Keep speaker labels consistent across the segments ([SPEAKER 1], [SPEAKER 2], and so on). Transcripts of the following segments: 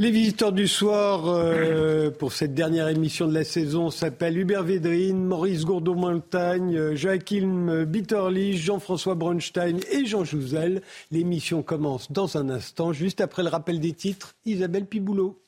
[SPEAKER 1] Les visiteurs du soir euh, pour cette dernière émission de la saison s'appellent Hubert Védrine, Maurice Gourdon-Montagne, euh, Joachim Bitterlich, Jean-François Bronstein et Jean Jouzel. L'émission commence dans un instant, juste après le rappel des titres. Isabelle Piboulot.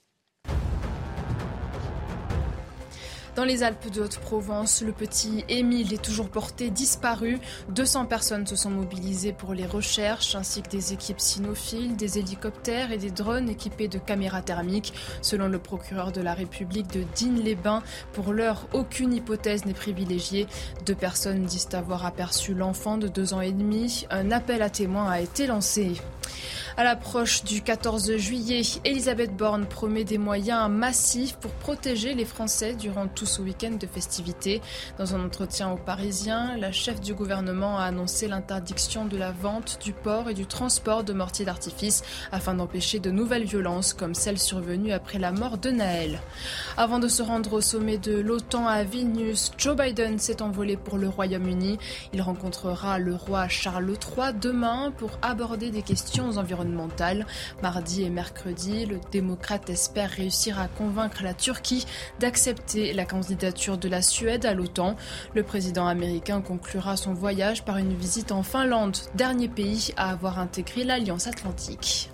[SPEAKER 2] Dans les Alpes de Haute-Provence, le petit Émile est toujours porté disparu. 200 personnes se sont mobilisées pour les recherches, ainsi que des équipes cynophiles, des hélicoptères et des drones équipés de caméras thermiques. Selon le procureur de la République de Digne-les-Bains, pour l'heure, aucune hypothèse n'est privilégiée. Deux personnes disent avoir aperçu l'enfant de deux ans et demi. Un appel à témoins a été lancé. À l'approche du 14 juillet, Elisabeth Borne promet des moyens massifs pour protéger les Français durant tout ce week-end de festivités. Dans un entretien aux Parisiens, la chef du gouvernement a annoncé l'interdiction de la vente, du port et du transport de mortiers d'artifice afin d'empêcher de nouvelles violences comme celles survenues après la mort de Naël. Avant de se rendre au sommet de l'OTAN à Vilnius, Joe Biden s'est envolé pour le Royaume-Uni. Il rencontrera le roi Charles III demain pour aborder des questions environnementales Mardi et mercredi, le démocrate espère réussir à convaincre la Turquie d'accepter la candidature de la Suède à l'OTAN. Le président américain conclura son voyage par une visite en Finlande, dernier pays à avoir intégré l'Alliance atlantique.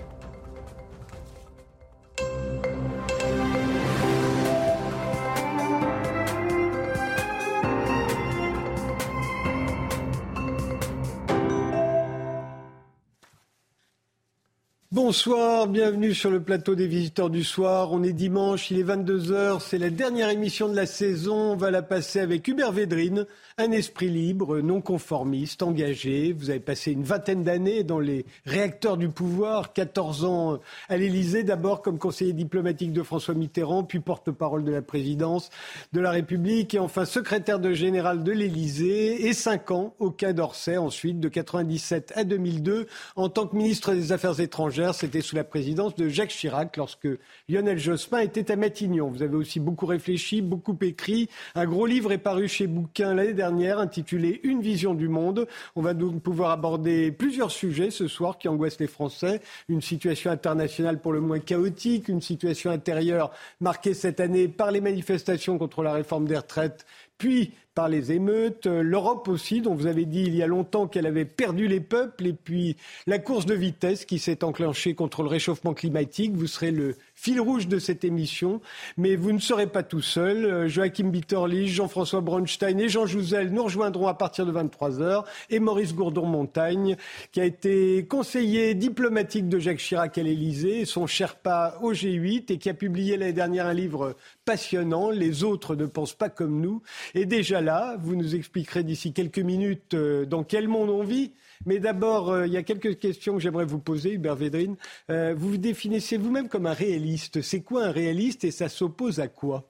[SPEAKER 1] Bonsoir, bienvenue sur le plateau des visiteurs du soir. On est dimanche, il est 22h, c'est la dernière émission de la saison. On va la passer avec Hubert Védrine, un esprit libre, non conformiste, engagé. Vous avez passé une vingtaine d'années dans les réacteurs du pouvoir, 14 ans à l'Élysée, d'abord comme conseiller diplomatique de François Mitterrand, puis porte-parole de la présidence de la République et enfin secrétaire de général de l'Élysée et 5 ans au Quai d'Orsay ensuite de 97 à 2002 en tant que ministre des Affaires étrangères. C'était sous la présidence de Jacques Chirac lorsque Lionel Jospin était à Matignon. Vous avez aussi beaucoup réfléchi, beaucoup écrit. Un gros livre est paru chez Bouquin l'année dernière intitulée Une vision du monde. On va donc pouvoir aborder plusieurs sujets ce soir qui angoissent les Français. Une situation internationale pour le moins chaotique, une situation intérieure marquée cette année par les manifestations contre la réforme des retraites, puis par les émeutes, l'Europe aussi, dont vous avez dit il y a longtemps qu'elle avait perdu les peuples, et puis la course de vitesse qui s'est enclenchée contre le réchauffement climatique. Vous serez le fil rouge de cette émission. Mais vous ne serez pas tout seul. Euh, Joachim Bitterlich, Jean-François Bronstein et Jean Jouzel nous rejoindront à partir de 23h. Et Maurice Gourdon-Montagne, qui a été conseiller diplomatique de Jacques Chirac à l'Élysée, son Sherpa au G8 et qui a publié l'année dernière un livre passionnant. Les autres ne pensent pas comme nous. Et déjà là, vous nous expliquerez d'ici quelques minutes euh, dans quel monde on vit. Mais d'abord, euh, il y a quelques questions que j'aimerais vous poser, Hubert Védrine. Vous vous définissez vous-même comme un réaliste. C'est quoi un réaliste et ça s'oppose à quoi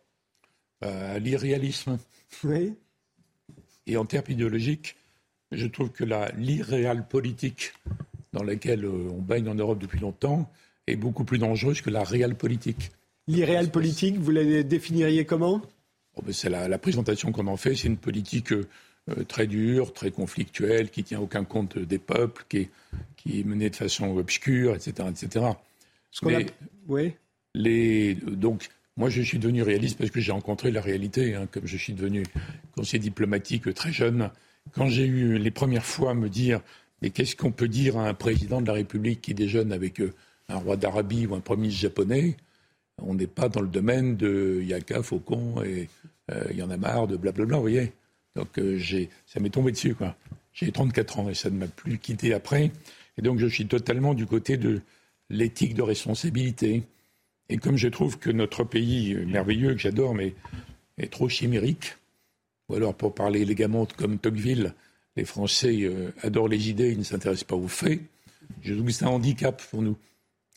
[SPEAKER 3] À l'irréalisme.
[SPEAKER 1] Oui.
[SPEAKER 3] Et en termes idéologiques, je trouve que l'irréal politique dans laquelle euh, on baigne en Europe depuis longtemps est beaucoup plus dangereuse que la réelle politique.
[SPEAKER 1] L'irréal politique, vous la définiriez comment?
[SPEAKER 3] Oh ben, C'est la, présentation qu'on en fait, c'est une politique euh, très dur, très conflictuel, qui tient aucun compte des peuples, qui est, qui est mené de façon obscure, etc. etc.
[SPEAKER 1] Ce qu'on a... Oui.
[SPEAKER 3] Donc, moi, je suis devenu réaliste parce que j'ai rencontré la réalité, hein, comme je suis devenu conseiller diplomatique très jeune. Quand j'ai eu les premières fois à me dire, mais qu'est-ce qu'on peut dire à un président de la République qui déjeune avec euh, un roi d'Arabie ou un premier ministre japonais On n'est pas dans le domaine de Yaka, Faucon et euh, y en a marre de blablabla, vous voyez donc euh, ça m'est tombé dessus. Quoi. J'ai 34 ans et ça ne m'a plus quitté après. Et donc je suis totalement du côté de l'éthique de responsabilité. Et comme je trouve que notre pays merveilleux, que j'adore, mais est trop chimérique, ou alors pour parler élégamment comme Tocqueville, les Français euh, adorent les idées, ils ne s'intéressent pas aux faits, je trouve que c'est un handicap pour nous.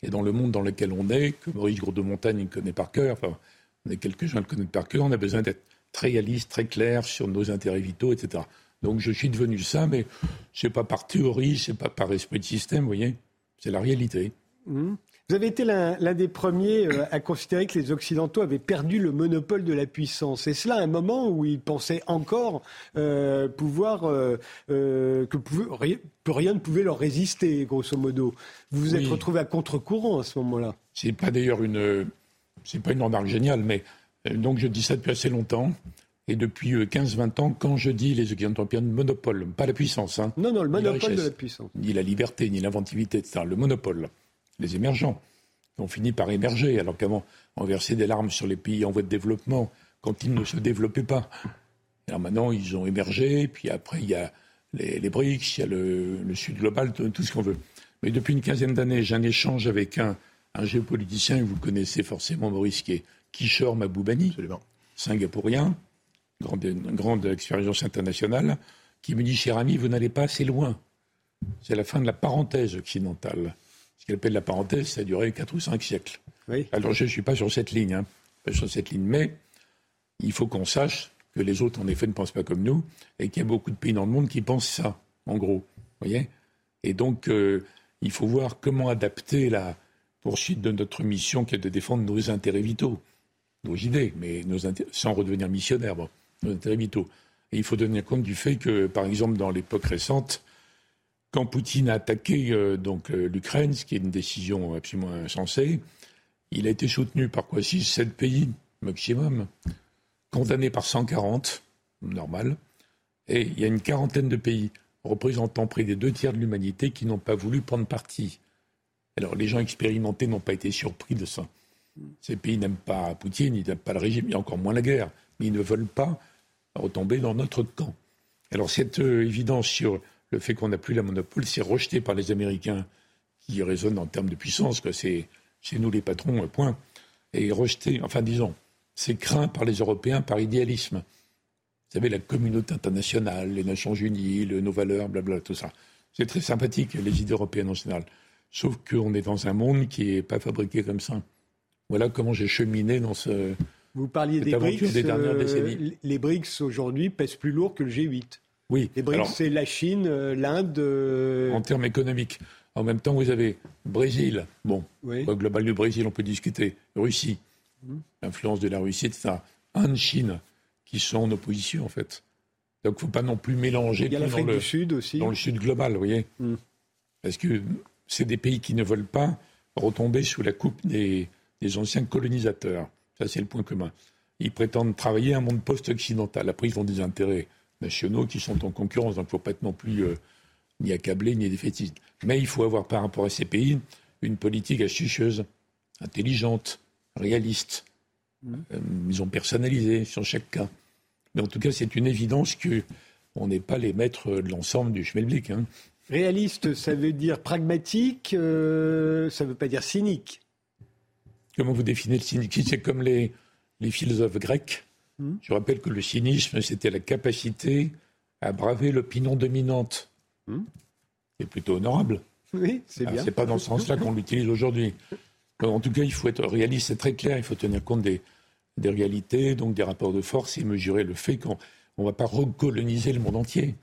[SPEAKER 3] Et dans le monde dans lequel on est, que Maurice Gourde-Montagne connaît par cœur, enfin, on est quelques-uns le connaissent par cœur, on a besoin d'être très réaliste, très clair sur nos intérêts vitaux, etc. Donc je suis devenu ça, mais c'est pas par théorie, c'est pas par esprit de système, vous voyez, c'est la réalité.
[SPEAKER 1] Mmh. Vous avez été l'un des premiers euh, à considérer que les Occidentaux avaient perdu le monopole de la puissance. Et cela à un moment où ils pensaient encore euh, pouvoir euh, que rien, ne pouvait leur résister, grosso modo? Vous vous êtes retrouvé à contre-courant à ce moment-là.
[SPEAKER 3] C'est pas d'ailleurs une, c'est pas une remarque géniale, mais donc je dis ça depuis assez longtemps. Et depuis 15-20 ans, quand je dis les Occidentaux ont monopole, pas la puissance. Hein,
[SPEAKER 1] non, non, le monopole de la puissance.
[SPEAKER 3] Ni la liberté, ni l'inventivité, etc. Le monopole les émergents, qui ont fini par émerger, alors qu'avant, on versait des larmes sur les pays en voie de développement quand ils ne se développaient pas. Alors maintenant, ils ont émergé, puis après, il y a les, BRICS, il y a le, Sud global, tout, ce qu'on veut. Mais depuis une quinzaine d'années, j'ai un échange avec un, géopoliticien, vous connaissez forcément Maurice, qui est Kishore Maboubani, singapourien, grande, grande expérience internationale, qui me dit, cher ami, vous n'allez pas assez loin. C'est la fin de la parenthèse occidentale ce qu'elle appelle la parenthèse, ça a duré 4 ou 5 siècles. Alors je ne suis pas sur cette ligne, hein, pas sur cette ligne, mais il faut qu'on sache que les autres, en effet, ne pensent pas comme nous, et qu'il y a beaucoup de pays dans le monde qui pensent ça, en gros. voyez? Et donc, euh, il faut voir comment adapter la poursuite de notre mission, qui est de défendre nos intérêts vitaux, nos idées, mais nos sans redevenir missionnaires, nos intérêts vitaux. Et il faut tenir compte du fait que, par exemple, dans l'époque récente, quand Poutine a attaqué euh, donc euh, l'Ukraine, ce qui est une décision absolument insensée, il a été soutenu par quoi 6, 7 pays maximum, condamné par 140, normal, et il y a une quarantaine de pays représentant près des deux tiers de l'humanité qui n'ont pas voulu prendre parti. Alors les gens expérimentés n'ont pas été surpris de ça. Ces pays n'aiment pas Poutine, ils n'aiment pas le régime, a encore moins la guerre, mais ils ne veulent pas retomber dans notre camp. Alors cette euh, évidence sur le fait qu'on n'a plus la monopole, c'est rejeté par les Américains qui raisonnent en termes de puissance, que c'est chez nous les patrons, point. Et rejeté, enfin disons, c'est craint par les Européens par idéalisme. Vous savez, la communauté internationale, les Nations Unies, nos valeurs, blabla, tout ça. C'est très sympathique, les idées européennes en général. Sauf qu'on est dans un monde qui n'est pas fabriqué comme ça. Voilà comment j'ai cheminé dans ce.
[SPEAKER 1] Vous parliez des BRICS. Des dernières euh, décennies. Les BRICS aujourd'hui pèsent plus lourd que le G8.
[SPEAKER 3] Oui.
[SPEAKER 1] Les BRICS, c'est la Chine, euh, l'Inde. Euh,
[SPEAKER 3] en termes économiques. En même temps, vous avez Brésil. Bon, oui. global du Brésil, on peut discuter. Russie, mmh. l'influence de la Russie, etc. Inde, Chine, qui sont en opposition, en fait. Donc, il ne faut pas non plus mélanger.
[SPEAKER 1] Il y a l'Afrique du Sud aussi.
[SPEAKER 3] Dans le Sud global, vous voyez. Mmh. Parce que c'est des pays qui ne veulent pas retomber sous la coupe des, des anciens colonisateurs. Ça, c'est le point commun. Ils prétendent travailler un monde post-occidental. Après, ils ont des intérêts nationaux qui sont en concurrence. Donc il ne faut pas être non plus euh, ni accablé ni défaitiste. Mais il faut avoir par rapport à ces pays une politique astucieuse, intelligente, réaliste. Mmh. Euh, ils ont personnalisé sur chaque cas. Mais en tout cas, c'est une évidence qu'on n'est pas les maîtres de l'ensemble du schmelblick. Hein.
[SPEAKER 1] Réaliste, ça veut dire pragmatique, euh, ça ne veut pas dire cynique.
[SPEAKER 3] Comment vous définissez le cynique C'est comme les, les philosophes grecs Hmm. Je rappelle que le cynisme, c'était la capacité à braver l'opinion dominante. Hmm. C'est plutôt honorable.
[SPEAKER 1] Oui, c'est bien.
[SPEAKER 3] C'est pas dans ce sens-là qu'on l'utilise aujourd'hui. En tout cas, il faut être réaliste, c'est très clair. Il faut tenir compte des, réalités, donc des rapports de force et mesurer le fait qu'on ne va pas recoloniser le monde entier.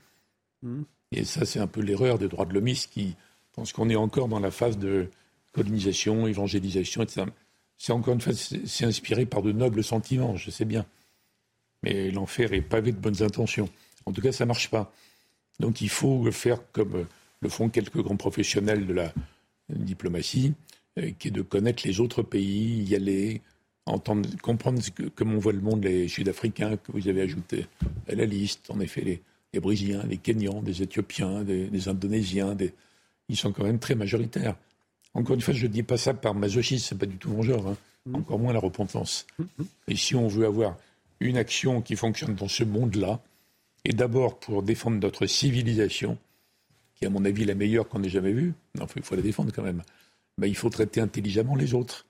[SPEAKER 3] Hmm. Et ça, c'est un peu l'erreur des droits de l'homme qui pensent qu'on est encore dans la phase de colonisation, évangélisation, etc. C'est encore une fois, c'est inspiré par de nobles sentiments, je sais bien mais l'enfer est pavé de bonnes intentions. En tout cas, ça ne marche pas. Donc il faut faire comme le font quelques grands professionnels de la diplomatie, euh, qui est de connaître les autres pays, y aller, entendre, comprendre comment on voit le monde, les Sud-Africains que vous avez ajoutés à la liste, en effet, les, les Brésiliens, les Kenyans, les Éthiopiens, des, Indonésiens, ils sont quand même très majoritaires. Encore une fois, je ne dis pas ça par masochisme, ce n'est pas du tout mon genre, hein. mmh. encore moins la repentance. Mmh. Et si on veut avoir une action qui fonctionne dans ce monde-là, et d'abord pour défendre notre civilisation, qui est à mon avis la meilleure qu'on ait jamais vue, non, il faut la défendre quand même, ben, il faut traiter intelligemment les autres.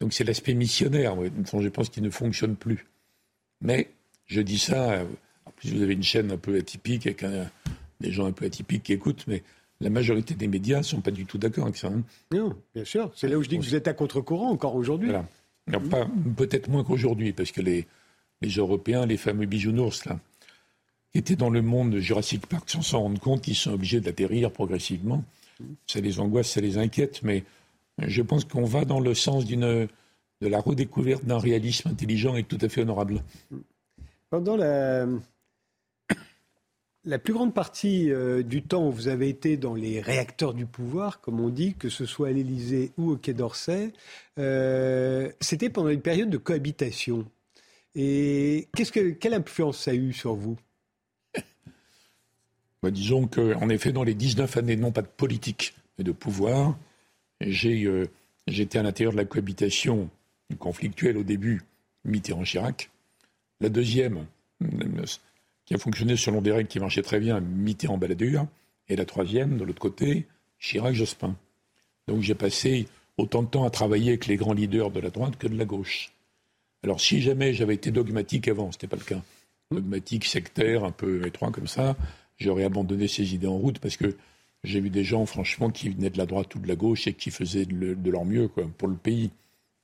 [SPEAKER 3] Donc c'est l'aspect missionnaire, je pense, qui ne fonctionne plus. Mais je dis ça, en plus vous avez une chaîne un peu atypique, avec des gens un peu atypiques qui écoutent, mais la majorité des médias ne sont pas du tout d'accord avec ça. Hein.
[SPEAKER 1] Non, bien sûr. C'est là où je dis que vous êtes à contre-courant encore aujourd'hui. Voilà.
[SPEAKER 3] Peut-être moins qu'aujourd'hui, parce que les, les Européens, les fameux bisounours, là, qui étaient dans le monde Jurassic Park sans s'en rendre compte, ils sont obligés d'atterrir progressivement. Ça les angoisse, ça les inquiète, mais Je pense qu'on va dans le sens d'une de la redécouverte d'un réalisme intelligent et tout à fait honorable.
[SPEAKER 1] Pendant la, la plus grande partie euh, du temps où vous avez été dans les réacteurs du pouvoir, comme on dit, que ce soit à l'Élysée ou au Quai d'Orsay, euh, c'était pendant une période de cohabitation. Et qu'est-ce que, quelle influence ça a eu sur vous?
[SPEAKER 3] Bah, Disons qu'en effet, dans les 19 années, non pas de politique, mais de pouvoir, j'ai, euh, j'étais à l'intérieur de la cohabitation conflictuelle au début, Mitterrand-Chirac. La deuxième, qui a fonctionné selon des règles qui marchaient très bien, Mitterrand-Balladur. Et la troisième, de l'autre côté, Chirac-Jospin. Donc j'ai passé autant de temps à travailler avec les grands leaders de la droite que de la gauche. Alors si jamais j'avais été dogmatique avant, ce n'était pas le cas, dogmatique, sectaire, un peu étroit comme ça, j'aurais abandonné ces idées en route parce que j'ai vu des gens, franchement, qui venaient de la droite ou de la gauche et qui faisaient de, leur mieux pour le pays.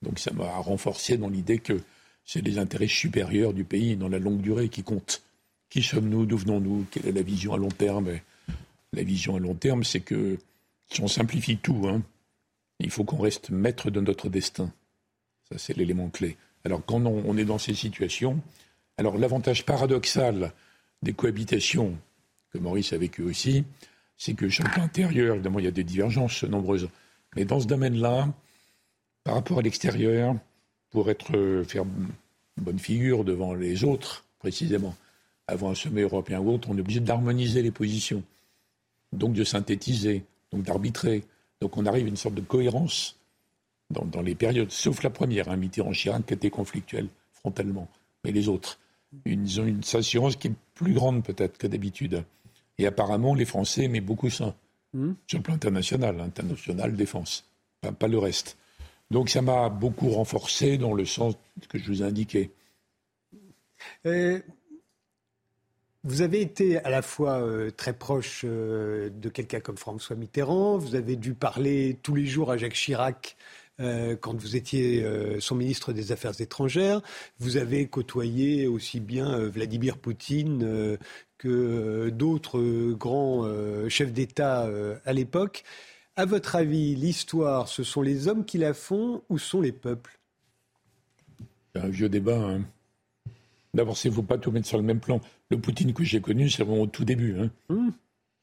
[SPEAKER 3] Donc ça m'a renforcé dans l'idée que c'est les intérêts supérieurs du pays dans la longue durée qui comptent. Qui sommes-nous? D'où venons-nous? Quelle est la vision à long terme? La vision à long terme, c'est que, si on simplifie tout, hein, il faut qu'on reste maître de notre destin. Ça, c'est l'élément clé. Alors, quand on, est dans ces situations, alors l'avantage paradoxal des cohabitations, que Maurice a vécu aussi, c'est que sur le plan intérieur, évidemment, il y a des divergences nombreuses. Mais dans ce domaine-là, par rapport à l'extérieur, pour être, faire bonne figure devant les autres, précisément, avant un sommet européen ou autre, on est obligé d'harmoniser les positions, donc de synthétiser, donc d'arbitrer. Donc on arrive à une sorte de cohérence dans, les périodes, sauf la première, hein, Mitterrand-Chirac qui était conflictuel frontalement, mais les autres. Ils ont une assurance qui est plus grande peut-être que d'habitude. Et apparemment, les Français aimaient beaucoup ça, hmm. sur le plan international, international défense, pas le reste. Donc ça m'a beaucoup renforcé dans le sens que je vous indiquais.
[SPEAKER 1] Euh, vous avez été à la fois euh, très proche euh, de quelqu'un comme François Mitterrand, vous avez dû parler tous les jours à Jacques Chirac quand vous étiez son ministre des Affaires étrangères. Vous avez côtoyé aussi bien Vladimir Poutine que d'autres grands chefs d'État à l'époque. À votre avis, l'histoire, ce sont les hommes qui la font ou sont les peuples?
[SPEAKER 3] C'est un vieux débat. Hein. D'abord, il ne faut pas tout mettre sur le même plan. Le Poutine que j'ai connu, c'est vraiment au tout début. Hein. Hmm.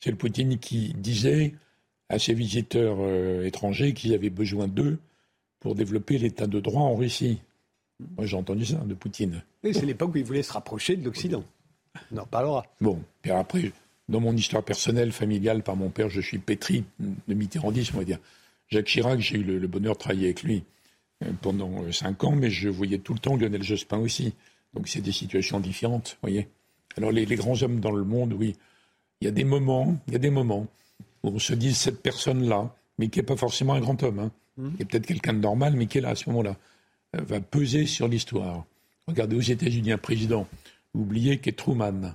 [SPEAKER 3] C'est le Poutine qui disait à ses visiteurs euh, étrangers qu'ils avaient besoin d'eux pour développer l'état de droit en Russie. Moi, j'ai entendu ça de Poutine.
[SPEAKER 1] c'est l'époque où il voulait se rapprocher de l'Occident. On en parlera.
[SPEAKER 3] Bon, puis après, dans mon histoire personnelle, familiale, par mon père, je suis pétri de mitterrandisme, on va dire. Jacques Chirac, j'ai eu le, bonheur de travailler avec lui euh, pendant euh, cinq ans, mais je voyais tout le temps Lionel Jospin aussi. Donc c'est des situations différentes, vous voyez. Alors les, grands hommes dans le monde, oui, il y a des moments, il y a des moments où on se dit cette personne-là, mais qui n'est pas forcément un grand homme, hein, mmh. qui est peut-être quelqu'un de normal, mais qui est là à ce moment-là, euh, va peser sur l'histoire. Regardez aux États-Unis un président, oubliez qu'est Truman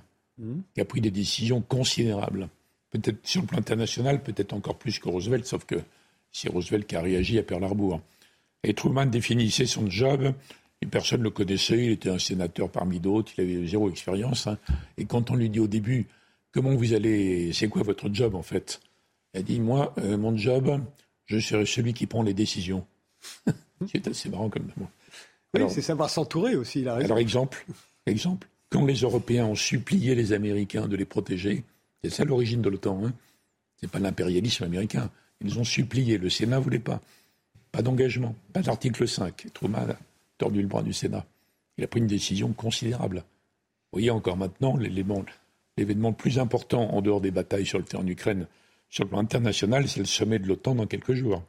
[SPEAKER 3] qui a pris des décisions considérables. Peut-être sur le plan international, peut-être encore plus que Roosevelt, sauf que c'est Roosevelt qui a réagi à Pearl Harbor. Et Truman définissait son job, et personne ne le connaissait, il était un sénateur parmi d'autres, il avait zéro expérience. Hein. Et quand on lui dit au début, comment vous allez, c'est quoi votre job en fait? Il a dit, moi, euh, mon job, je serai celui qui prend les décisions. c'est assez marrant comme
[SPEAKER 1] moi. Oui, c'est savoir s'entourer aussi,
[SPEAKER 3] Alors, exemple, exemple, quand les Européens ont supplié les Américains de les protéger, c'est ça l'origine de l'OTAN, hein. ce n'est pas l'impérialisme américain, ils ont supplié, le Sénat ne voulait pas. Pas d'engagement, pas d'article 5. Truman a tordu le bras du Sénat. Il a pris une décision considérable. Vous voyez encore maintenant l'événement le plus important en dehors des batailles sur le terrain d'Ukraine, sur le plan international, c'est le sommet de l'OTAN dans quelques jours.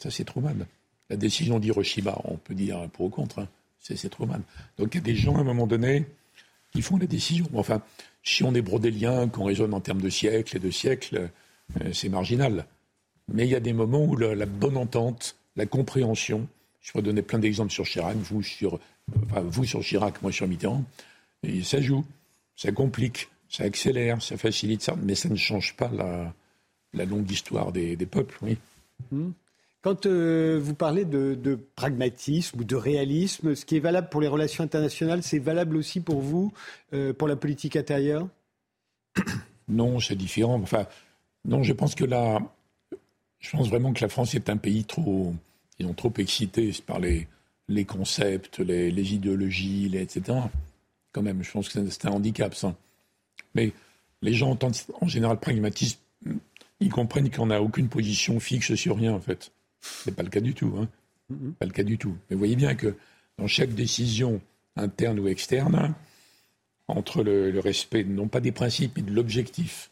[SPEAKER 3] Ça, c'est Truman. La décision d'Hiroshima, on peut dire pour ou contre, hein. c'est Truman. Donc il y a des gens, à un moment donné, qui font la décision. Enfin, si on est brodélien, qu'on raisonne en termes de siècles et de siècles, euh, c'est marginal. Mais il y a des moments où la, bonne entente, la compréhension, je pourrais donner plein d'exemples sur Chirac, vous sur, vous sur Chirac, moi sur Mitterrand, ça joue, ça complique, ça accélère, ça facilite ça, mais ça ne change pas la, longue histoire des, peuples, oui.
[SPEAKER 1] Mmh. Quand euh, vous parlez de, pragmatisme ou de réalisme, ce qui est valable pour les relations internationales, c'est valable aussi pour vous, euh, pour la politique intérieure?
[SPEAKER 3] Non, c'est différent. Enfin, non, je pense que là, Je pense vraiment que la France est un pays trop, ils ont trop excité par les, les concepts, les, les idéologies, les, etc. Quand même, je pense que c'est un handicap, ça. Mais les gens en général pragmatisme, ils comprennent qu'on n'a aucune position fixe sur rien, en fait. C'est pas le cas du tout. Hein. Pas le cas du tout. Mais vous voyez bien que dans chaque décision interne ou externe, entre le, respect, non pas des principes, mais de l'objectif,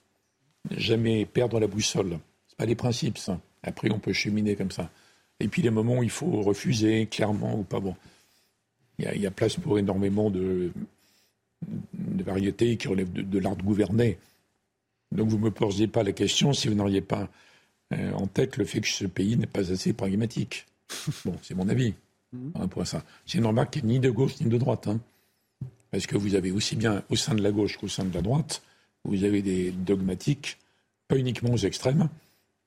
[SPEAKER 3] jamais perdre la boussole. C'est pas des principes, ça. Après, on peut cheminer comme ça. Et puis les moments où il faut refuser, clairement ou pas bon. Il y, a, place pour énormément de, de variétés qui relèvent de, l'art de gouverner. Donc vous ne me posiez pas la question si vous n'auriez pas euh, en tête le fait que ce pays n'est pas assez pragmatique. Bon, c'est mon avis. Mm-hmm. ça. C'est une remarque qui n'est ni de gauche ni de droite. Hein. Parce que vous avez aussi bien au sein de la gauche qu'au sein de la droite, vous avez des dogmatiques, pas uniquement aux extrêmes,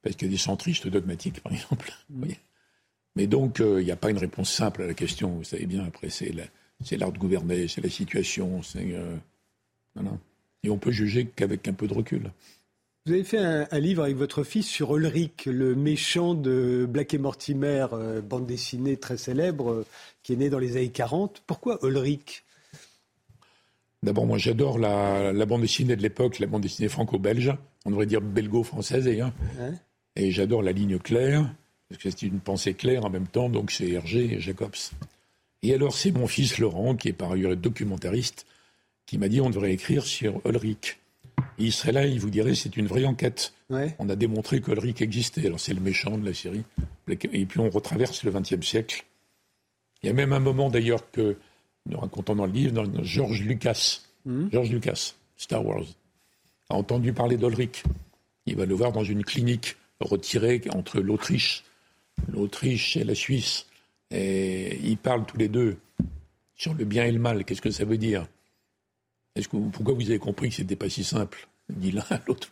[SPEAKER 3] parce qu'il y a des centristes dogmatiques, par exemple. Mm-hmm. Mais donc, euh, il n'y a pas une réponse simple à la question. Vous savez bien, après, c'est l'art de gouverner, c'est la situation. Euh, Et on peut juger qu'avec un peu de recul.
[SPEAKER 1] Vous avez fait un, livre avec votre fils sur Ulrich, le méchant de Black et Mortimer, euh, bande dessinée très célèbre, euh, qui est né dans les années 40. Pourquoi Ulrich?
[SPEAKER 3] D'abord, moi j'adore la, bande dessinée de l'époque, la bande dessinée franco-belge, on devrait dire belgo-française hein. Et j'adore la ligne claire, parce que c'est une pensée claire en même temps, donc c'est Hergé et Jacobs. Et alors c'est mon fils Laurent, qui est par ailleurs documentariste, qui m'a dit on devrait écrire sur Ulrich. Il serait là, il vous dirait c'est une vraie enquête. On a démontré qu'Ulrich existait. Alors c'est le méchant de la série. Et puis on retraverse le XXe siècle. Il y a même un moment d'ailleurs que nous racontons dans le livre, dans George Lucas. Hmm. George Lucas, Star Wars, a entendu parler d'Ulrich. Il va le voir dans une clinique retirée entre l'Autriche, l'Autriche et la Suisse. Et ils parlent tous les deux sur le bien et le mal. Qu'est-ce que ça veut dire? Est-ce que pourquoi vous avez compris que c'était pas si simple Ni l'un l'autre.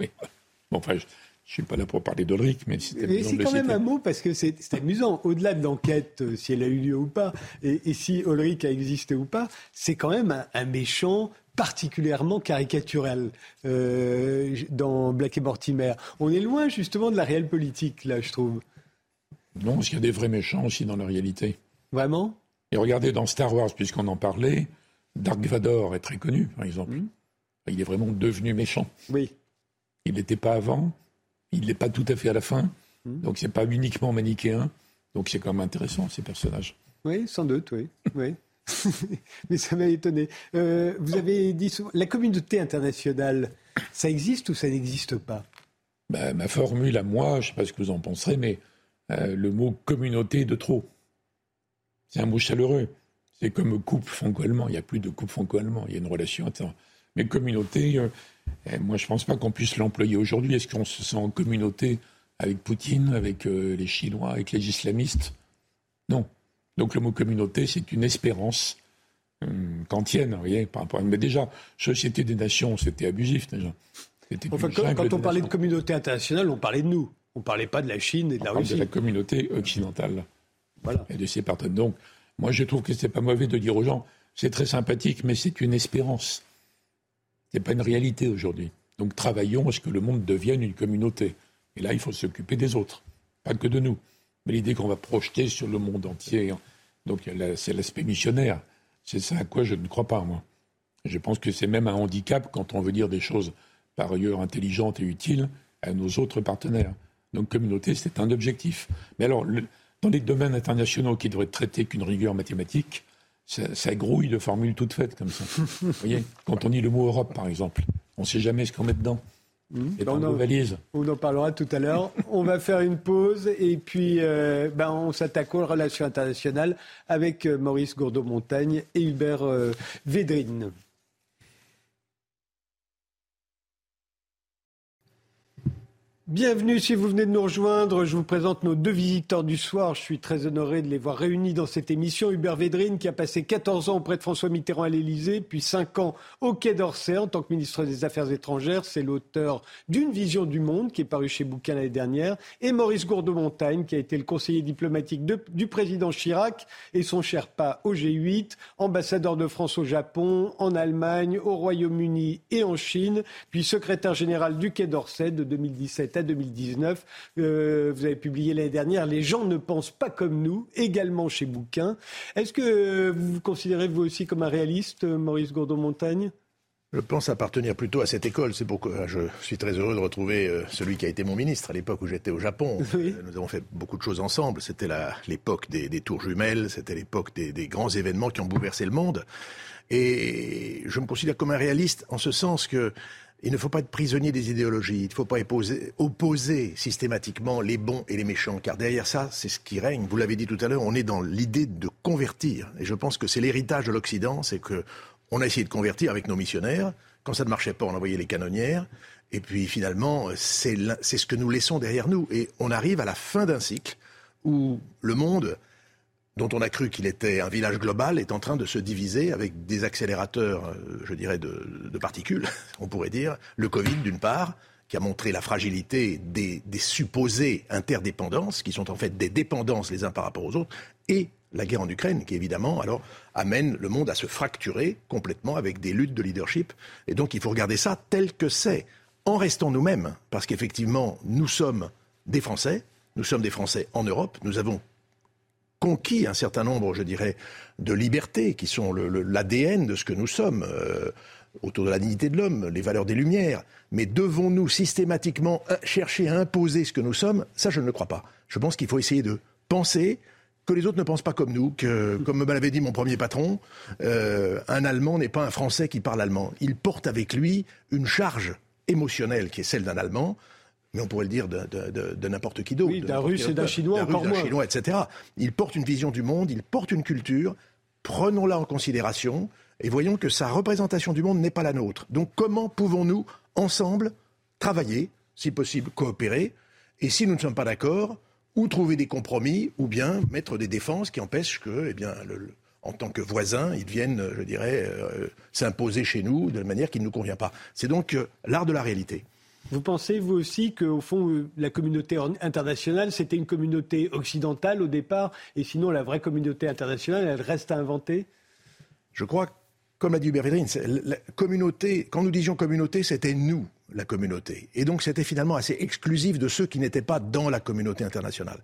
[SPEAKER 3] Bon, enfin, je, ne suis pas là pour parler d'Olric, mais
[SPEAKER 1] c'était c'est quand même un mot parce que c'est amusant. Au-delà de l'enquête, euh, si elle a eu lieu ou pas, et, si Ulrich a existé ou pas, c'est quand même un, méchant particulièrement caricatural euh, dans Black et Mortimer. On est loin justement de la réelle politique, là, je trouve.
[SPEAKER 3] Non, parce qu'il y a des vrais méchants aussi dans la réalité.
[SPEAKER 1] Vraiment?
[SPEAKER 3] Et regardez dans Star Wars, puisqu'on en parlait, Dark Vador est très connu, par exemple. Hmm. Il est vraiment devenu méchant.
[SPEAKER 1] Oui.
[SPEAKER 3] Il n'était pas avant, il n'est pas tout à fait à la fin. Hmm. Donc c'est pas uniquement manichéen. Donc c'est quand même intéressant ces personnages.
[SPEAKER 1] Oui, sans doute, oui. oui. Mais ça m'a étonné. Euh, vous avez dit souvent, la communauté internationale, ça existe ou ça n'existe pas?
[SPEAKER 3] Ben, Ma formule à moi, je ne sais pas ce que vous en penserez, mais euh, le mot communauté de trop. C'est un mot chaleureux. C'est comme couple franco-allemand. Il n'y a plus de couple franco-allemand. Il y a une relation. Mais communauté, euh, eh, moi, je ne pense pas qu'on puisse l'employer aujourd'hui. Est-ce qu'on se sent en communauté avec Poutine, avec euh, les Chinois, avec les islamistes? Non. Donc le mot communauté, c'est une espérance hum, kantienne, vous voyez, par rapport à... Mais déjà, Société des Nations, c'était abusif, déjà.
[SPEAKER 1] Enfin, quand, on parlait de communauté internationale, on parlait de nous. On ne parlait pas de la Chine et de la Russie.
[SPEAKER 3] de la communauté occidentale. Voilà. Et de ses partenaires. Donc, moi, je trouve que ce n'est pas mauvais de dire aux gens, c'est très sympathique, mais c'est une espérance. Ce n'est pas une réalité aujourd'hui. Donc travaillons à ce que le monde devienne une communauté. Et là, il faut s'occuper des autres, pas que de nous. Mais l'idée qu'on va projeter sur le monde entier, hein, donc c'est l'aspect missionnaire. C'est ça à quoi je ne crois pas, moi. Je pense que c'est même un handicap quand on veut dire des choses par ailleurs intelligentes et utiles à nos autres partenaires. Donc communauté, c'est un objectif. Mais alors, dans les domaines internationaux qui devraient être traités qu'une rigueur mathématique, ça, grouille de formules toutes faites comme ça. Vous voyez, quand on dit le mot Europe, par exemple, on ne sait jamais ce qu'on met dedans. Mmh. Et dans
[SPEAKER 1] on,
[SPEAKER 3] nos valises.
[SPEAKER 1] on en parlera tout à l'heure. on va faire une pause et puis euh, ben, on s'attaque aux relations internationales avec euh, Maurice Gourdeau-Montagne et Hubert euh, Védrine. Bienvenue si vous venez de nous rejoindre. Je vous présente nos deux visiteurs du soir. Je suis très honoré de les voir réunis dans cette émission. Hubert Védrine, qui a passé 14 ans auprès de François Mitterrand à l'Élysée, puis 5 ans au Quai d'Orsay en tant que ministre des Affaires étrangères. C'est l'auteur d'une vision du monde qui est paru chez Bouquin l'année dernière. Et Maurice Gourdeau-Montagne, qui a été le conseiller diplomatique du président Chirac et son Sherpa au G8, ambassadeur de France au Japon, en Allemagne, au Royaume-Uni et en Chine, puis secrétaire général du Quai d'Orsay de 2017 État 2019. Euh, vous avez publié l'année dernière Les gens ne pensent pas comme nous, également chez Bouquin. Est-ce que vous vous considérez vous aussi comme un réaliste, Maurice Gourdon-Montagne
[SPEAKER 4] je pense appartenir plutôt à cette école. C'est pourquoi je suis très heureux de retrouver euh, celui qui a été mon ministre à l'époque où j'étais au Japon. Euh, nous avons fait beaucoup de choses ensemble. C'était l'époque des, tours jumelles, c'était l'époque des, des, grands événements qui ont bouleversé le monde. Et je me considère comme un réaliste en ce sens que il ne faut pas être prisonnier des idéologies. Il ne faut pas opposer, systématiquement les bons et les méchants. Car derrière ça, c'est ce qui règne. Vous l'avez dit tout à l'heure, on est dans l'idée de convertir. Et je pense que c'est l'héritage de l'Occident. C'est que on a essayé de convertir avec nos missionnaires. Quand ça ne marchait pas, on envoyait les canonnières. Et puis finalement, c'est ce que nous laissons derrière nous. Et on arrive à la fin d'un cycle où le monde, dont on a cru qu'il était un village global, est en train de se diviser avec des accélérateurs, euh, je dirais, de, particules, on pourrait dire. Le Covid, d'une part, qui a montré la fragilité des, des supposées interdépendances, qui sont en fait des dépendances les uns par rapport aux autres, et la guerre en Ukraine, qui évidemment alors amène le monde à se fracturer complètement avec des luttes de leadership. Et donc il faut regarder ça tel que c'est, en restant nous-mêmes, parce qu'effectivement nous sommes des Français, nous sommes des Français en Europe, nous avons conquis un certain nombre, je dirais, de libertés qui sont l'ADN de ce que nous sommes. Euh, autour de la dignité de l'homme, les valeurs des Lumières. Mais devons-nous systématiquement chercher à imposer ce que nous sommes? Ça, je ne le crois pas. Je pense qu'il faut essayer de penser que les autres ne pensent pas comme nous, que, comme me l'avait dit mon premier patron, euh, un Allemand n'est pas un Français qui parle allemand. Il porte avec lui une charge émotionnelle qui est celle d'un Allemand, mais on pourrait le dire de, n'importe qui d'autre.
[SPEAKER 1] Oui, d'un Russe et d'un Chinois
[SPEAKER 4] encore moins. Chinois, etc. Il porte une vision du monde, il porte une culture. Prenons-la en considération et voyons que sa représentation du monde n'est pas la nôtre. Donc comment pouvons-nous, ensemble, travailler, si possible coopérer, et si nous ne sommes pas d'accord, ou trouver des compromis, ou bien mettre des défenses qui empêchent que, eh bien, en tant que voisins, ils viennent, je dirais, euh, s'imposer chez nous de manière qui ne nous convient pas. C'est donc euh, l'art de la réalité.
[SPEAKER 1] Vous pensez, vous aussi, qu'au fond, euh, la communauté internationale, c'était une communauté occidentale au départ, et sinon, la vraie communauté internationale, elle reste à inventer?
[SPEAKER 4] Je crois, comme l'a dit Hubert Védrine, la communauté, quand nous disions communauté, c'était nous la communauté. Et donc c'était finalement assez exclusif de ceux qui n'étaient pas dans la communauté internationale.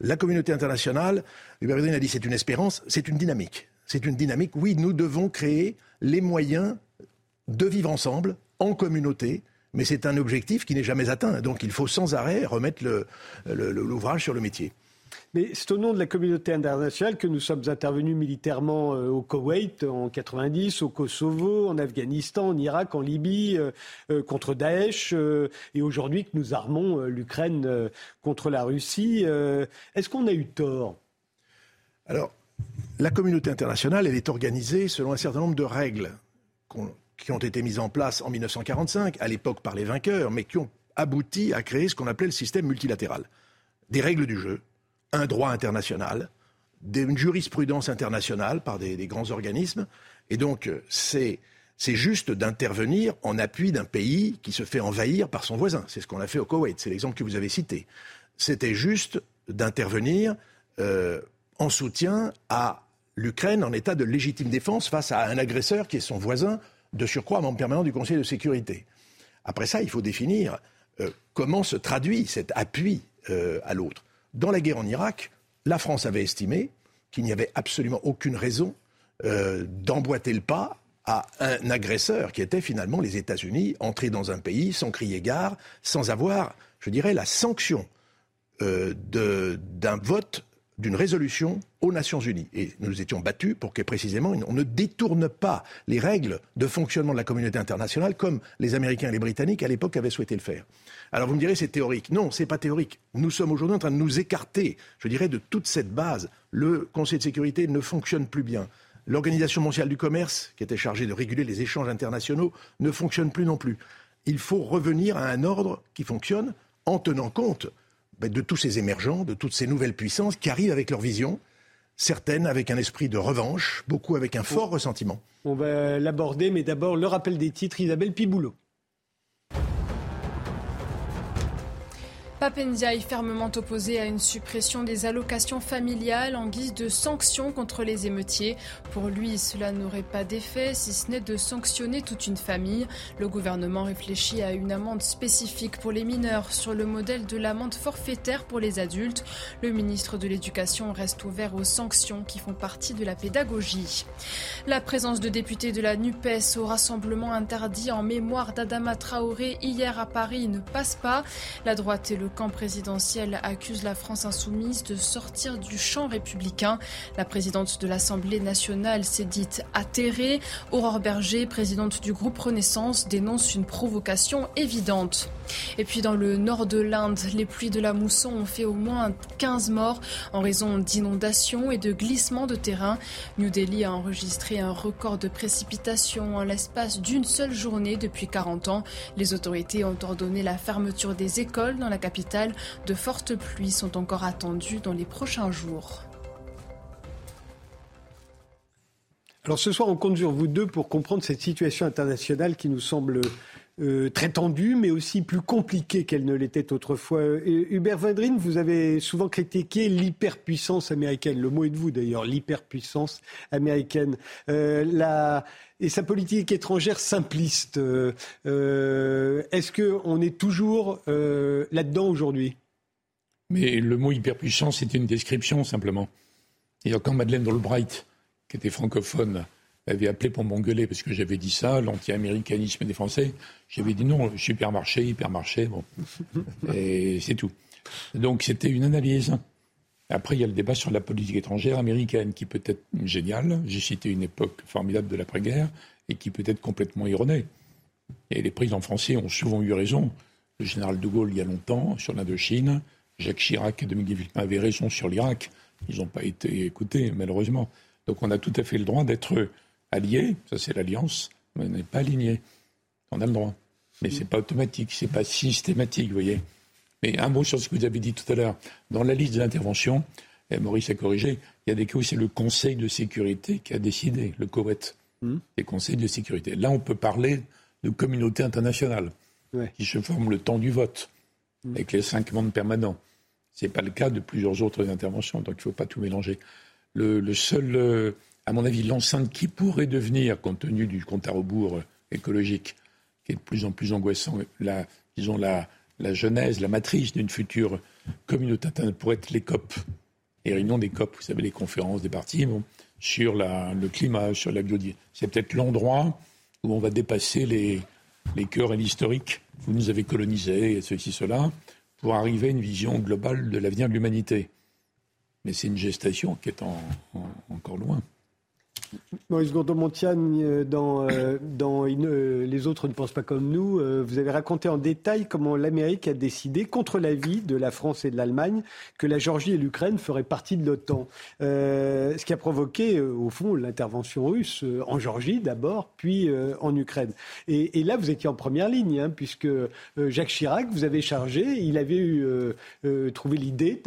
[SPEAKER 4] La communauté internationale, Hubert a dit c'est une espérance, c'est une dynamique. C'est une dynamique, oui, nous devons créer les moyens de vivre ensemble, en communauté, mais c'est un objectif qui n'est jamais atteint. Donc il faut sans arrêt remettre l'ouvrage sur le métier.
[SPEAKER 1] Mais c'est au nom de la communauté internationale que nous sommes intervenus militairement euh, au Koweït en 90, au Kosovo, en Afghanistan, en Irak, en Libye, euh, euh, contre Daesh, et aujourd'hui que nous armons l'Ukraine contre la Russie. Est-ce qu'on a eu tort?
[SPEAKER 4] Alors, la communauté internationale, elle est organisée selon un certain nombre de règles qui ont été mises en place en 1945, à l'époque par les vainqueurs, mais qui ont abouti à créer ce qu'on appelait le système multilatéral. Des règles du jeu, un droit international, une jurisprudence internationale par des, grands organismes. Et donc, c'est c'est juste d'intervenir en appui d'un pays qui se fait envahir par son voisin. C'est ce qu'on a fait au Koweït, c'est l'exemple que vous avez cité. C'était juste d'intervenir euh, en soutien à l'Ukraine en état de légitime défense face à un agresseur qui est son voisin, de surcroît membre permanent du Conseil de sécurité. Après ça, il faut définir euh, comment se traduit cet appui euh, à l'autre. Dans la guerre en Irak, la France avait estimé qu'il n'y avait absolument aucune raison euh, d'emboîter le pas à un agresseur qui était finalement les États-Unis, entrés dans un pays sans crier gare, sans avoir, je dirais, la sanction d'un vote d'une résolution aux Nations Unies. Et nous nous étions battus pour que précisément on ne détourne pas les règles de fonctionnement de la communauté internationale comme les Américains et les Britanniques à l'époque avaient souhaité le faire. Alors vous me direz c'est théorique. Non, c'est pas théorique. Nous sommes aujourd'hui en train de nous écarter, je dirais, de toute cette base. Le Conseil de sécurité ne fonctionne plus bien. L'Organisation mondiale du commerce, qui était chargée de réguler les échanges internationaux, ne fonctionne plus non plus. Il faut revenir à un ordre qui fonctionne en tenant compte de tous ces émergents, de toutes ces nouvelles puissances qui arrivent avec leur vision, certaines avec un esprit de revanche, beaucoup avec un fort ressentiment.
[SPEAKER 1] On va l'aborder, mais d'abord le rappel des titres, Isabelle Piboulot.
[SPEAKER 2] Papendia est fermement opposé à une suppression des allocations familiales en guise de sanction contre les émeutiers. Pour lui, cela n'aurait pas d'effet si ce n'est de sanctionner toute une famille. Le gouvernement réfléchit à une amende spécifique pour les mineurs sur le modèle de l'amende forfaitaire pour les adultes. Le ministre de l'Éducation reste ouvert aux sanctions qui font partie de la pédagogie. La présence de députés de la NUPES au rassemblement interdit en mémoire d'Adama Traoré hier à Paris ne passe pas. La droite et le le camp présidentiel accuse la France insoumise de sortir du champ républicain. La présidente de l'Assemblée nationale s'est dite atterrée. Aurore Berger, présidente du groupe Renaissance, dénonce une provocation évidente. Et puis dans le nord de l'Inde, les pluies de la mousson ont fait au moins 15 morts en raison d'inondations et de glissements de terrain. New Delhi a enregistré un record de précipitations en l'espace d'une seule journée depuis 40 ans. Les autorités ont ordonné la fermeture des écoles dans la capitale de fortes pluies sont encore attendues dans les prochains jours.
[SPEAKER 1] Alors ce soir, on compte sur vous deux pour comprendre cette situation internationale qui nous semble euh, très tendue, mais aussi plus compliquée qu'elle ne l'était autrefois. Hubert Vendrine, vous avez souvent critiqué l'hyperpuissance américaine. Le mot est de vous d'ailleurs, l'hyperpuissance américaine. Euh, la et sa politique étrangère simpliste. Euh, euh, est-ce qu'on est toujours euh, là-dedans aujourd'hui?
[SPEAKER 3] Mais le mot hyperpuissance, c'est une description simplement. Et quand Madeleine Albright, qui était francophone, avait appelé pour m'engueuler parce que j'avais dit ça, l'anti-américanisme des Français, j'avais dit non, supermarché, hypermarché, bon. Et c'est tout. Donc c'était une analyse. Après, il y a le débat sur la politique étrangère américaine qui peut être géniale. J'ai cité une époque formidable de l'après-guerre et qui peut être complètement erronée. Et les présidents français ont souvent eu raison. Le général de Gaulle, il y a longtemps, sur l'Indochine. Jacques Chirac et Dominique Villepin avaient raison sur l'Irak. Ils n'ont pas été écoutés, malheureusement. Donc on a tout à fait le droit d'être alliés. Ça, c'est l'alliance. Mais on n'est pas aligné. On a le droit. Mais ce n'est pas automatique, ce n'est pas systématique, vous voyez. Mais un mot sur ce que vous avez dit tout à l'heure. Dans la liste des interventions, et Maurice a corrigé, il y a des cas où c'est le Conseil de sécurité qui a décidé, le COET, mmh. les conseils de sécurité. Là, on peut parler de communauté internationale qui se forme le temps du vote, hmm. avec les cinq membres permanents. Ce n'est pas le cas de plusieurs autres interventions, donc il ne faut pas tout mélanger. Le, seul, euh, à mon avis, l'enceinte qui pourrait devenir, compte tenu du compte à rebours écologique, qui est de plus en plus angoissant, la, disons la, la genèse, la matrice d'une future communauté pour être les COP, les réunions des COP, vous savez, les conférences des partis, sur le climat, sur la biodiversité. C'est peut-être l'endroit où on va dépasser les, les cœurs et l'historique. Vous nous avez colonisés, ceci, cela, pour arriver à une vision globale de l'avenir de l'humanité. Mais c'est une gestation qui est encore loin.
[SPEAKER 1] Maurice Gourdon-Montiane, euh, dans, euh, euh, Les autres ne pensent pas comme nous, vous avez raconté en détail comment l'Amérique a décidé, contre l'avis de la France et de l'Allemagne, que la Géorgie et l'Ukraine feraient partie de l'OTAN. ce qui a provoqué, au fond, l'intervention russe en Géorgie d'abord, puis en Ukraine. Et, là, vous étiez en première ligne, hein, puisque Jacques Chirac vous avait chargé, il avait eu, trouvé l'idée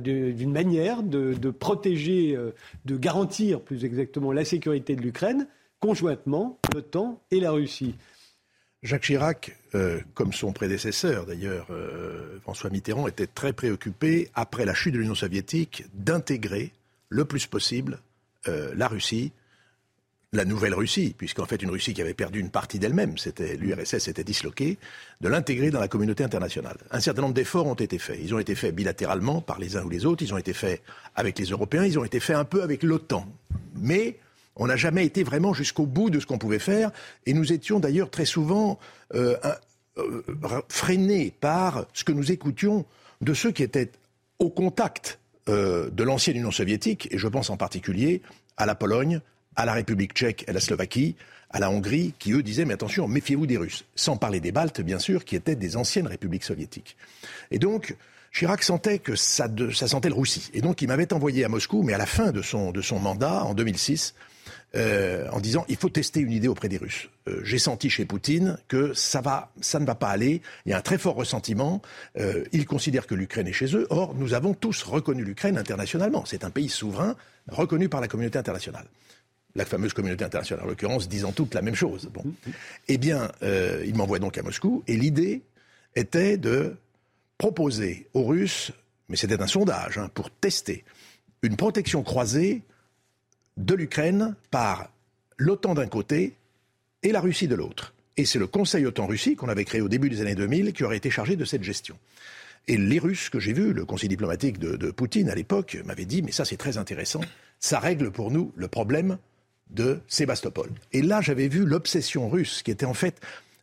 [SPEAKER 1] d'une manière de, de protéger, de garantir plus exactement la sécurité de l'Ukraine, conjointement l'OTAN et la Russie.
[SPEAKER 4] Jacques Chirac, euh, comme son prédécesseur d'ailleurs, euh, François Mitterrand, était très préoccupé, après la chute de l'Union soviétique, d'intégrer le plus possible euh, la Russie, la nouvelle Russie, puisqu'en fait une Russie qui avait perdu une partie d'elle-même, c'était l'URSS était disloquée, de l'intégrer dans la communauté internationale. Un certain nombre d'efforts ont été faits. Ils ont été faits bilatéralement par les uns ou les autres, ils ont été faits avec les Européens, ils ont été faits un peu avec l'OTAN. Mais on n'a jamais été vraiment jusqu'au bout de ce qu'on pouvait faire, et nous étions d'ailleurs très souvent euh, euh, freinés par ce que nous écoutions de ceux qui étaient au contact euh, de l'ancienne Union soviétique, et je pense en particulier à la Pologne, à la République tchèque et à la Slovaquie, à la Hongrie, qui eux disaient mais attention, méfiez-vous des Russes, sans parler des Baltes bien sûr, qui étaient des anciennes républiques soviétiques. Et donc Chirac sentait que ça, sentait le roussi, et donc il m'avait envoyé à Moscou, mais à la fin de son, mandat en 2006, euh, en disant il faut tester une idée auprès des Russes. Euh, j'ai senti chez Poutine que ça va, ça ne va pas aller. Il y a un très fort ressentiment. Euh, ils considèrent que l'Ukraine est chez eux. Or, nous avons tous reconnu l'Ukraine internationalement. C'est un pays souverain reconnu par la communauté internationale la fameuse communauté internationale, en l'occurrence, disant toutes la même chose. Bon. Eh bien, euh, il m'envoie donc à Moscou, et l'idée était de proposé aux Russes, mais c'était un sondage hein, pour tester, une protection croisée de l'Ukraine par l'OTAN d'un côté et la Russie de l'autre. Et c'est le Conseil OTAN-Russie qu'on avait créé au début des années 2000 qui aurait été chargé de cette gestion. Et les Russes que j'ai vus, le conseil diplomatique de, de Poutine à l'époque, m'avaient dit, mais ça c'est très intéressant, ça règle pour nous le problème de Sébastopol. Et là, j'avais vu l'obsession russe, qui était en fait,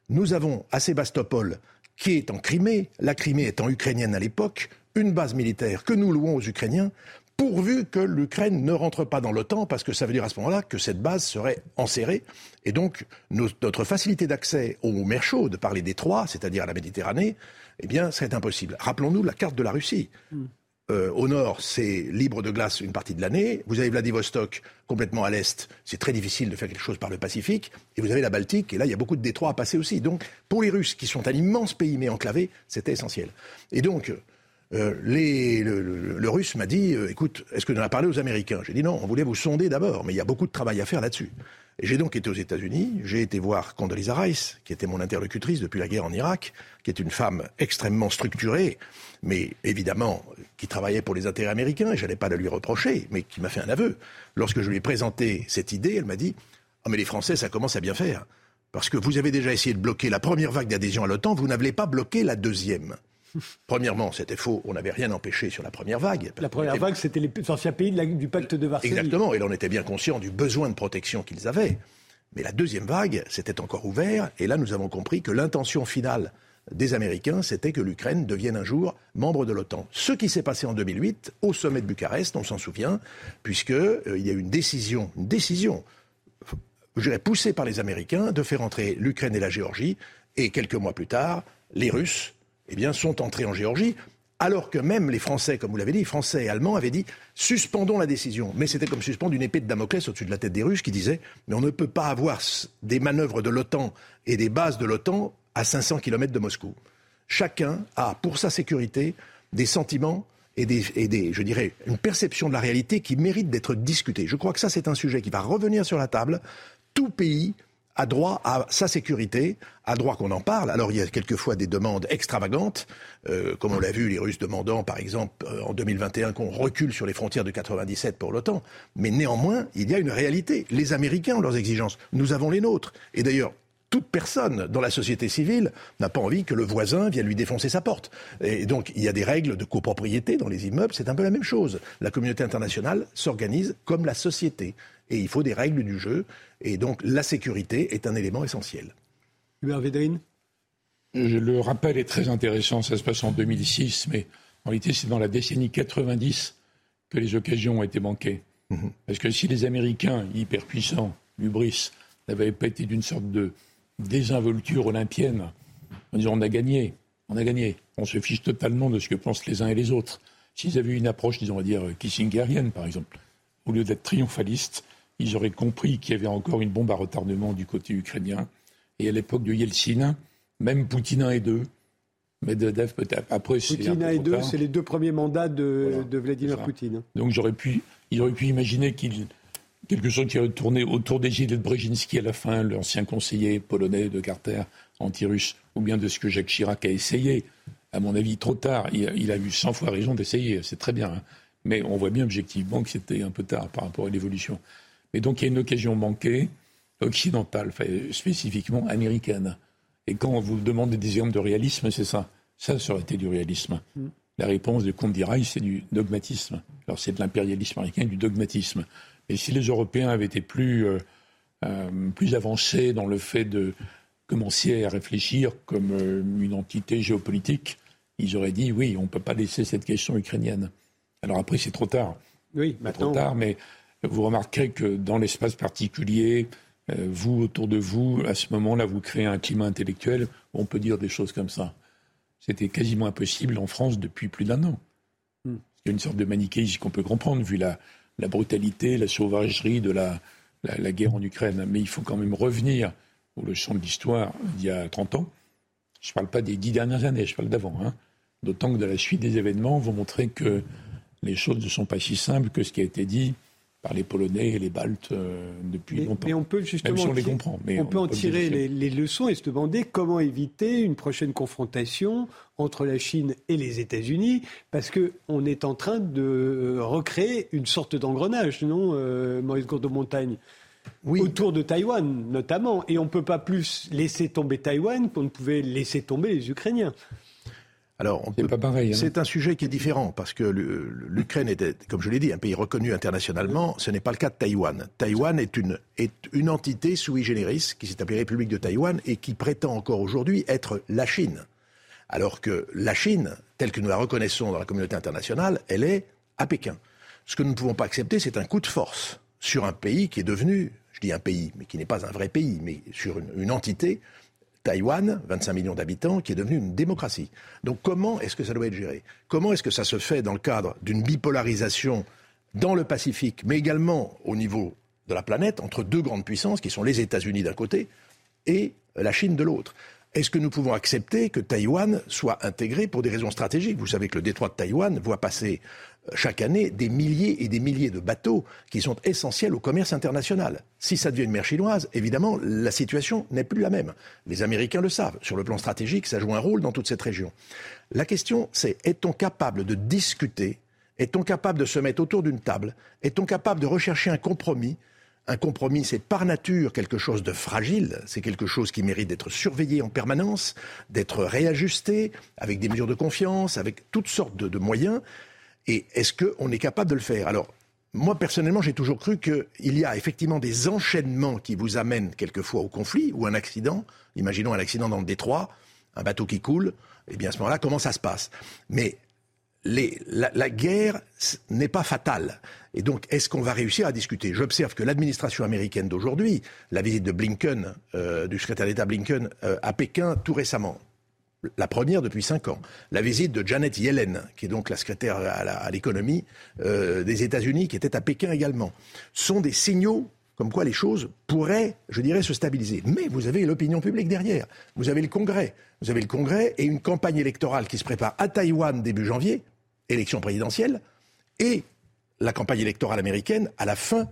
[SPEAKER 4] nous avons à Sébastopol, qui est en Crimée, la Crimée étant ukrainienne à l'époque, une base militaire que nous louons aux Ukrainiens, pourvu que l'Ukraine ne rentre pas dans l'OTAN, parce que ça veut dire à ce moment-là que cette base serait enserrée. Et donc, notre facilité d'accès aux mers chaudes par les détroits, c'est-à-dire à la Méditerranée, eh bien, serait impossible. Rappelons-nous la carte de la Russie. Euh, au nord, c'est libre de glace une partie de l'année. Vous avez Vladivostok complètement à l'est. C'est très difficile de faire quelque chose par le Pacifique. Et vous avez la Baltique. Et là, il y a beaucoup de détroits à passer aussi. Donc, pour les Russes, qui sont un immense pays mais enclavé, c'était essentiel. Et donc, euh, le, Russe m'a dit, euh, écoute, est-ce que tu en as parlé aux Américains? J'ai dit non, on voulait vous sonder d'abord, mais il y a beaucoup de travail à faire là-dessus. J'ai donc été aux États-Unis, j'ai été voir Condoleezza Rice, qui était mon interlocutrice depuis la guerre en Irak, qui est une femme extrêmement structurée, mais évidemment qui travaillait pour les intérêts américains, et je n'allais pas la lui reprocher, mais qui m'a fait un aveu. Lorsque je lui ai présenté cette idée, elle m'a dit Ah, mais les Français, ça commence à bien faire. Parce que vous avez déjà essayé de bloquer la première vague d'adhésion à l'OTAN, vous n'avez pas bloqué la deuxième. Premièrement, c'était faux. On n'avait rien empêché sur la première vague.
[SPEAKER 1] La première vague, c'était les anciens pays du pacte de Varsovie.
[SPEAKER 4] Exactement. Et là, on était bien conscient du besoin de protection qu'ils avaient. Mais la deuxième vague, c'était encore ouvert. Et là, nous avons compris que l'intention finale des Américains, c'était que l'Ukraine devienne un jour membre de l'OTAN. Ce qui s'est passé en 2008 au sommet de Bucarest, on s'en souvient, puisqu'il euh, y a eu une décision, une décision, je dirais poussée par les Américains, de faire entrer l'Ukraine et la Géorgie. Et quelques mois plus tard, les Russes eh bien, sont entrés en Géorgie, alors que même les Français, comme vous l'avez dit, Français et Allemands avaient dit suspendons la décision. Mais c'était comme suspendre une épée de Damoclès au-dessus de la tête des Russes qui disaient mais on ne peut pas avoir des manœuvres de l'OTAN et des bases de l'OTAN à 500 km de Moscou. Chacun a, pour sa sécurité, des sentiments et des, et des, je dirais, une perception de la réalité qui mérite d'être discutée. Je crois que ça, c'est un sujet qui va revenir sur la table. Tout pays a droit à sa sécurité, a droit qu'on en parle. Alors il y a quelquefois des demandes extravagantes, euh, comme on l'a vu, les Russes demandant par exemple euh, en 2021 qu'on recule sur les frontières de 97 pour l'OTAN. Mais néanmoins, il y a une réalité. Les Américains ont leurs exigences, nous avons les nôtres. Et d'ailleurs, toute personne dans la société civile n'a pas envie que le voisin vienne lui défoncer sa porte. Et donc, il y a des règles de copropriété dans les immeubles, c'est un peu la même chose. La communauté internationale s'organise comme la société. Et il faut des règles du jeu. Et donc, la sécurité est un élément essentiel.
[SPEAKER 1] Hubert Védrine?
[SPEAKER 3] Le rappel est très intéressant. Ça se passe en 2006, mais en réalité, c'est dans la décennie 90 que les occasions ont été manquées. Mhm. Parce que si les Américains, hyper puissants, Lubris, n'avaient pas été d'une sorte de désinvolture olympienne en disant on a gagné, on a gagné. On se fiche totalement de ce que pensent les uns et les autres. S'ils avaient eu une approche, disons, on va dire, kissingerienne, par exemple, au lieu d'être triomphalistes, ils auraient compris qu'il y avait encore une bombe à retardement du côté ukrainien. Et à l'époque de Yeltsin, même Poutine 1 et 2, Medvedev peut-être après.
[SPEAKER 1] Poutine 1 et 2, c'est les deux premiers mandats de, de Vladimir Poutine.
[SPEAKER 3] Donc j'aurais pu, il aurait pu imaginer qu'il quelque chose qui aurait tourné autour des idées de Brzezinski à la fin, l'ancien conseiller polonais de Carter, anti-russe, ou bien de ce que Jacques Chirac a essayé. À mon avis, trop tard. Il, a eu 100 fois raison d'essayer, c'est très bien. Hein. Mais on voit bien objectivement que c'était un peu tard par rapport à l'évolution. Mais donc il y a une occasion manquée, occidentale, spécifiquement américaine. Et quand on vous demande des exemples de réalisme, c'est ça. Ça, ça aurait été du réalisme. Mm. La réponse de Comte c'est du dogmatisme. Alors c'est de l'impérialisme américain, du dogmatisme. Et si les Européens avaient été plus, euh, euh, plus avancés dans le fait de commencer à réfléchir comme euh, une entité géopolitique, ils auraient dit oui, on ne peut pas laisser cette question ukrainienne. Alors après, c'est trop tard.
[SPEAKER 1] Oui,
[SPEAKER 3] maintenant. trop tard, mais vous remarquerez que dans l'espace particulier, vous, autour de vous, à ce moment-là, vous créez un climat intellectuel où on peut dire des choses comme ça. C'était quasiment impossible en France depuis plus d'un an. Hmm. Y a une sorte de manichéisme qu'on peut comprendre, vu la, la brutalité, la sauvagerie de la, guerre en Ukraine. Mais il faut quand même revenir au leçons de l'histoire d'il y a 30 ans. Je ne parle pas des dix dernières années, je parle d'avant. Hein. D'autant que de la suite des événements, vous montrer que les choses ne sont pas si simples que ce qui a été dit par les Polonais et les Baltes euh, depuis longtemps.
[SPEAKER 1] Mais on peut justement,
[SPEAKER 3] on les comprend, mais
[SPEAKER 1] on, peut en tirer les, leçons et se demander comment éviter une prochaine confrontation entre la Chine et les États-Unis, parce que on est en train de euh, recréer une sorte d'engrenage, non, euh, Maurice Gourdeau-Montagne oui. autour de Taïwan notamment. Et on ne peut pas plus laisser tomber Taïwan qu'on ne pouvait laisser tomber les Ukrainiens.
[SPEAKER 4] Alors, hein. c'est un sujet qui est différent parce que l'Ukraine est, comme je l'ai dit, un pays reconnu internationalement. Ce n'est pas le cas de Taïwan. Taïwan est une, est une entité sui generis qui s'est appelée République de Taïwan et qui prétend encore aujourd'hui être la Chine. Alors que la Chine, telle que nous la reconnaissons dans la communauté internationale, elle est à Pékin. Ce que nous ne pouvons pas accepter, c'est un coup de force sur un pays qui est devenu, je dis un pays, mais qui n'est pas un vrai pays, mais sur une entité Taïwan, 25 millions d'habitants, qui est devenu une démocratie. Donc comment est-ce que ça doit être géré? Comment est-ce que ça se fait dans le cadre d'une bipolarisation dans le Pacifique, mais également au niveau de la planète, entre deux grandes puissances, qui sont les États-Unis d'un côté et la Chine de l'autre? Est-ce que nous pouvons accepter que Taïwan soit intégré pour des raisons stratégiques? Vous savez que le détroit de Taïwan voit passer euh, chaque année des milliers et des milliers de bateaux qui sont essentiels au commerce international. Si ça devient une mer chinoise, évidemment, la situation n'est plus la même. Les Américains le savent. Sur le plan stratégique, ça joue un rôle dans toute cette région. La question, c'est est-on capable de discuter? Est-on capable de se mettre autour d'une table? Est-on capable de rechercher un compromis un compromis, c'est par nature quelque chose de fragile, c'est quelque chose qui mérite d'être surveillé en permanence, d'être réajusté avec des mesures de confiance, avec toutes sortes de, moyens. Et est-ce qu'on est capable de le faire? Alors, moi, personnellement, j'ai toujours cru qu'il y a effectivement des enchaînements qui vous amènent quelquefois au conflit ou un accident. Imaginons un accident dans le détroit, un bateau qui coule. Eh bien, à ce moment-là, comment ça se passe? Mais la, guerre n'est pas fatale. Et donc, est-ce qu'on va réussir à discuter? J'observe que l'administration américaine d'aujourd'hui, la visite de Blinken, euh, du secrétaire d'État Blinken euh, à Pékin tout récemment, la première depuis cinq ans, la visite de Janet Yellen, qui est donc la secrétaire à l'économie euh, des États-Unis, qui était à Pékin également, sont des signaux comme quoi les choses pourraient, je dirais, se stabiliser. Mais vous avez l'opinion publique derrière. Vous avez le Congrès. Vous avez le Congrès et une campagne électorale qui se prépare à Taïwan début janvier élection présidentielle, et la campagne électorale américaine à la fin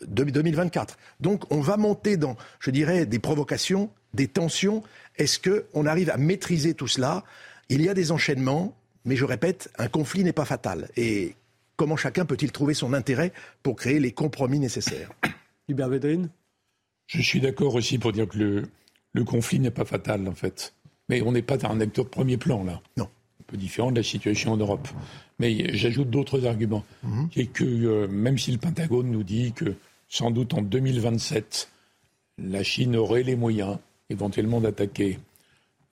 [SPEAKER 4] de 2024. Donc on va monter dans, je dirais, des provocations, des tensions. Est-ce qu'on arrive à maîtriser tout cela? Il y a des enchaînements, mais je répète, un conflit n'est pas fatal. Et comment chacun peut-il trouver son intérêt pour créer les compromis nécessaires?
[SPEAKER 1] Hubert Védrine?
[SPEAKER 3] Je suis d'accord aussi pour dire que le, le conflit n'est pas fatal, en fait. Mais on n'est pas dans un acteur de premier plan, là.
[SPEAKER 4] Non
[SPEAKER 3] différent de la situation en Europe. Mais j'ajoute d'autres arguments, mhm. qui est que euh, même si le Pentagone nous dit que sans doute en 2027, la Chine aurait les moyens éventuellement d'attaquer,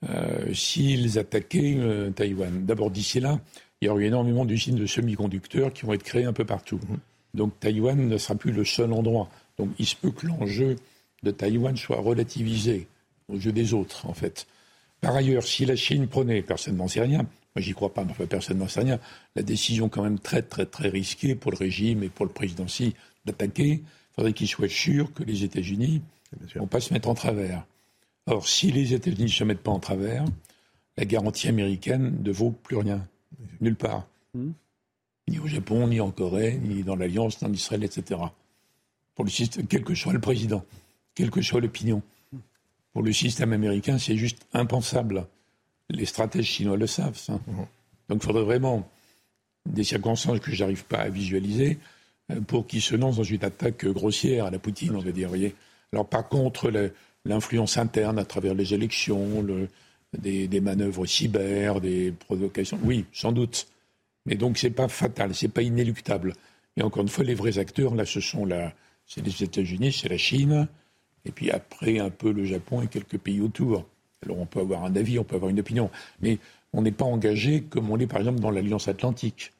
[SPEAKER 3] euh, s'ils attaquaient euh, Taïwan. D'abord, d'ici là, il y aura eu énormément d'usines de semi-conducteurs qui vont être créées un peu partout. Mhm. Donc Taïwan ne sera plus le seul endroit. Donc il se peut que l'enjeu de Taïwan soit relativisé au jeu des autres, en fait. Par ailleurs, si la Chine prenait, personne n'en sait rien, moi, j'y crois pas, mais personne n'en sait rien. La décision, quand même, très, très, très risquée pour le régime et pour le président si d'attaquer. Il faudrait qu'il soit sûr que les États-Unis ne vont pas se mettre en travers. Or, si les États-Unis ne se mettent pas en travers, la garantie américaine ne vaut plus rien, nulle part. Hmm. Ni au Japon, ni en Corée, ni dans l'Alliance, ni en Israël, etc. Pour le système, quel que soit le président, quelle que soit l'opinion. Pour le système américain, c'est juste impensable les stratèges chinois le savent, ça. Mhm. Donc il faudrait vraiment des circonstances que je n'arrive pas à visualiser euh, pour qu'ils se lancent dans une attaque grossière à la Poutine, on va dire. Voyez Alors par contre, l'influence interne à travers les élections, des, manœuvres cyber, des provocations, oui, sans doute. Mais donc c'est pas fatal, c'est pas inéluctable. Et encore une fois, les vrais acteurs, là, ce sont la, c'est les États-Unis, c'est la Chine, et puis après un peu le Japon et quelques pays autour. Alors on peut avoir un avis, on peut avoir une opinion, mais on n'est pas engagé comme on l'est par exemple dans l'Alliance Atlantique,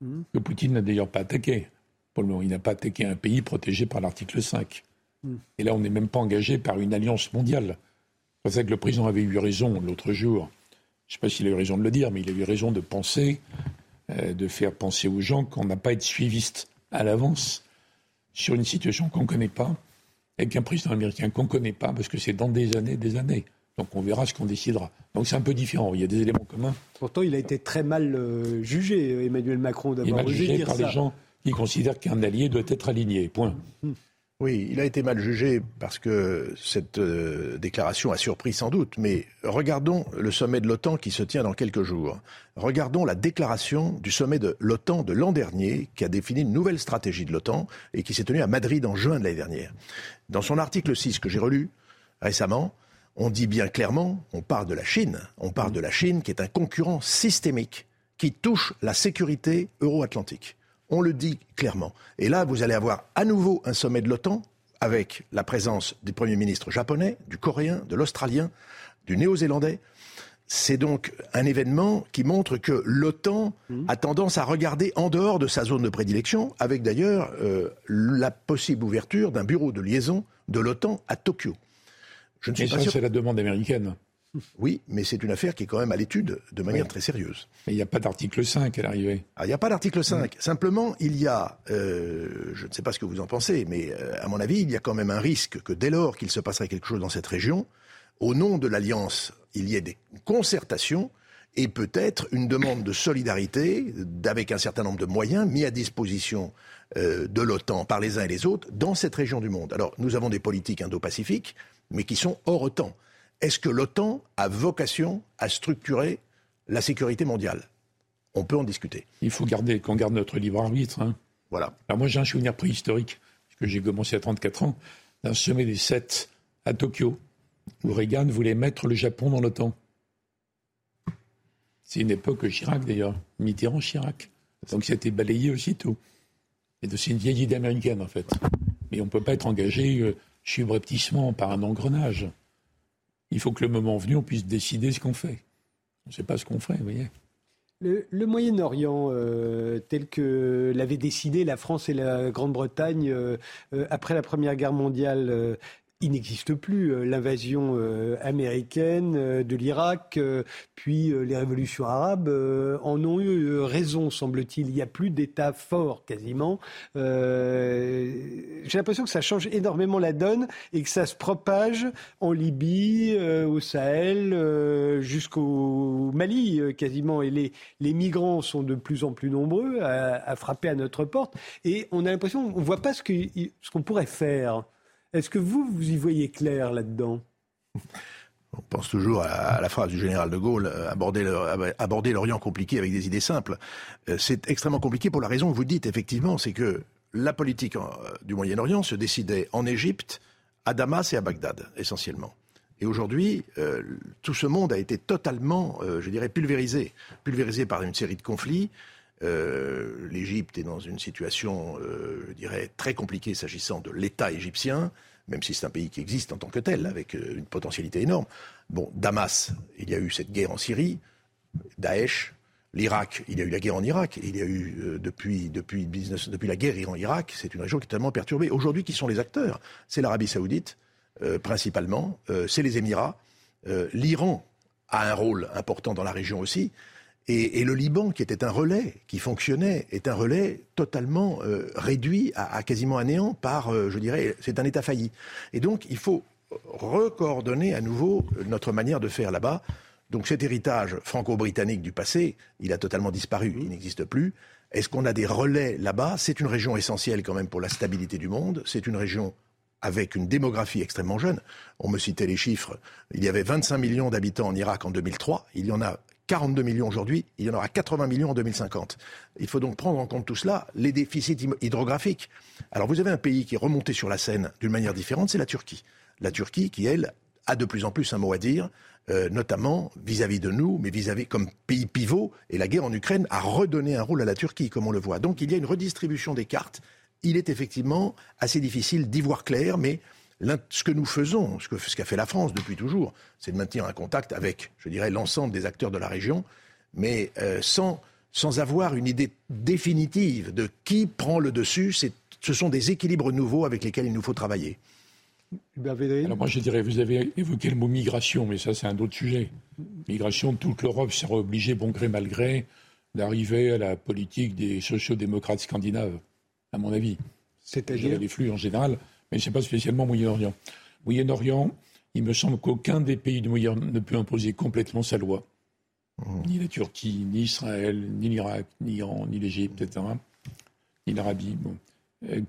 [SPEAKER 3] mmh. que Poutine n'a d'ailleurs pas attaqué. Pour le moment, il n'a pas attaqué un pays protégé par l'article 5. Mmh. Et là, on n'est même pas engagé par une alliance mondiale. C'est pour ça que le président avait eu raison l'autre jour. Je ne sais pas s'il a eu raison de le dire, mais il a eu raison de penser, euh, de faire penser aux gens qu'on n'a pas à être suiviste à l'avance sur une situation qu'on ne connaît pas, avec un président américain qu'on ne connaît pas, parce que c'est dans des années, des années. Donc on verra ce qu'on décidera. Donc c'est un peu différent. Il y a des éléments communs.
[SPEAKER 1] Pourtant, il a été très mal euh, jugé, Emmanuel Macron, d'avoir
[SPEAKER 3] osé dire par ça. les gens qui considère qu'un allié doit être aligné. Point.
[SPEAKER 4] Oui, il a été mal jugé parce que cette euh, déclaration a surpris sans doute. Mais regardons le sommet de l'OTAN qui se tient dans quelques jours. Regardons la déclaration du sommet de l'OTAN de l'an dernier qui a défini une nouvelle stratégie de l'OTAN et qui s'est tenue à Madrid en juin de l'année dernière. Dans son article 6 que j'ai relu récemment, on dit bien clairement, on parle de la Chine, on parle de la Chine qui est un concurrent systémique qui touche la sécurité euro-atlantique. On le dit clairement. Et là, vous allez avoir à nouveau un sommet de l'OTAN avec la présence du Premier ministre japonais, du Coréen, de l'Australien, du Néo-Zélandais. C'est donc un événement qui montre que l'OTAN mmh. a tendance à regarder en dehors de sa zone de prédilection, avec d'ailleurs euh, la possible ouverture d'un bureau de liaison de l'OTAN à Tokyo.
[SPEAKER 3] Je ne suis pas ça, c'est la demande américaine.
[SPEAKER 4] Oui, mais c'est une affaire qui est quand même à l'étude de manière très sérieuse.
[SPEAKER 3] Mais il n'y a pas d'article 5 à l'arrivée.
[SPEAKER 4] Ah, il n'y a pas d'article 5. Simplement, il y a, euh, je ne sais pas ce que vous en pensez, mais euh, à mon avis, il y a quand même un risque que dès lors qu'il se passerait quelque chose dans cette région, au nom de l'alliance, il y ait des concertations et peut-être une demande de solidarité avec un certain nombre de moyens mis à disposition euh, de l'OTAN par les uns et les autres dans cette région du monde. Alors, nous avons des politiques indo-pacifiques, mais qui sont hors OTAN. Est-ce que l'OTAN a vocation à structurer la sécurité mondiale? On peut en discuter.
[SPEAKER 3] Il faut garder qu'on garde notre libre arbitre. Hein.
[SPEAKER 4] Voilà.
[SPEAKER 3] Alors moi j'ai un souvenir préhistorique, puisque j'ai commencé à 34 ans, d'un sommet des sept à Tokyo, où Reagan voulait mettre le Japon dans l'OTAN. C'est une époque Chirac d'ailleurs, Mitterrand-Chirac. Donc c'était balayé aussitôt. Et c'est une vieille idée américaine en fait. Mais on ne peut pas être engagé euh, subrepticement par un engrenage il faut que le moment venu, on puisse décider ce qu'on fait. On ne sait pas ce qu'on fait, vous voyez.
[SPEAKER 1] Le, Moyen-Orient, euh, tel que l'avaient décidé la France et la Grande-Bretagne euh, euh, après la Première Guerre mondiale, il n'existe plus. Euh, l'invasion euh, américaine euh, de l'Irak, puis les révolutions arabes en ont eu raison, semble-t-il. Il n'y a plus d'État fort quasiment. J'ai l'impression que ça change énormément la donne et que ça se propage en Libye, au Sahel, jusqu'au Mali quasiment. Et les, migrants sont de plus en plus nombreux à, frapper à notre porte. Et on a l'impression, on ne voit pas ce qu'on pourrait faire. Est-ce que vous, vous y voyez clair là-dedans?
[SPEAKER 4] On pense toujours à la phrase du général de Gaulle, euh, aborder l'Orient compliqué avec des idées simples. Euh, c'est extrêmement compliqué pour la raison que vous dites, effectivement, c'est que la politique euh, du Moyen-Orient se décidait en Égypte, à Damas et à Bagdad, essentiellement. Et aujourd'hui, tout ce monde a été totalement, je dirais, pulvérisé. Pulvérisé par une série de conflits. L'Égypte est dans une situation, je dirais, très compliquée s'agissant de l'État égyptien même si c'est un pays qui existe en tant que tel, avec euh, une potentialité énorme. Bon, Damas, il y a eu cette guerre en Syrie, Daesh, l'Irak, il y a eu la guerre en Irak, il y a eu euh, depuis, depuis, la guerre Iran-Irak, c'est une région qui est tellement perturbée. Aujourd'hui, qui sont les acteurs? C'est l'Arabie saoudite, euh, principalement, c'est les Émirats, l'Iran a un rôle important dans la région aussi, et, le Liban, qui était un relais, qui fonctionnait, est un relais totalement euh, réduit à, quasiment à néant par, euh, je dirais, c'est un État failli. Et donc, il faut recoordonner à nouveau notre manière de faire là-bas. Donc cet héritage franco-britannique du passé, il a totalement disparu, il n'existe plus. Est-ce qu'on a des relais là-bas? C'est une région essentielle quand même pour la stabilité du monde. C'est une région avec une démographie extrêmement jeune. On me citait les chiffres. Il y avait 25 millions d'habitants en Irak en 2003. Il y en a 42 millions aujourd'hui, il y en aura 80 millions en 2050. Il faut donc prendre en compte tout cela, les déficits hydrographiques. Alors vous avez un pays qui est remonté sur la scène d'une manière différente, c'est la Turquie. La Turquie qui, elle, a de plus en plus un mot à dire, euh, notamment vis-à-vis de nous, mais vis-à-vis comme pays pivot. Et la guerre en Ukraine a redonné un rôle à la Turquie, comme on le voit. Donc il y a une redistribution des cartes. Il est effectivement assez difficile d'y voir clair, mais ce que nous faisons, ce qu'a fait la France depuis toujours, c'est de maintenir un contact avec, je dirais, l'ensemble des acteurs de la région, mais euh, sans, sans avoir une idée définitive de qui prend le dessus. Ce sont des équilibres nouveaux avec lesquels il nous faut travailler.
[SPEAKER 3] Alors moi je dirais, vous avez évoqué le mot migration, mais ça c'est un autre sujet. Migration, toute l'Europe sera obligée, bon gré mal gré, d'arriver à la politique des sociaux-démocrates scandinaves, à mon avis. C'est-à-dire les flux en général mais ce n'est pas spécialement Moyen-Orient. Moyen-Orient, il me semble qu'aucun des pays du Moyen-Orient ne peut imposer complètement sa loi. Mmh. Ni la Turquie, ni Israël, ni l'Irak, ni l'Iran, ni l'Égypte, etc. ni l'Arabie. Bon.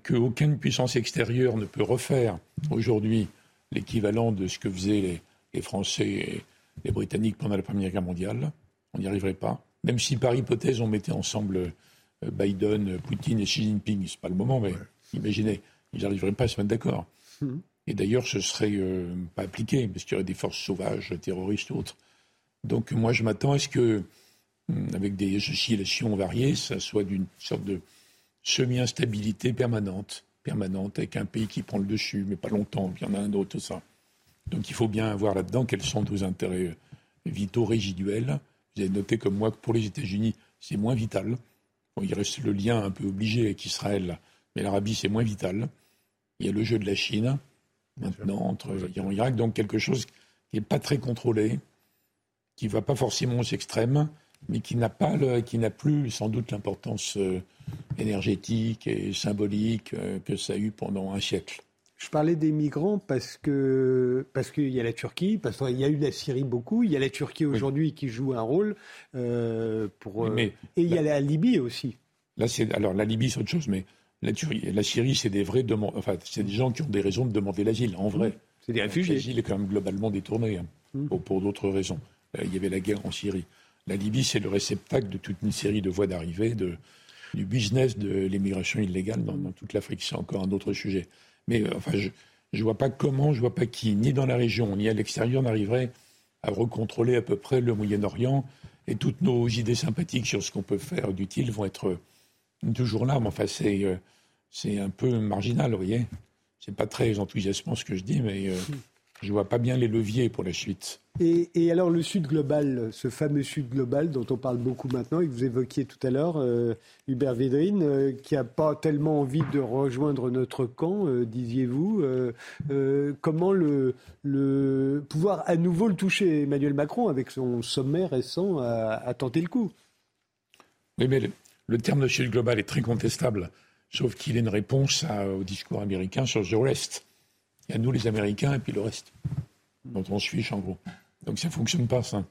[SPEAKER 3] Qu'aucune puissance extérieure ne peut refaire aujourd'hui l'équivalent de ce que faisaient les, les Français et les Britanniques pendant la Première Guerre mondiale. On n'y arriverait pas. Même si par hypothèse on mettait ensemble euh, Biden, Poutine et Xi Jinping, c'est pas le moment, mais imaginez, ils n'arriveraient pas à se mettre d'accord. Hmm. Et d'ailleurs, ce serait euh, pas appliqué, parce qu'il y aurait des forces sauvages, terroristes ou autres. Donc moi, je m'attends à ce que, hmm, avec des oscillations variées, ça soit d'une sorte de semi-instabilité permanente, permanente, avec un pays qui prend le dessus, mais pas longtemps, puis il y en a un autre, tout ça. Donc il faut bien voir là-dedans quels sont nos intérêts vitaux résiduels. Vous avez noté comme moi que pour les États-Unis, c'est moins vital. il reste le lien un peu obligé avec Israël, mais l'Arabie, c'est moins vital. Il y a le jeu de la Chine, maintenant, entre Iran et Irak, donc quelque chose qui n'est pas très contrôlé, qui ne va pas forcément aux extrêmes, mais qui n'a pas qui n'a plus sans doute l'importance euh, énergétique et symbolique euh, que ça a eu pendant un siècle.
[SPEAKER 1] Je parlais des migrants parce que parce qu'il y a la Turquie, parce qu'il y a eu la Syrie beaucoup, il y a la Turquie aujourd'hui qui joue un rôle euh, pour et il y a la Libye aussi.
[SPEAKER 3] Là, c'est alors la Libye c'est autre chose, mais la, la Syrie c'est des vrais demandes, enfin c'est des gens qui ont des raisons de demander l'asile en vrai.
[SPEAKER 1] C'est des réfugiés.
[SPEAKER 3] L'asile est quand même globalement détourné hein, hmm. pour, d'autres raisons. il y avait la guerre en Syrie. La Libye, c'est le réceptacle de toute une série de voies d'arrivée, de, du business de l'immigration illégale dans, toute l'Afrique. C'est encore un autre sujet. Mais euh, enfin, je ne vois pas comment, je ne vois pas qui, ni dans la région, ni à l'extérieur, n'arriverait à recontrôler à peu près le Moyen-Orient. Et toutes nos idées sympathiques sur ce qu'on peut faire d'utile vont être toujours là. Mais enfin, c'est, euh, c'est un peu marginal, vous voyez. C'est pas très enthousiasmant ce que je dis, mais euh, je ne vois pas bien les leviers pour la suite.
[SPEAKER 1] Et, alors le Sud global, ce fameux Sud global dont on parle beaucoup maintenant et que vous évoquiez tout à l'heure, euh, Hubert Védrine, euh, qui n'a pas tellement envie de rejoindre notre camp, disiez-vous. comment le, le, pouvoir à nouveau le toucher Emmanuel Macron avec son sommet récent a, tenté le coup?
[SPEAKER 3] Oui, mais le, terme de Sud global est très contestable, sauf qu'il est une réponse au discours américain sur The Rest. Il y a nous les Américains et puis le reste, dont on se fiche en gros. Donc ça ne fonctionne pas, ça.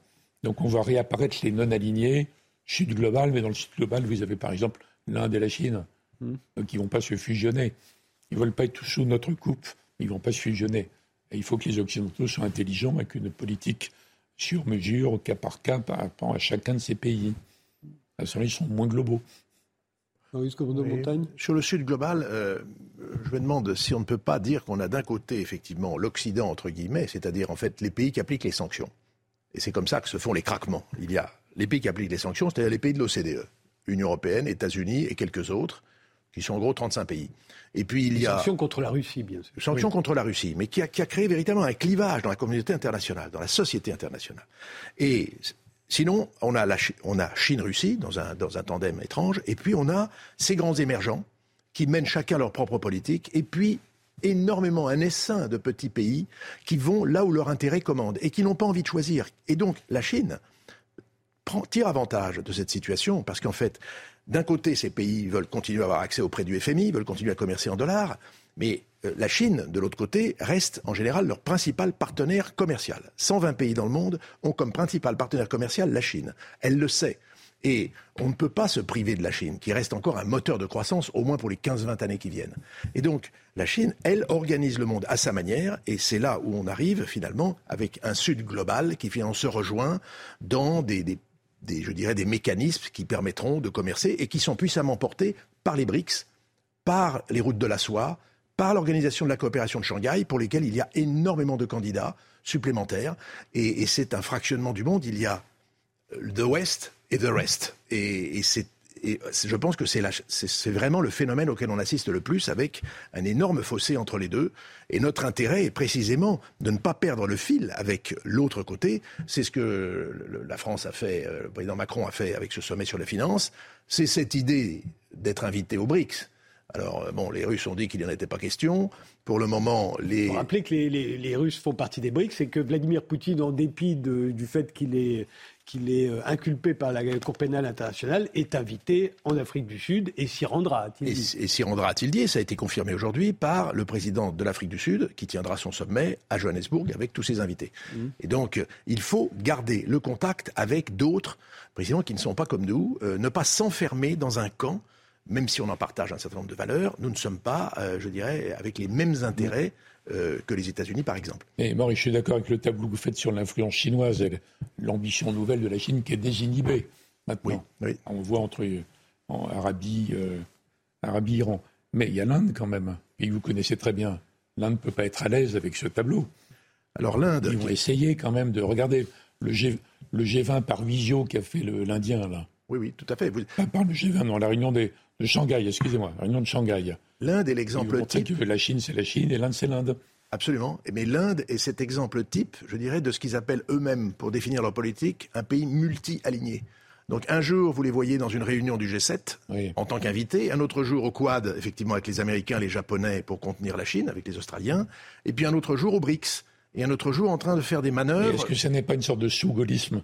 [SPEAKER 3] Donc on va réapparaître les non-alignés, sud global, mais dans le sud global, vous avez par exemple l'Inde et la Chine, donc ils ne vont pas se fusionner. Ils ne veulent pas être sous notre coupe, ils ne vont pas se fusionner. Et il faut que les Occidentaux soient intelligents avec une politique sur mesure, au cas par cas, par rapport à chacun de ces pays. À ils sont moins globaux.
[SPEAKER 4] Sur le sud global, euh, je me demande si on ne peut pas dire qu'on a d'un côté, effectivement, l'Occident, entre guillemets, c'est-à-dire, en fait, les pays qui appliquent les sanctions. Et c'est comme ça que se font les craquements. Il y a les pays qui appliquent les sanctions, c'est-à-dire les pays de l'OCDE, Union européenne, États-Unis et quelques autres, qui sont en gros 35 pays.
[SPEAKER 1] Et puis il y a sanctions contre la Russie, bien sûr.
[SPEAKER 4] Sanctions contre la Russie, mais qui a, qui a créé véritablement un clivage dans la communauté internationale, dans la société internationale. Et Sinon, on a, Chine-Russie dans un, tandem étrange, et puis on a ces grands émergents qui mènent chacun leur propre politique, et puis énormément un essaim de petits pays qui vont là où leur intérêt commande et qui n'ont pas envie de choisir. Et donc la Chine tire avantage de cette situation parce qu'en fait, d'un côté, ces pays veulent continuer à avoir accès au prêt du FMI, veulent continuer à commercer en dollars, mais la Chine, de l'autre côté, reste en général leur principal partenaire commercial. 120 pays dans le monde ont comme principal partenaire commercial la Chine. Elle le sait. Et on ne peut pas se priver de la Chine, qui reste encore un moteur de croissance, au moins pour les 15-20 années qui viennent. Et donc, la Chine, elle, organise le monde à sa manière, et c'est là où on arrive finalement avec un Sud global qui finalement se rejoint dans des, des, je dirais, des mécanismes qui permettront de commercer et qui sont puissamment portés par les BRICS, par les routes de la soie, par l'Organisation de la coopération de Shanghai, pour lesquels il y a énormément de candidats supplémentaires. Et, c'est un fractionnement du monde. Il y a the West et the rest. Et, je pense que c'est vraiment le phénomène auquel on assiste le plus, avec un énorme fossé entre les deux. Et notre intérêt est précisément de ne pas perdre le fil avec l'autre côté. C'est ce que la France a fait, euh, le président Macron a fait avec ce sommet sur la finance. C'est cette idée d'être invité aux BRICS alors, euh, bon, les Russes ont dit qu'il n'y en était pas question. Pour le moment, les.
[SPEAKER 1] Faut rappeler que les, Russes font partie des BRICS et que Vladimir Poutine, en dépit du fait qu'il est, qu'il est euh, inculpé par la Cour pénale internationale, est invité en Afrique du Sud et s'y rendra, a-t-il
[SPEAKER 4] dit. Et, s'y rendra, a-t-il dit. Ça a été confirmé aujourd'hui par le président de l'Afrique du Sud, qui tiendra son sommet à Johannesburg avec tous ses invités. Mmh. Et donc, il faut garder le contact avec d'autres présidents qui ne sont pas comme nous, euh, ne pas s'enfermer dans un camp même si on en partage un certain nombre de valeurs, nous ne sommes pas, euh, je dirais, avec les mêmes intérêts euh, que les États-Unis, par exemple.
[SPEAKER 3] Et Maurice, je suis d'accord avec le tableau que vous faites sur l'influence chinoise et l'ambition nouvelle de la Chine qui est désinhibée maintenant. Oui, On voit entre en Arabie, Arabie, Iran. Mais il y a l'Inde quand même, et vous connaissez très bien. L'Inde ne peut pas être à l'aise avec ce tableau.
[SPEAKER 4] Alors l'Inde.
[SPEAKER 3] Ils vont essayer quand même de regarder le, G, le G20 par visio qu'a fait l'Indien là.
[SPEAKER 4] Oui, oui, tout à fait.
[SPEAKER 3] Pas par le G20, non, la réunion des, de Shanghai, excusez-moi, la réunion de Shanghai.
[SPEAKER 4] L'Inde est l'exemple type.
[SPEAKER 3] Que la Chine, c'est la Chine et l'Inde, c'est l'Inde.
[SPEAKER 4] Absolument. Mais l'Inde est cet exemple type, je dirais, de ce qu'ils appellent eux-mêmes, pour définir leur politique, un pays multi-aligné. Donc un jour, vous les voyez dans une réunion du G7 en tant qu'invités, un autre jour au Quad, effectivement avec les Américains, les Japonais pour contenir la Chine, avec les Australiens, et puis un autre jour au BRICS, et un autre jour en train de faire des manœuvres.
[SPEAKER 3] Est-ce que ce n'est pas une sorte de sous-gaullisme?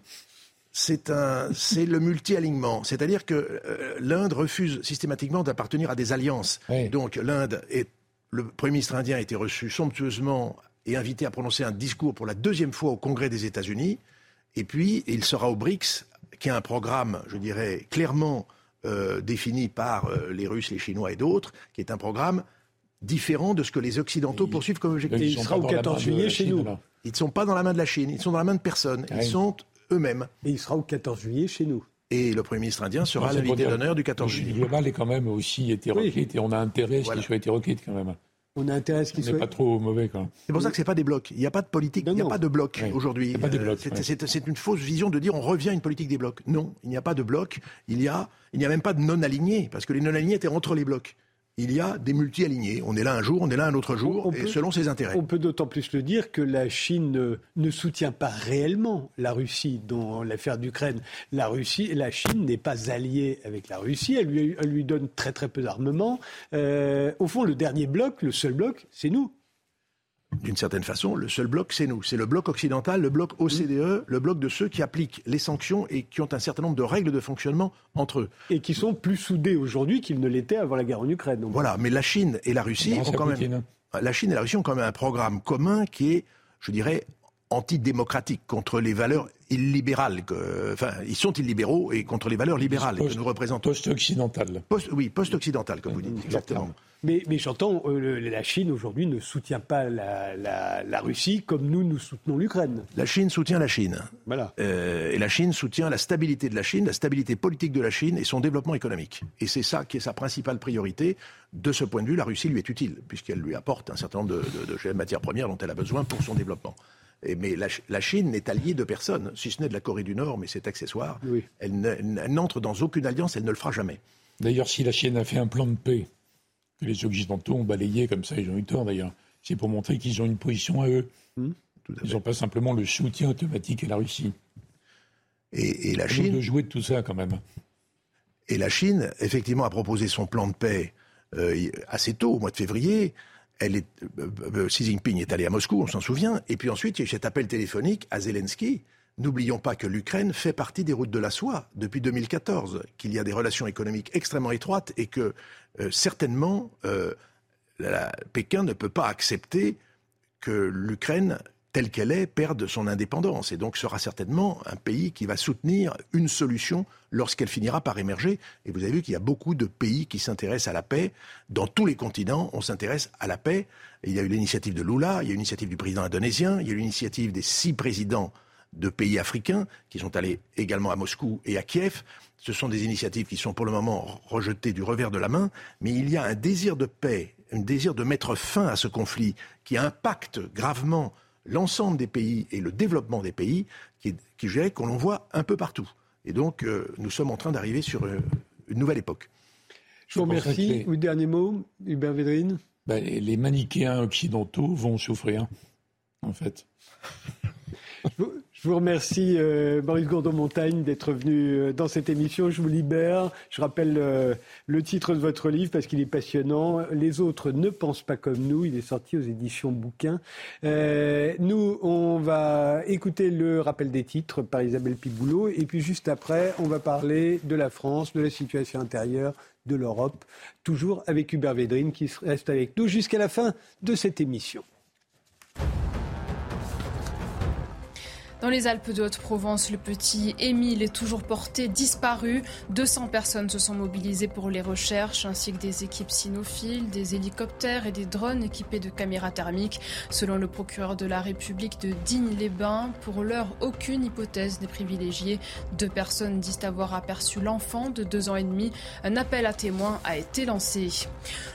[SPEAKER 4] C'est un, c'est le multi-alignement. C'est-à-dire que euh, l'Inde refuse systématiquement d'appartenir à des alliances. Donc l'Inde est, le Premier ministre indien a été reçu somptueusement et invité à prononcer un discours pour la deuxième fois au Congrès des États-Unis. Et puis, il sera au BRICS qui a un programme, je dirais, clairement euh, défini par euh, les Russes, les Chinois et d'autres, qui est un programme différent de ce que les Occidentaux poursuivent comme objectif.
[SPEAKER 1] il sera au 14 juillet chez nous.
[SPEAKER 4] Ils ne sont pas dans la main de la Chine, ils sont dans la main de personne. Ils sont eux-mêmes.
[SPEAKER 1] Et il sera au 14 juillet chez nous.
[SPEAKER 4] Et le Premier ministre indien sera l'invité d'honneur du 14 juillet. Le
[SPEAKER 3] global est quand même aussi hétéroclite et on a intérêt à ce qu'il soit hétéroclite quand même.
[SPEAKER 1] On a intérêt à ce qu'il soit.
[SPEAKER 3] pas trop mauvais, quand
[SPEAKER 4] C'est pour ça que c'est pas des blocs. Il n'y a pas de politique, il n'y a pas de blocs aujourd'hui. Euh, c'est une fausse vision de dire on revient à une politique des blocs. Non, il n'y a pas de blocs. Il y a, il n'y a même pas de non-alignés, parce que les non-alignés étaient entre les blocs il y a des multi-alignés. On est là un jour, on est là un autre jour, et selon ses intérêts.
[SPEAKER 1] On peut d'autant plus le dire que la Chine ne, soutient pas réellement la Russie dans l'affaire d'Ukraine. La Russie, la Chine n'est pas alliée avec la Russie. Elle lui, donne très très peu d'armement. Euh, au fond, le dernier bloc, le seul bloc, c'est nous
[SPEAKER 4] d'une certaine façon, le seul bloc, c'est nous. C'est le bloc occidental, le bloc OCDE, le bloc de ceux qui appliquent les sanctions et qui ont un certain nombre de règles de fonctionnement entre eux.
[SPEAKER 1] Et qui sont plus soudés aujourd'hui qu'ils ne l'étaient avant la guerre en Ukraine.
[SPEAKER 4] Voilà, mais la Chine et la Russie ont quand même... La Chine et la Russie ont quand même un programme commun qui est, je dirais, antidémocratique contre les valeurs illibérales. enfin, ils sont illibéraux et contre les valeurs libérales que nous représentons.
[SPEAKER 3] Post-occidental.
[SPEAKER 4] oui, post-occidental, comme vous dites, exactement.
[SPEAKER 1] Mais, mais j'entends, euh, la Chine aujourd'hui ne soutient pas la, Russie comme nous, nous soutenons l'Ukraine.
[SPEAKER 4] La Chine soutient la Chine. Voilà. Euh, et la Chine soutient la stabilité de la Chine, la stabilité politique de la Chine et son développement économique. Et c'est ça qui est sa principale priorité. De ce point de vue, la Russie lui est utile, puisqu'elle lui apporte un certain nombre de, de matières premières dont elle a besoin pour son développement mais la, Chine n'est alliée de personne, si ce n'est de la Corée du Nord, mais c'est accessoire. Elle n'entre dans aucune alliance, elle ne le fera jamais.
[SPEAKER 3] D'ailleurs, si la Chine a fait un plan de paix, que les Occidentaux ont balayé comme ça, ils ont eu tort d'ailleurs, c'est pour montrer qu'ils ont une position à eux. Hmm. ils n'ont pas simplement le soutien automatique à la Russie.
[SPEAKER 4] Et, la Chine.
[SPEAKER 3] de jouer de tout ça quand même.
[SPEAKER 4] Et la Chine, effectivement, a proposé son plan de paix euh, assez tôt, au mois de février est, euh, euh, Xi Jinping est allé à Moscou, on s'en souvient, et puis ensuite il y a cet appel téléphonique à Zelensky. N'oublions pas que l'Ukraine fait partie des routes de la soie depuis 2014, qu'il y a des relations économiques extrêmement étroites et que euh, certainement Pékin ne peut pas accepter que l'Ukraine telle qu'elle est, perde son indépendance et donc sera certainement un pays qui va soutenir une solution lorsqu'elle finira par émerger. Et vous avez vu qu'il y a beaucoup de pays qui s'intéressent à la paix. Dans tous les continents, on s'intéresse à la paix. il y a eu l'initiative de Lula, il y a eu l'initiative du président indonésien, il y a eu l'initiative des six présidents de pays africains qui sont allés également à Moscou et à Kiev. Ce sont des initiatives qui sont pour le moment rejetées du revers de la main, mais il y a un désir de paix, un désir de mettre fin à ce conflit qui impacte gravement l'ensemble des pays et le développement des pays qui, qui qu'on l'on voit un peu partout. Et donc, euh, nous sommes en train d'arriver sur euh, une nouvelle époque.
[SPEAKER 1] Je vous remercie. Les... dernier mot, Hubert Védrine
[SPEAKER 3] ben, Les manichéens occidentaux vont souffrir, en fait.
[SPEAKER 1] Je vous remercie, euh, Maurice Gourdon-Montagne, d'être venu euh, dans cette émission. Je vous libère. Je rappelle euh, le titre de votre livre parce qu'il est passionnant. Les autres ne pensent pas comme nous. Il est sorti aux éditions Bouquins. nous, on va écouter le rappel des titres par Isabelle Piboulot. Et puis juste après, on va parler de la France, de la situation intérieure, de l'Europe. Toujours avec Hubert Védrine qui reste avec nous jusqu'à la fin de cette émission.
[SPEAKER 2] Dans les Alpes de Haute-Provence, le petit Émile est toujours porté disparu. 200 personnes se sont mobilisées pour les recherches, ainsi que des équipes cynophiles, des hélicoptères et des drones équipés de caméras thermiques. Selon le procureur de la République de Digne-les-Bains, pour l'heure, aucune hypothèse n'est privilégiée. Deux personnes disent avoir aperçu l'enfant de deux ans et demi. Un appel à témoins a été lancé.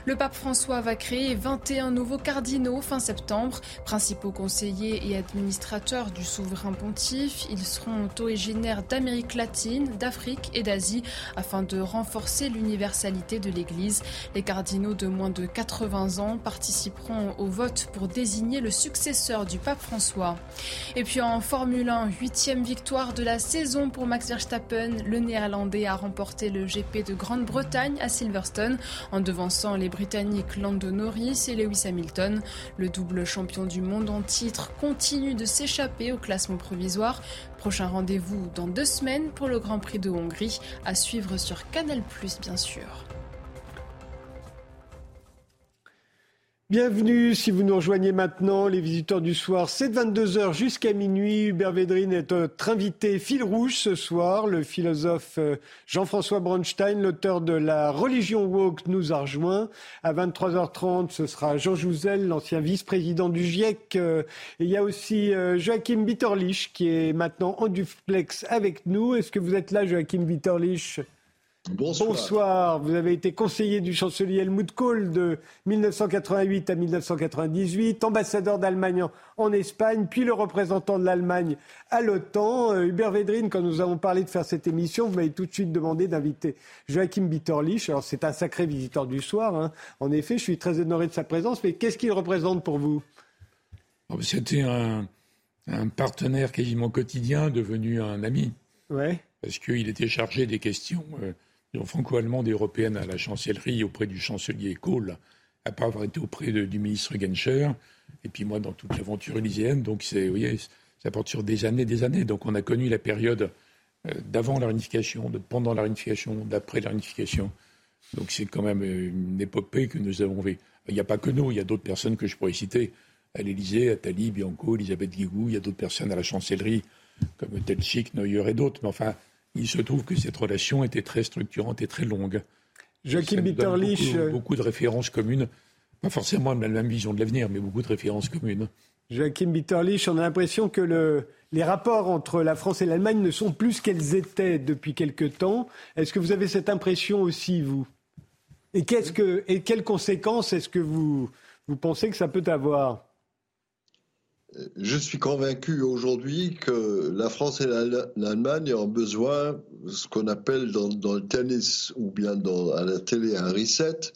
[SPEAKER 2] Le pape François va créer 21 nouveaux cardinaux fin septembre, principaux conseillers et administrateurs du souverain pontife. Ils seront originaires d'Amérique latine, d'Afrique et d'Asie afin de renforcer l'universalité de l'Église. Les cardinaux de moins de 80 ans participeront au vote pour désigner le successeur du pape François. Et puis en Formule 1, huitième victoire de la saison pour Max Verstappen. Le Néerlandais a remporté le GP de Grande-Bretagne à Silverstone en devançant les Britanniques Lando Norris et Lewis Hamilton. Le double champion du monde en titre continue de s'échapper au classement provisoire. Prochain rendez-vous dans deux semaines pour le Grand Prix de Hongrie, à suivre sur Canal+, bien sûr.
[SPEAKER 1] Bienvenue si vous nous rejoignez maintenant, les visiteurs du soir. C'est de 22h jusqu'à minuit. Hubert Védrine est notre invité fil rouge ce soir. Le philosophe euh, Jean-François Bronstein, l'auteur de La religion woke, nous a rejoint. À 23h30, ce sera Jean Jouzel, l'ancien vice-président du GIEC. Euh, et il y a aussi euh, Joachim Bitterlich qui est maintenant en duplex avec nous. Est-ce que vous êtes là, Joachim Bitterlich? Bonsoir. Vous avez été conseiller du chancelier Helmut Kohl de 1988 à 1998, ambassadeur d'Allemagne en Espagne, puis le représentant de l'Allemagne à l'OTAN. Euh, Hubert Védrine, quand nous avons parlé de faire cette émission, vous m'avez tout de suite demandé d'inviter Joachim Bitterlich. Alors c'est un sacré visiteur du soir. Hein. En effet, je suis très honoré de sa présence. Mais qu'est-ce qu'il représente pour vous?
[SPEAKER 3] Oh, C'était un, un partenaire quasiment quotidien, devenu un ami.
[SPEAKER 1] Ouais.
[SPEAKER 3] Parce qu'il était chargé des questions. Euh, franco-allemande et européenne à la chancellerie auprès du chancelier Kohl, après avoir été auprès du ministre Genscher, et puis moi dans toute l'aventure élyséenne. Donc, c'est, vous voyez, ça porte sur des années, des années. Donc, on a connu la période euh, d'avant la réunification, de pendant la réunification, d'après la réunification. Donc, c'est quand même une épopée que nous avons vécue. Il n'y a pas que nous, il y a d'autres personnes que je pourrais citer. À l'Élysée, Attali, Bianco, Elisabeth Guigou, il y a d'autres personnes à la chancellerie, comme Telchik, Neuer et d'autres. Mais enfin, il se trouve que cette relation était très structurante et très longue.
[SPEAKER 1] Joachim Bitterlich.
[SPEAKER 3] Beaucoup, beaucoup, de références communes, pas forcément la même vision de l'avenir, mais beaucoup de références communes.
[SPEAKER 1] Joachim Bitterlich, on a l'impression que le, les rapports entre la France et l'Allemagne ne sont plus ce qu'elles étaient depuis quelque temps. Est-ce que vous avez cette impression aussi, vous? Et, qu'est-ce que, et quelles conséquences est-ce que vous, vous pensez que ça peut avoir?
[SPEAKER 5] Je suis convaincu aujourd'hui que la France et l'Allemagne ont besoin ce qu'on appelle dans, le tennis ou bien à la télé un reset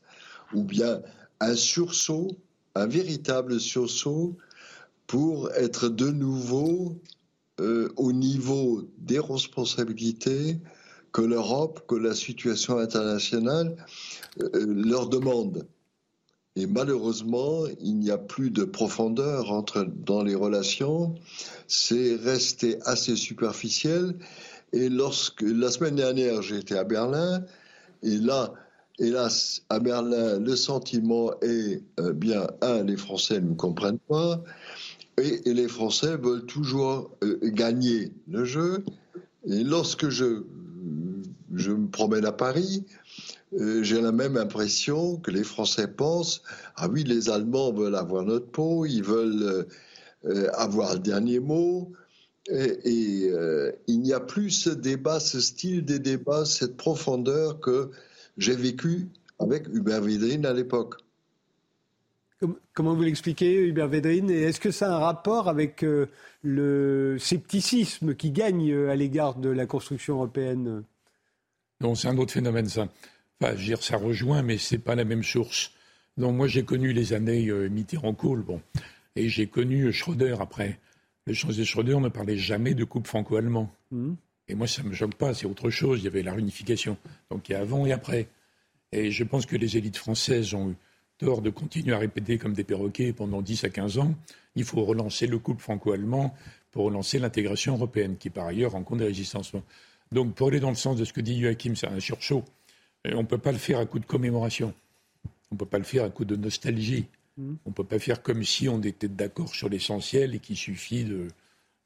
[SPEAKER 5] ou bien un sursaut, un véritable sursaut pour être de nouveau euh, au niveau des responsabilités que l'Europe, que la situation internationale euh, leur demande. Et malheureusement, il n'y a plus de profondeur entre, dans les relations. C'est resté assez superficiel. Et lorsque la semaine dernière, j'étais à Berlin, et là, hélas, à Berlin, le sentiment est euh, bien un, les Français ne comprennent pas, et, les Français veulent toujours euh, gagner le jeu. Et lorsque je, je me promène à Paris, euh, j'ai la même impression que les Français pensent ah oui, les Allemands veulent avoir notre peau, ils veulent euh, euh, avoir le dernier mot. Et, il n'y a plus ce débat, ce style des débats, cette profondeur que j'ai vécu avec Hubert Védrine à l'époque.
[SPEAKER 1] Comment vous l'expliquez, Hubert Védrine? Et est-ce que ça a un rapport avec le scepticisme qui gagne à l'égard de la construction européenne?
[SPEAKER 3] Non, c'est un autre phénomène, ça. Enfin, je dire, ça rejoint, mais c'est pas la même source. Donc, moi, j'ai connu les années euh, Mitterrand-Kohl, bon, et j'ai connu Schröder après. Le chancelier Schröder ne parlait jamais de couple franco-allemand. Mmh. Et moi, ça ne me choque pas, c'est autre chose. Il y avait la réunification. Donc, il y a avant et après. Et je pense que les élites françaises ont eu tort de continuer à répéter comme des perroquets pendant 10 à 15 ans. Il faut relancer le couple franco-allemand pour relancer l'intégration européenne, qui par ailleurs rencontre des résistances. Donc, pour aller dans le sens de ce que dit Joachim, c'est un on ne peut pas le faire à coup de commémoration. On ne peut pas le faire à coup de nostalgie. Mm. On ne peut pas faire comme si on était d'accord sur l'essentiel et qu'il suffit de,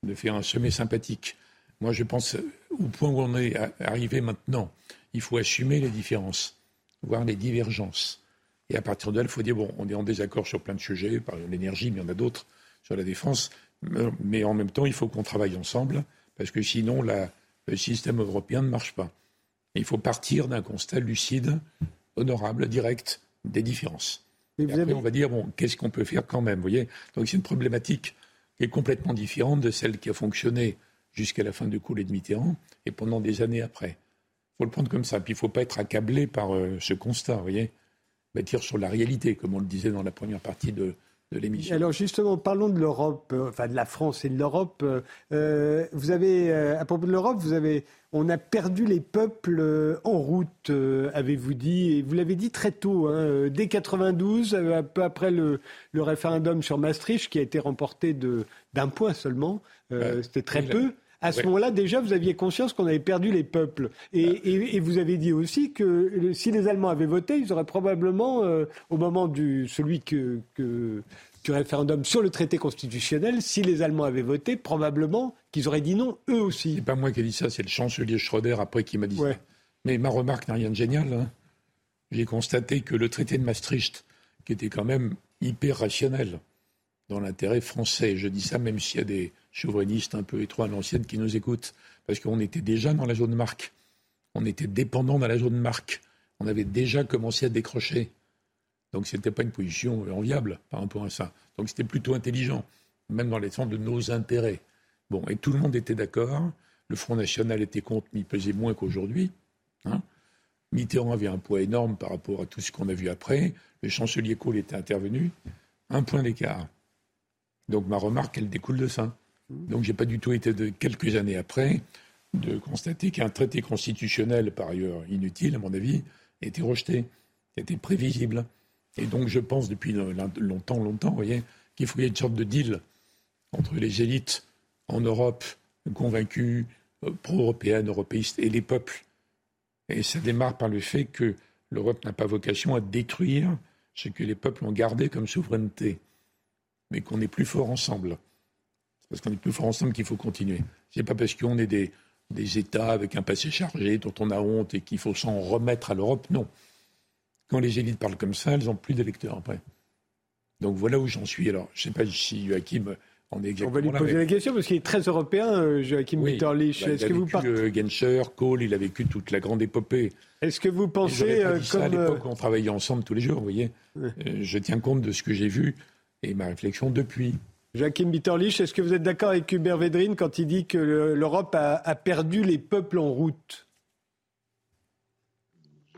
[SPEAKER 3] de faire un sommet sympathique. Moi, je pense, au point où on est arrivé maintenant, il faut assumer les différences, voir les divergences. Et à partir de là, il faut dire, bon, on est en désaccord sur plein de sujets, par l'énergie, mais il y en a d'autres sur la défense. Mais en même temps, il faut qu'on travaille ensemble, parce que sinon, le système européen ne marche pas. Il faut partir d'un constat lucide, honorable, direct, des différences. Et, après, on va dire, bon, qu'est-ce qu'on peut faire quand même, vous voyez? Donc c'est une problématique qui est complètement différente de celle qui a fonctionné jusqu'à la fin de Kohl de Mitterrand et pendant des années après. Il faut le prendre comme ça. Puis il ne faut pas être accablé par euh, ce constat, vous voyez? Bâtir sur la réalité, comme on le disait dans la première partie de, l'émission.
[SPEAKER 1] Alors justement, parlons de l'Europe, euh, enfin de la France et de l'Europe. Euh, vous avez, à propos de l'Europe, vous avez, on a perdu les peuples en route, avez-vous dit, et vous l'avez dit très tôt, hein, dès 92, un peu après le, le, référendum sur Maastricht, qui a été remporté d'un point seulement, c'était très peu. À ce moment-là, déjà, vous aviez conscience qu'on avait perdu les peuples. Et, vous avez dit aussi que si les Allemands avaient voté, ils auraient probablement, euh, au moment du celui que, du référendum sur le traité constitutionnel, si les Allemands avaient voté, probablement qu'ils auraient dit non, eux aussi.
[SPEAKER 3] C'est pas moi qui ai dit ça, c'est le chancelier Schröder après qui m'a dit ça. Mais ma remarque n'a rien de génial. Hein. J'ai constaté que le traité de Maastricht, qui était quand même hyper rationnel dans l'intérêt français, je dis ça même s'il y a des souverainistes un peu étroits à l'ancienne qui nous écoutent, parce qu'on était déjà dans la zone marque. On était dépendant dans la zone marque. On avait déjà commencé à décrocher. Donc ce n'était pas une position enviable par rapport à ça. Donc c'était plutôt intelligent, même dans les sens de nos intérêts. Bon, et tout le monde était d'accord. Le Front National était contre, mais il pesait moins qu'aujourd'hui. Hein. Mitterrand avait un poids énorme par rapport à tout ce qu'on a vu après. Le chancelier Kohl était intervenu. Un point d'écart. Donc ma remarque, elle découle de ça. Donc j'ai pas du tout été de quelques années après de constater qu'un traité constitutionnel, par ailleurs inutile à mon avis, été rejeté, était prévisible. Et donc je pense depuis longtemps, longtemps, vous qu'il faut y ait une sorte de deal entre les élites en Europe convaincues, euh, pro-européennes, européistes, et les peuples. Et ça démarre par le fait que l'Europe n'a pas vocation à détruire ce que les peuples ont gardé comme souveraineté, mais qu'on est plus fort ensemble parce qu'on est plus fort ensemble qu'il faut continuer. Ce n'est pas parce qu'on est des, des États avec un passé chargé dont on a honte et qu'il faut s'en remettre à l'Europe. Non. Quand les élites parlent comme ça, elles n'ont plus d'électeurs après. Donc voilà où j'en suis. Alors, je ne sais pas si Joachim en est exactement
[SPEAKER 1] On va lui poser la question parce qu'il est très européen, euh, Joachim oui, Bitterlich.
[SPEAKER 3] Bah, Est-ce que vous vécu, euh, Genscher, Kohl, il a vécu toute la grande épopée.
[SPEAKER 1] Est-ce que vous pensez
[SPEAKER 3] pas euh, comme ça à l'époque on travaillait ensemble tous les jours, vous voyez Je tiens compte de ce que j'ai vu et ma réflexion depuis.
[SPEAKER 1] Joachim Bitterlich, est-ce que vous êtes d'accord avec Hubert Védrine quand il dit que l'Europe a, perdu les peuples en route?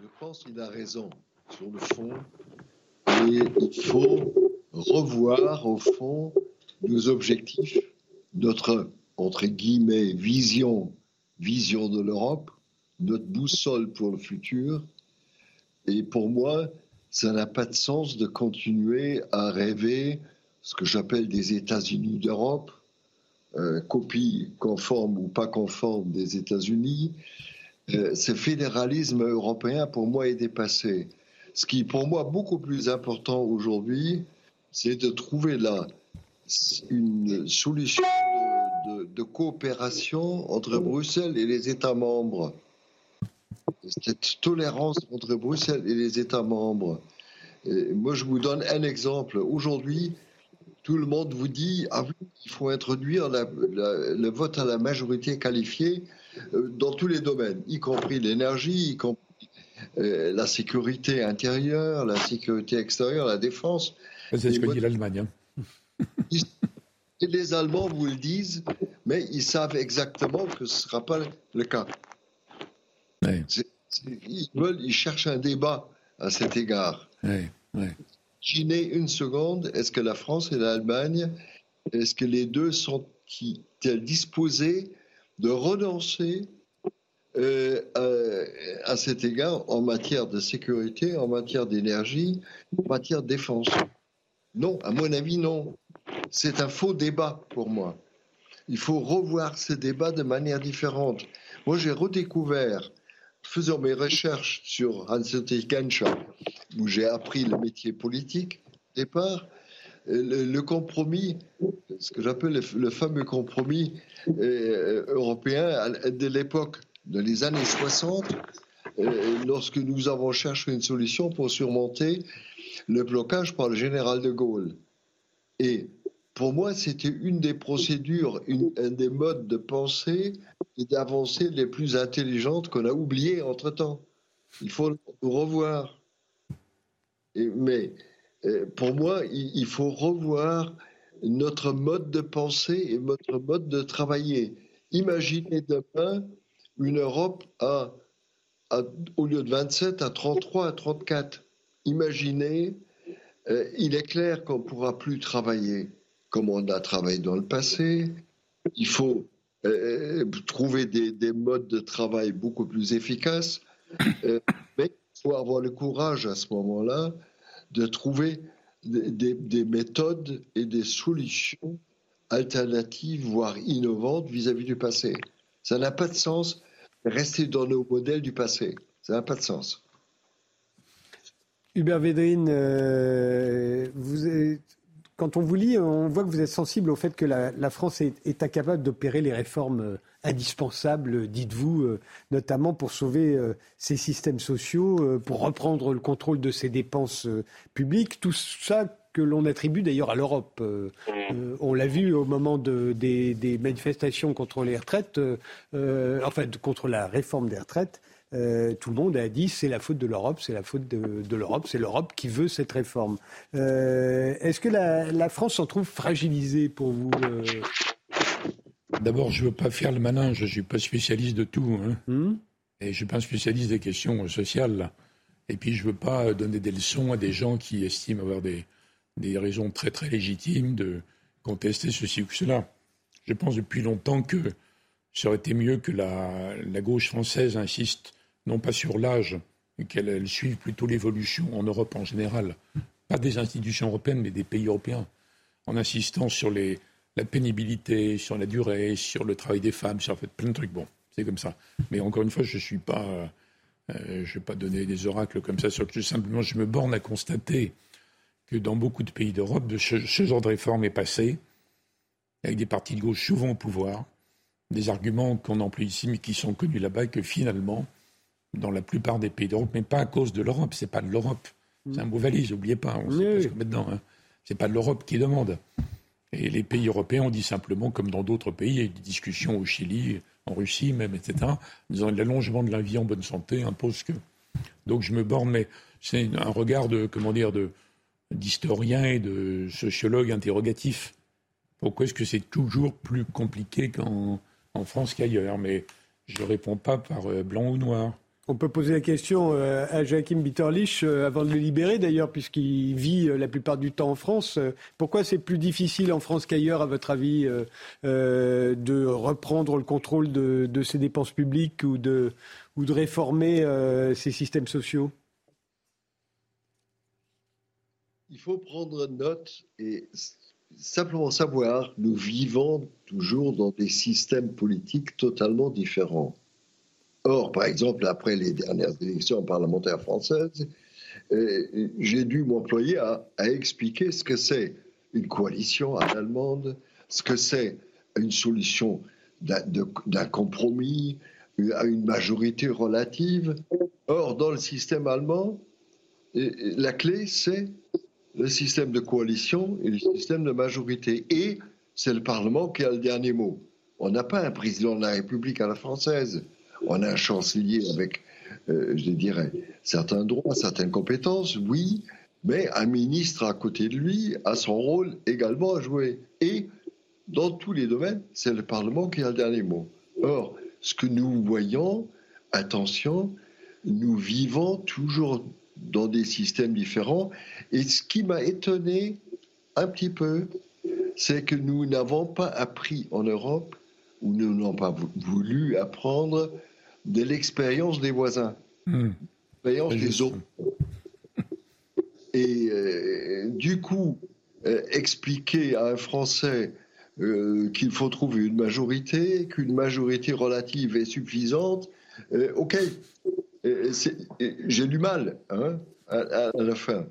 [SPEAKER 5] Je pense qu'il a raison sur le fond. Et il faut revoir au fond nos objectifs, notre, entre guillemets, vision, vision de l'Europe, notre boussole pour le futur. Et pour moi, ça n'a pas de sens de continuer à rêver ce que j'appelle des États-Unis d'Europe, euh, copie conforme ou pas conforme des États-Unis. Euh, ce fédéralisme européen, pour moi, est dépassé. Ce qui, pour moi, beaucoup plus important aujourd'hui, c'est de trouver là une solution de, coopération entre Bruxelles et les États membres. Cette tolérance entre Bruxelles et les États membres. moi, je vous donne un exemple. Aujourd'hui, tout le monde vous dit ah il faut introduire le vote à la majorité qualifiée euh, dans tous les domaines, y compris l'énergie, y compris euh, la sécurité intérieure, la sécurité extérieure, la défense.
[SPEAKER 3] C'est ce que dit l'Allemagne. Hein.
[SPEAKER 5] les Allemands vous le disent, mais ils savent exactement que ce ne sera pas le cas. Ils, veulent, ils cherchent un débat à cet égard.
[SPEAKER 3] Oui,
[SPEAKER 5] Imaginez une seconde, est-ce que la France et l'Allemagne, est-ce que les deux sont-ils disposés de renoncer euh, à, cet égard en matière de sécurité, en matière d'énergie, en matière de défense? Non, à mon avis, non. C'est un faux débat pour moi. Il faut revoir ce débat de manière différente. Moi, j'ai redécouvert faisant mes recherches sur Hans-Dietrich Genscher, où j'ai appris le métier politique au départ, le, compromis ce que j'appelle le, fameux compromis euh, européen de l'époque, de les années 60, euh, lorsque nous avons cherché une solution pour surmonter le blocage par le général de Gaulle. Et pour moi, c'était une des procédures, un des modes de pensée et d'avancer les plus intelligentes qu'on a oubliées entre-temps. Il faut le revoir. Mais euh, pour moi, il, faut revoir notre mode de pensée et notre mode de travailler. Imaginez demain une Europe à, au lieu de 27 à 33 à 34. Imaginez, euh, il est clair qu'on ne pourra plus travailler comme on a travaillé dans le passé. Il faut euh, trouver des, modes de travail beaucoup plus efficaces. Faut avoir le courage à ce moment-là de trouver des, méthodes et des solutions alternatives, voire innovantes vis-à-vis du passé. Ça n'a pas de sens de rester dans nos modèles du passé. Ça n'a pas de sens.
[SPEAKER 1] Hubert Védrine, euh, vous quand on vous lit, on voit que vous êtes sensible au fait que la, France est, incapable d'opérer les réformes euh, indispensables, dites-vous, euh, notamment pour sauver euh, ses systèmes sociaux, pour reprendre le contrôle de ses dépenses publiques. Tout ça que l'on attribue d'ailleurs à l'Europe. on l'a vu au moment des, manifestations contre les retraites, enfin contre la réforme des retraites. Euh, tout le monde a dit c'est la faute de l'Europe, c'est la faute de, l'Europe, c'est l'Europe qui veut cette réforme. Euh, est-ce que la, France s'en trouve fragilisée pour vous euh
[SPEAKER 3] D'abord, je ne veux pas faire le malin, je ne suis pas spécialiste de tout. Hein. Hmm? Et je ne suis pas un spécialiste des questions sociales. Et puis, je ne veux pas donner des leçons à des gens qui estiment avoir des, des raisons très très légitimes de contester ceci ou cela. Je pense depuis longtemps que ça aurait été mieux que la, la gauche française insiste non pas sur l'âge, mais qu'elle suive plutôt l'évolution en Europe en général, pas des institutions européennes, mais des pays européens, en insistant sur les, la pénibilité, sur la durée, sur le travail des femmes, sur plein de trucs. Bon, c'est comme ça. Mais encore une fois, je ne suis pas. Euh, je vais pas donner des oracles comme ça. Sur, simplement, je me borne à constater que dans beaucoup de pays d'Europe, ce, ce, genre de réforme est passé, avec des partis de gauche souvent au pouvoir, des arguments qu'on emploie ici, mais qui sont connus là-bas, que finalement, dans la plupart des pays d'Europe, mais pas à cause de l'Europe. C'est pas de l'Europe. C'est un beau valise, n'oubliez pas. On sait pas ce qu'on met dedans. Hein. C'est pas de l'Europe qui demande. Et les pays européens ont dit simplement, comme dans d'autres pays, il y a eu des discussions au Chili, en Russie même, etc., disant l'allongement de la vie en bonne santé impose que. Donc je me borne, mais c'est un regard de, comment dire, de, d'historien et de sociologue interrogatif. Pourquoi est-ce que c'est toujours plus compliqué qu'en en France qu'ailleurs? Mais je ne réponds pas par euh, blanc ou noir.
[SPEAKER 1] On peut poser la question euh, à Joachim Bitterlich, euh, avant de le libérer d'ailleurs, puisqu'il vit euh, la plupart du temps en France. Pourquoi c'est plus difficile en France qu'ailleurs, à votre avis, de reprendre le contrôle de, ses dépenses publiques ou de, ou de réformer ses systèmes sociaux?
[SPEAKER 5] Il faut prendre note et simplement savoir, nous vivons toujours dans des systèmes politiques totalement différents. Or, par exemple, après les dernières élections parlementaires françaises, euh, j'ai dû m'employer à, expliquer ce que c'est une coalition à l'allemande, ce que c'est une solution d'un compromis à une majorité relative. Or, dans le système allemand, la clé, c'est le système de coalition et le système de majorité. Et c'est le Parlement qui a le dernier mot. On n'a pas un président de la République à la française. On a un chancelier avec, euh, je dirais, certains droits, certaines compétences, oui, mais un ministre à côté de lui a son rôle également à jouer. Et dans tous les domaines, c'est le Parlement qui a le dernier mot. Or, ce que nous voyons, attention, nous vivons toujours dans des systèmes différents. Et ce qui m'a étonné un petit peu, c'est que nous n'avons pas appris en Europe, ou nous n'avons pas voulu apprendre de l'expérience des voisins, hmm. l'expérience des autres. Et euh, du coup, euh, expliquer à un Français euh, qu'il faut trouver une majorité, qu'une majorité relative est suffisante, ok, j'ai du mal hein, à, la fin.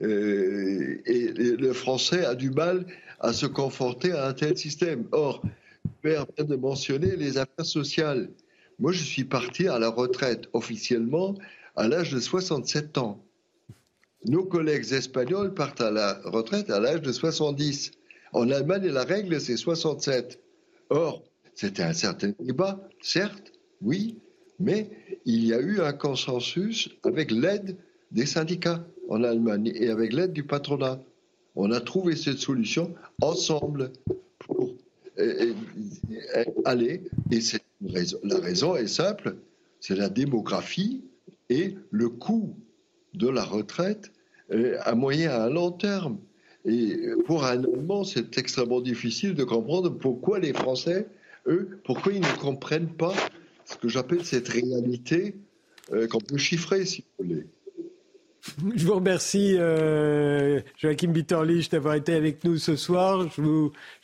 [SPEAKER 5] et le Français a du mal à se conforter à un tel système. Or, Père vient de mentionner les affaires sociales. Moi, je suis parti à la retraite officiellement à l'âge de 67 ans. Nos collègues espagnols partent à la retraite à l'âge de 70. En Allemagne, la règle, c'est 67. Or, c'était un certain débat, certes, oui, mais il y a eu un consensus avec l'aide des syndicats en Allemagne et avec l'aide du patronat. On a trouvé cette solution ensemble pour aller. Et la raison est simple, c'est la démographie et le coût de la retraite euh, à moyen et à long terme. Et pour un Allemand, c'est extrêmement difficile de comprendre pourquoi les Français, eux, pourquoi ils ne comprennent pas ce que j'appelle cette réalité euh, qu'on peut chiffrer, si vous voulez.
[SPEAKER 1] Je vous remercie, euh, Joachim Bitterlich, d'avoir été avec nous ce soir. Je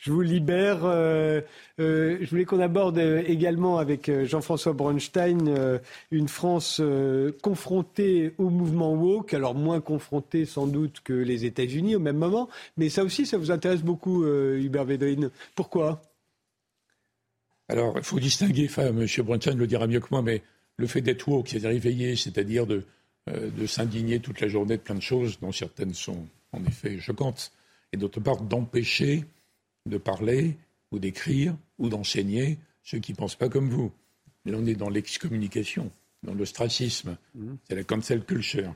[SPEAKER 1] vous, libère. Euh, euh, je voulais qu'on aborde également avec Jean-François Bronstein une France confrontée au mouvement woke, alors moins confrontée sans doute que les États-Unis au même moment. Mais ça aussi, ça vous intéresse beaucoup, Hubert Védrine. Pourquoi?
[SPEAKER 3] Alors, il faut distinguer, enfin, M. Bronstein le dira mieux que moi, mais le fait d'être woke, c'est-à-dire c'est-à-dire de euh, de s'indigner toute la journée de plein de choses, dont certaines sont en effet choquantes, et d'autre part d'empêcher de parler ou d'écrire ou d'enseigner ceux qui ne pensent pas comme vous. Là, on est dans l'excommunication, dans l'ostracisme. Mmh. C'est la cancel culture,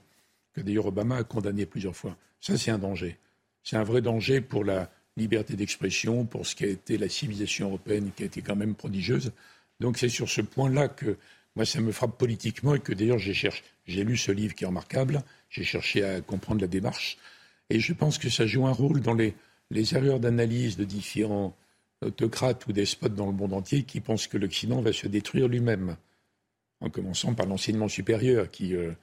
[SPEAKER 3] que d'ailleurs Obama a condamné plusieurs fois. Ça, c'est un danger. C'est un vrai danger pour la liberté d'expression, pour ce qui a été la civilisation européenne, qui a été quand même prodigieuse. Donc c'est sur ce point-là que moi, ça me frappe politiquement et que d'ailleurs j'ai cherché, j'ai lu ce livre qui est remarquable, j'ai cherché à comprendre la démarche et je pense que ça joue un rôle dans les, erreurs d'analyse de différents autocrates ou despotes dans le monde entier qui pensent que l'Occident va se détruire lui-même, en commençant par l'enseignement supérieur qui, euh,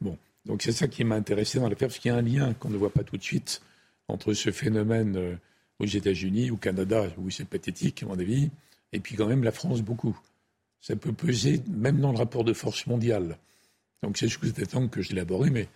[SPEAKER 3] bon, donc c'est ça qui m'a intéressé dans l'affaire parce qu'il y a un lien qu'on ne voit pas tout de suite entre ce phénomène euh, aux États-Unis, au Canada, où c'est pathétique à mon avis, et puis quand même la France beaucoup ça peut peser même dans le rapport de force mondiale. Donc c'est juste temps que je l'ai abordé, mais,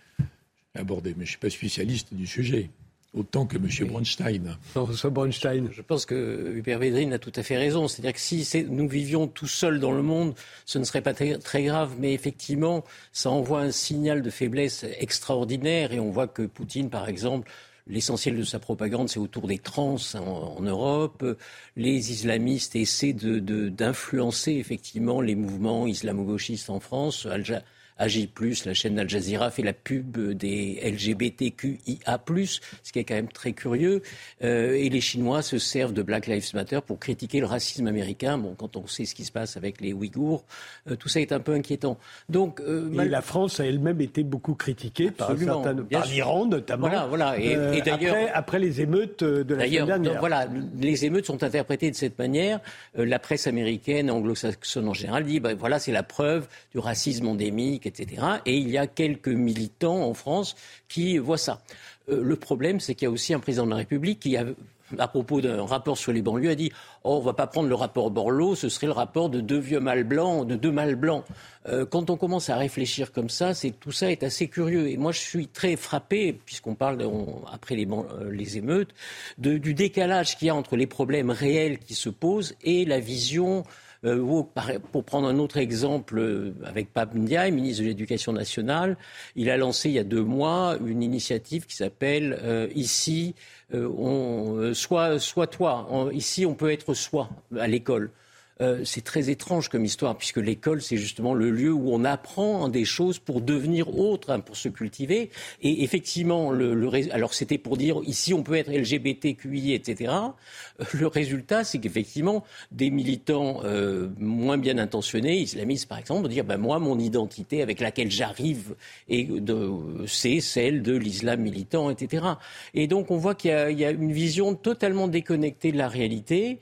[SPEAKER 3] abordé, mais je ne suis pas spécialiste du sujet. Autant que M. Oui. Bronstein.
[SPEAKER 1] Bronstein.
[SPEAKER 6] Je pense que Hubert Védrine a tout à fait raison. C'est-à-dire que si nous vivions tout seuls dans le monde, ce ne serait pas très grave. Mais effectivement, ça envoie un signal de faiblesse extraordinaire. Et on voit que Poutine, par exemple, L'essentiel de sa propagande, c'est autour des trans en, Europe. Les islamistes essaient d'influencer effectivement les mouvements islamo-gauchistes en France. AG+, la chaîne Al Jazeera, fait la pub des LGBTQIA+, ce qui est quand même très curieux. Euh, et les Chinois se servent de Black Lives Matter pour critiquer le racisme américain. Bon, quand on sait ce qui se passe avec les Ouïghours, euh, tout ça est un peu inquiétant.
[SPEAKER 1] Donc, euh, la France a elle-même été beaucoup critiquée par, l'Iran notamment.
[SPEAKER 6] Voilà, voilà.
[SPEAKER 1] Et, d'ailleurs, après, les émeutes de la semaine dernière.
[SPEAKER 6] voilà, les émeutes sont interprétées de cette manière. la presse américaine, anglo-saxonne en général, dit ben, voilà, c'est la preuve du racisme endémique, etc. Et il y a quelques militants en France qui voient ça. Euh, le problème, c'est qu'il y a aussi un président de la République qui à propos d'un rapport sur les banlieues, a dit Oh, on va pas prendre le rapport Borloo, ce serait le rapport de deux vieux mâles blancs, de deux mâles blancs. Euh, quand on commence à réfléchir comme ça, c'est tout ça est assez curieux. Et moi, je suis très frappé, puisqu'on parle après les, euh, les émeutes, du décalage qu'il y a entre les problèmes réels qui se posent et la vision euh, pour prendre un autre exemple, euh, avec Pape Ndiaye, ministre de l'Éducation nationale, il a lancé il y a deux mois une initiative qui s'appelle euh, Ici, on, soit, soit toi. ici, on peut être soi à l'école. Euh, c'est très étrange comme histoire, puisque l'école, c'est justement le lieu où on apprend des choses pour devenir autre, hein, pour se cultiver. Et effectivement, alors c'était pour dire ici on peut être LGBTQI, etc. Euh, le résultat, c'est qu'effectivement, des militants euh, moins bien intentionnés, islamistes par exemple, vont dire ben, moi, mon identité avec laquelle j'arrive, c'est celle de l'islam militant, etc. Et donc on voit qu'il y, a une vision totalement déconnectée de la réalité.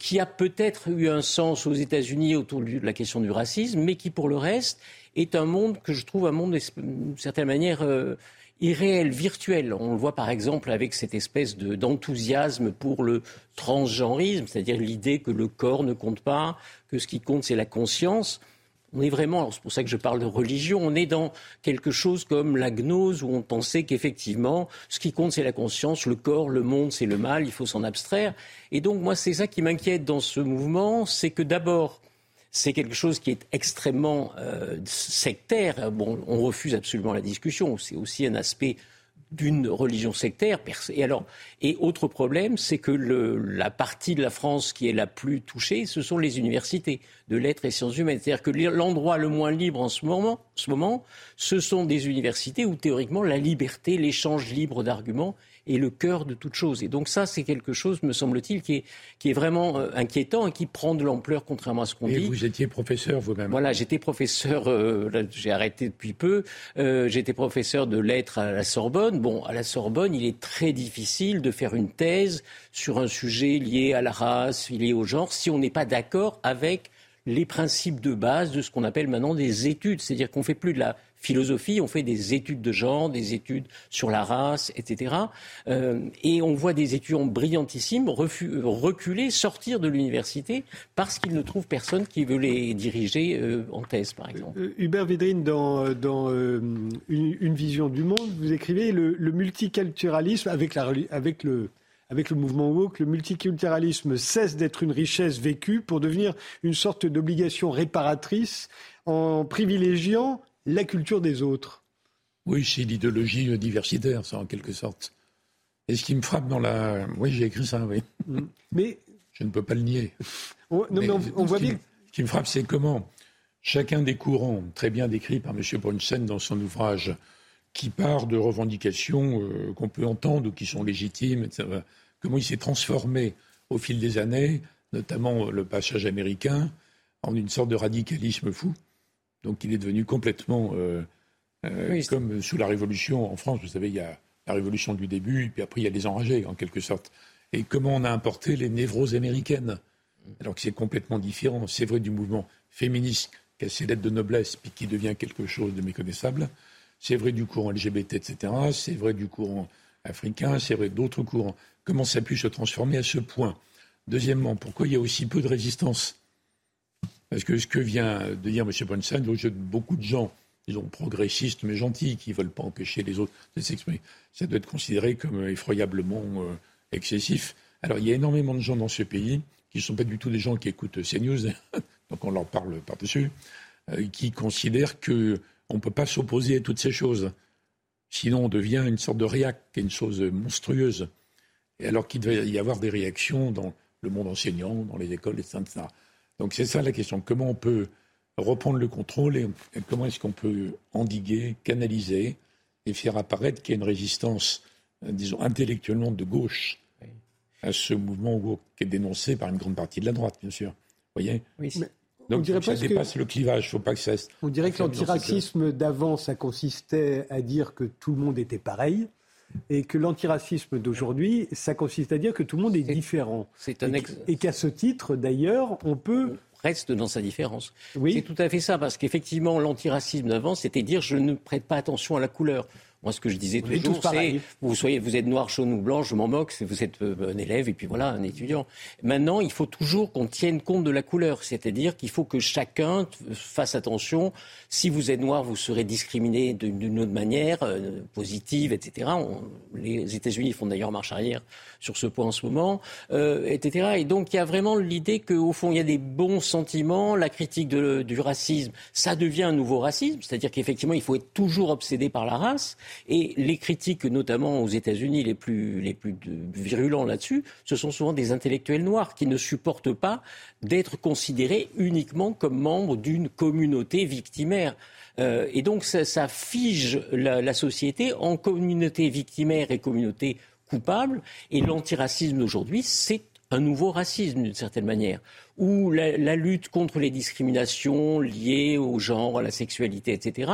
[SPEAKER 6] Qui a peut-être eu un sens aux États-Unis autour de la question du racisme, mais qui, pour le reste, est un monde que je trouve un monde, d'une certaine manière, euh, irréel, virtuel. On le voit par exemple avec cette espèce d'enthousiasme pour le transgenrisme, c'est-à-dire l'idée que le corps ne compte pas, que ce qui compte, c'est la conscience. On est vraiment, c'est pour ça que je parle de religion, on est dans quelque chose comme la gnose où on pensait qu'effectivement, ce qui compte c'est la conscience, le corps, le monde c'est le mal, il faut s'en abstraire. Et donc moi c'est ça qui m'inquiète dans ce mouvement, c'est que d'abord c'est quelque chose qui est extrêmement euh, sectaire. Bon, on refuse absolument la discussion. C'est aussi un aspect d'une religion sectaire. Et alors, et autre problème, c'est que le, la partie de la France qui est la plus touchée, ce sont les universités de lettres et sciences humaines. C'est-à-dire que l'endroit le moins libre en ce moment, ce moment, ce sont des universités où théoriquement la liberté, l'échange libre d'arguments est le cœur de toute chose. Et donc ça, c'est quelque chose, me semble-t-il, qui est, qui est vraiment euh, inquiétant et qui prend de l'ampleur, contrairement à ce qu'on dit.
[SPEAKER 3] Et vous étiez professeur vous-même
[SPEAKER 6] Voilà, j'étais professeur, euh, j'ai arrêté depuis peu, euh, j'étais professeur de lettres à la Sorbonne. Bon, à la Sorbonne, il est très difficile de faire une thèse sur un sujet lié à la race, lié au genre, si on n'est pas d'accord avec les principes de base de ce qu'on appelle maintenant des études. C'est-à-dire qu'on fait plus de la philosophie, on fait des études de genre, des études sur la race, etc. Euh, et on voit des étudiants brillantissimes reculer, sortir de l'université parce qu'ils ne trouvent personne qui veut les diriger euh, en thèse, par exemple.
[SPEAKER 1] Euh, Hubert Védrine, dans, une, vision du monde, vous écrivez le, multiculturalisme avec, la, avec le avec le mouvement woke, le multiculturalisme cesse d'être une richesse vécue pour devenir une sorte d'obligation réparatrice en privilégiant la culture des autres.
[SPEAKER 3] Oui, c'est l'idéologie diversitaire, ça, en quelque sorte. Et ce qui me frappe dans la. Oui, j'ai écrit ça, oui. Mm. Mais. Je ne peux pas le nier.
[SPEAKER 1] non, mais on, voit bien.
[SPEAKER 3] Ce qui me frappe, c'est comment chacun des courants, très bien décrit par M. Brunsen dans son ouvrage, qui part de revendications euh, qu'on peut entendre ou qui sont légitimes, etc., comment il s'est transformé au fil des années, notamment le passage américain, en une sorte de radicalisme fou. Donc il est devenu complètement euh, euh, comme sous la Révolution en France. Vous savez, il y a la Révolution du début, puis après il y a les enragés, en quelque sorte. Et comment on a importé les névroses américaines alors que c'est complètement différent. C'est vrai du mouvement féministe qui a ses lettres de noblesse, puis qui devient quelque chose de méconnaissable. C'est vrai du courant LGBT, etc. C'est vrai du courant africain, c'est vrai d'autres courants. Comment ça a pu se transformer à ce point Deuxièmement, pourquoi il y a aussi peu de résistance? Parce que ce que vient de dire M. Brunson, beaucoup de gens, disons progressistes mais gentils, qui ne veulent pas empêcher les autres de s'exprimer, ça doit être considéré comme effroyablement euh, excessif. Alors il y a énormément de gens dans ce pays qui ne sont pas du tout des gens qui écoutent CNews, donc on leur parle par-dessus, euh, qui considèrent qu'on ne peut pas s'opposer à toutes ces choses. Sinon, on devient une sorte de réac, une chose monstrueuse. Et alors qu'il devait y avoir des réactions dans le monde enseignant, dans les écoles, etc. Donc c'est ça la question. Comment on peut reprendre le contrôle et comment est-ce qu'on peut endiguer, canaliser et faire apparaître qu'il y a une résistance, euh, disons, intellectuellement de gauche à ce mouvement qui est dénoncé par une grande partie de la droite, bien sûr. Vous voyez? Oui, Donc ça dépasse le clivage, faut pas que ça...
[SPEAKER 1] On dirait que l'antiracisme d'avant, ça consistait à dire que tout le monde était pareil et que l'antiracisme d'aujourd'hui, ça consiste à dire que tout le monde est, différent. C'est un Et qu'à ce titre, d'ailleurs, on peut
[SPEAKER 6] reste dans sa différence. Oui. C'est tout à fait ça, parce qu'effectivement, l'antiracisme d'avant, c'était dire je ne prête pas attention à la couleur. Moi, ce que je disais toujours, c'est vous soyez, vous êtes noir, jaune ou blanc, je m'en moque. Vous êtes euh, un élève et puis voilà, un étudiant. Maintenant, il faut toujours qu'on tienne compte de la couleur, c'est-à-dire qu'il faut que chacun fasse attention. Si vous êtes noir, vous serez discriminé d'une autre manière, euh, positive, etc. les États-Unis font d'ailleurs marche arrière sur ce point en ce moment, euh, etc. Et donc, il y a vraiment l'idée qu'au fond, il y a des bons sentiments. La critique de, du racisme, ça devient un nouveau racisme, c'est-à-dire qu'effectivement, il faut être toujours obsédé par la race. Et les critiques, notamment aux États-Unis, les plus, les plus virulents là-dessus, ce sont souvent des intellectuels noirs qui ne supportent pas d'être considérés uniquement comme membres d'une communauté victimaire. Euh, et donc ça, fige la, la, société en communauté victimaire et communauté coupable. Et l'antiracisme d'aujourd'hui, c'est un nouveau racisme d'une certaine manière, où la, lutte contre les discriminations liées au genre, à la sexualité, etc.,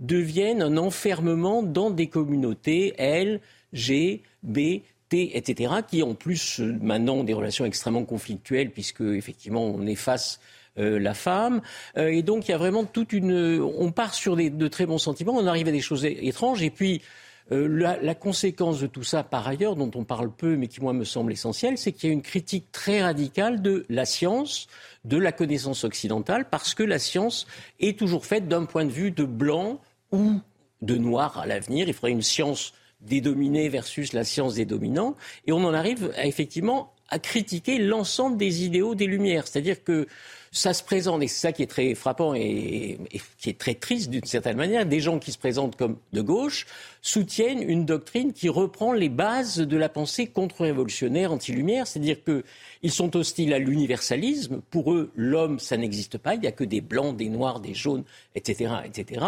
[SPEAKER 6] deviennent un enfermement dans des communautés L, G, B, T, etc., qui en plus euh, maintenant ont des relations extrêmement conflictuelles, puisque effectivement on efface euh, la femme. Euh, et donc il y a vraiment toute une. On part sur des, de très bons sentiments, on arrive à des choses étranges, et puis la, conséquence de tout ça, par ailleurs, dont on parle peu, mais qui moi me semble essentielle, c'est qu'il y a une critique très radicale de la science, de la connaissance occidentale, parce que la science est toujours faite d'un point de vue de blanc ou de noir à l'avenir. Il faudrait une science des dominés versus la science des dominants. Et on en arrive effectivement à critiquer l'ensemble des idéaux des Lumières. C'est-à-dire que ça se présente, et c'est ça qui est très frappant et, qui est très triste d'une certaine manière, des gens qui se présentent comme de gauche soutiennent une doctrine qui reprend les bases de la pensée contre-révolutionnaire anti-lumière, c'est-à-dire qu'ils sont hostiles à l'universalisme. Pour eux, l'homme, ça n'existe pas. Il n'y a que des blancs, des noirs, des jaunes, etc., etc.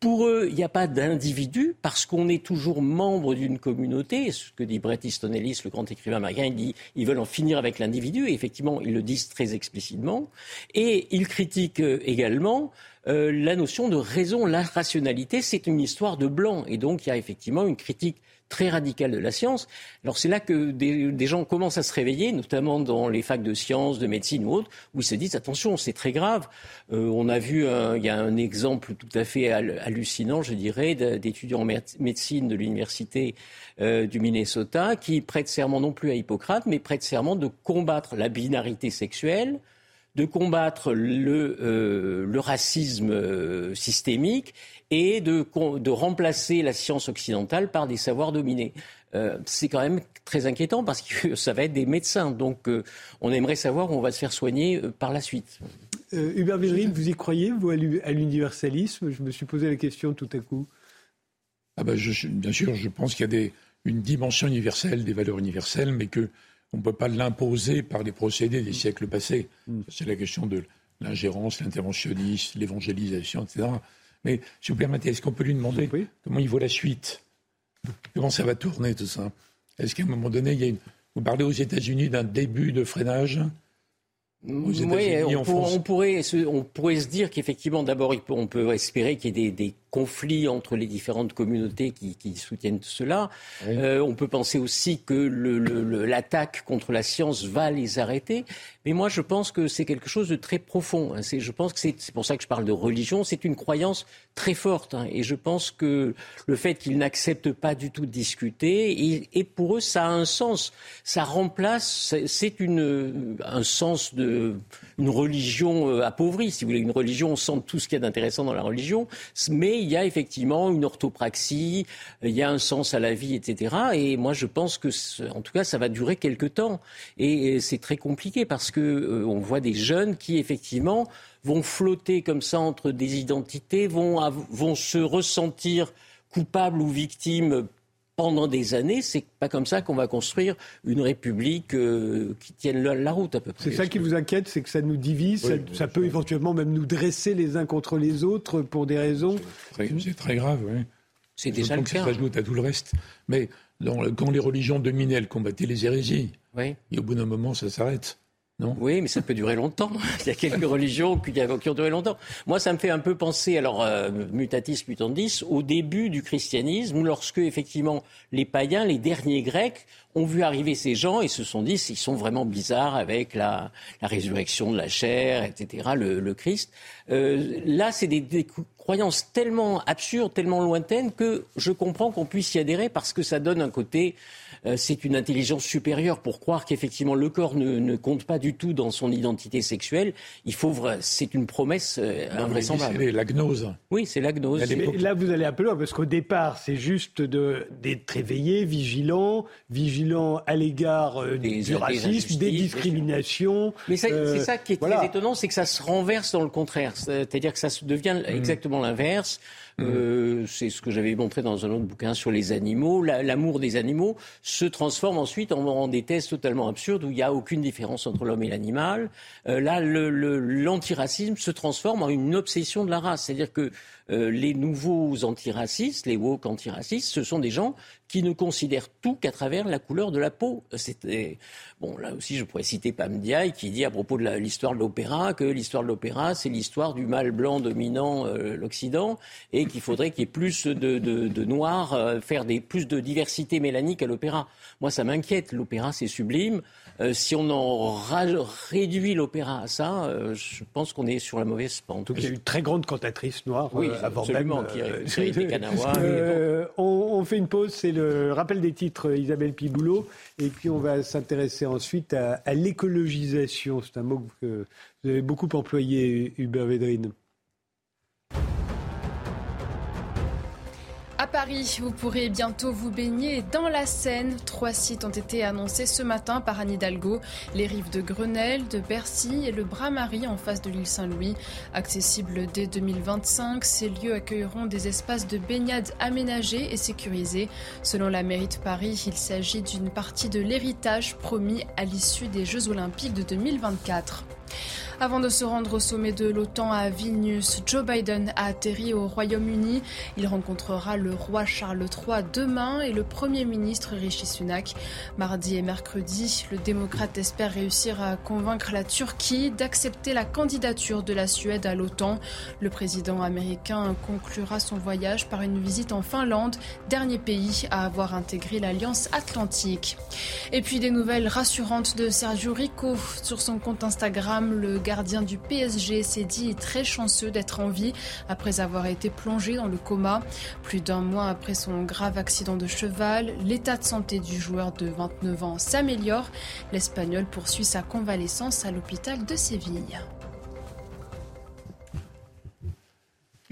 [SPEAKER 6] Pour eux, il n'y a pas d'individu parce qu'on est toujours membre d'une communauté. Ce que dit Bret Easton le grand écrivain américain, il dit ils veulent en finir avec l'individu. Et effectivement, ils le disent très explicitement. Et ils critiquent également euh, la notion de raison, la rationalité, c'est une histoire de blanc. Et donc, il y a effectivement une critique très radicale de la science. Alors c'est là que des, gens commencent à se réveiller, notamment dans les facs de sciences, de médecine ou autres, où ils se disent attention, c'est très grave. Euh, on a vu, il y a un exemple tout à fait hallucinant, je dirais, d'étudiants en médecine de l'université euh, du Minnesota qui prêtent serment non plus à Hippocrate, mais prêtent serment de combattre la binarité sexuelle, de combattre le, euh, le racisme euh, systémique et de, de, remplacer la science occidentale par des savoirs dominés. Euh, c'est quand même très inquiétant parce que ça va être des médecins. Donc on aimerait savoir où on va se faire soigner par la suite.
[SPEAKER 1] Hubert Védrine, vous y croyez, vous, à l'universalisme? Je me suis posé la question tout à coup.
[SPEAKER 3] Ah ben je, bien sûr, je pense qu'il y a des, une dimension universelle, des valeurs universelles, mais que on ne peut pas l'imposer par les procédés des siècles passés. Mm. C'est la question de l'ingérence, l'interventionnisme, l'évangélisation, etc. Mais si vous permettez, est-ce qu'on peut lui demander comment il voit la suite? Comment ça va tourner tout ça? Est-ce qu'à un moment donné, il y a une... vous parlez aux États-Unis d'un début de freinage?
[SPEAKER 6] Oui, on, pourrait se, on, pourrait se, dire qu'effectivement, d'abord, on peut espérer qu'il y ait des, conflits entre les différentes communautés qui, qui soutiennent cela. Euh, on peut penser aussi que l'attaque contre la science va les arrêter. Mais moi, je pense que c'est quelque chose de très profond. Hein. Je pense que c'est pour ça que je parle de religion. C'est une croyance très forte. Hein. Et je pense que le fait qu'ils n'acceptent pas du tout de discuter, et, et, pour eux, ça a un sens. Ça remplace, c'est un sens de une religion euh, appauvrie, si vous voulez, une religion sans tout ce qu'il y a d'intéressant dans la religion, mais il y a effectivement une orthopraxie, il y a un sens à la vie, etc. Et moi, je pense que, en tout cas, ça va durer quelque temps. Et c'est très compliqué parce que euh, on voit des jeunes qui, effectivement, vont flotter comme ça entre des identités, vont, vont se ressentir coupables ou victimes pendant des années, c'est pas comme ça qu'on va construire une république euh, qui tienne la, route à peu près.
[SPEAKER 1] C'est ça qui vous inquiète, c'est que ça nous divise, ça, peut éventuellement même nous dresser les uns contre les autres pour des raisons.
[SPEAKER 3] C'est très, grave, oui.
[SPEAKER 6] C'est déjà le cas. Ça
[SPEAKER 3] s'ajoute à tout le reste. Mais quand les religions dominaient, elles combattaient les hérésies. Oui. Et au bout d'un moment, ça s'arrête
[SPEAKER 6] oui, mais ça peut durer longtemps. Il y a quelques religions qui, ont duré longtemps. Moi, ça me fait un peu penser, alors, euh, mutatis mutandis, au début du christianisme, lorsque, effectivement, les païens, les derniers grecs, ont vu arriver ces gens et se sont dit, ils sont vraiment bizarres avec la, résurrection de la chair, etc., le, Christ. Euh, là, c'est des, des, croyances tellement absurdes, tellement lointaines, que je comprends qu'on puisse y adhérer parce que ça donne un côté euh, c'est une intelligence supérieure pour croire qu'effectivement le corps ne, compte pas du tout dans son identité sexuelle. Il faut, c'est une promesse euh, invraisemblable.
[SPEAKER 3] C'est la gnose.
[SPEAKER 6] Oui, c'est la gnose.
[SPEAKER 1] là, vous allez un peu loin parce qu'au départ, c'est juste d'être éveillé, vigilant, vigilant à l'égard euh, du racisme, des, discriminations.
[SPEAKER 6] Mais c'est ça qui est très étonnant, c'est que ça se renverse dans le contraire. C'est-à-dire que ça devient mm. exactement l'inverse. Euh, c'est ce que j'avais montré dans un autre bouquin sur les animaux. L'amour des animaux se transforme ensuite en, des tests totalement absurdes où il n'y a aucune différence entre l'homme et l'animal. Euh, là, l'antiracisme se transforme en une obsession de la race. C'est-à-dire que euh, les nouveaux antiracistes, les woke antiracistes, ce sont des gens qui ne considère tout qu'à travers la couleur de la peau. C'était bon là aussi je pourrais citer Pam Diaye qui dit à propos de l'histoire de l'opéra que l'histoire de l'opéra c'est l'histoire du mâle blanc dominant euh, l'Occident et qu'il faudrait qu'il y ait plus de, noirs, euh, faire des plus de diversité mélanique à l'opéra. Moi ça m'inquiète. L'opéra c'est sublime. Euh, si on en réduit l'opéra à ça, euh, je pense qu'on est sur la mauvaise pente.
[SPEAKER 1] Donc il y a une très grande cantatrice noire oui, euh, avant même.
[SPEAKER 6] Qui, qui Kanawa,
[SPEAKER 1] on, fait une pause, c'est le rappel des titres Isabelle Piboulot, et puis on va s'intéresser ensuite à, à l'écologisation. C'est un mot que vous avez beaucoup employé, Hubert Védrine.
[SPEAKER 2] Paris, vous pourrez bientôt vous baigner dans la Seine. Trois sites ont été annoncés ce matin par Anne Hidalgo. Les rives de Grenelle, de Bercy et le Bras-Marie en face de l'île Saint-Louis. Accessibles dès 2025, ces lieux accueilleront des espaces de baignade aménagés et sécurisés. Selon la mairie de Paris, il s'agit d'une partie de l'héritage promis à l'issue des Jeux Olympiques de 2024. Avant de se rendre au sommet de l'OTAN à Vilnius, Joe Biden a atterri au Royaume-Uni. Il rencontrera le roi Charles III demain et le Premier ministre Rishi Sunak. Mardi et mercredi, le démocrate espère réussir à convaincre la Turquie d'accepter la candidature de la Suède à l'OTAN. Le président américain conclura son voyage par une visite en Finlande, dernier pays à avoir intégré l'Alliance atlantique. Et puis des nouvelles rassurantes de Sergio Rico sur son compte Instagram. Le gardien du PSG s'est dit très chanceux d'être en vie après avoir été plongé dans le coma. Plus d'un mois après son grave accident de cheval, l'état de santé du joueur de 29 ans s'améliore. L'Espagnol poursuit sa convalescence à l'hôpital de Séville.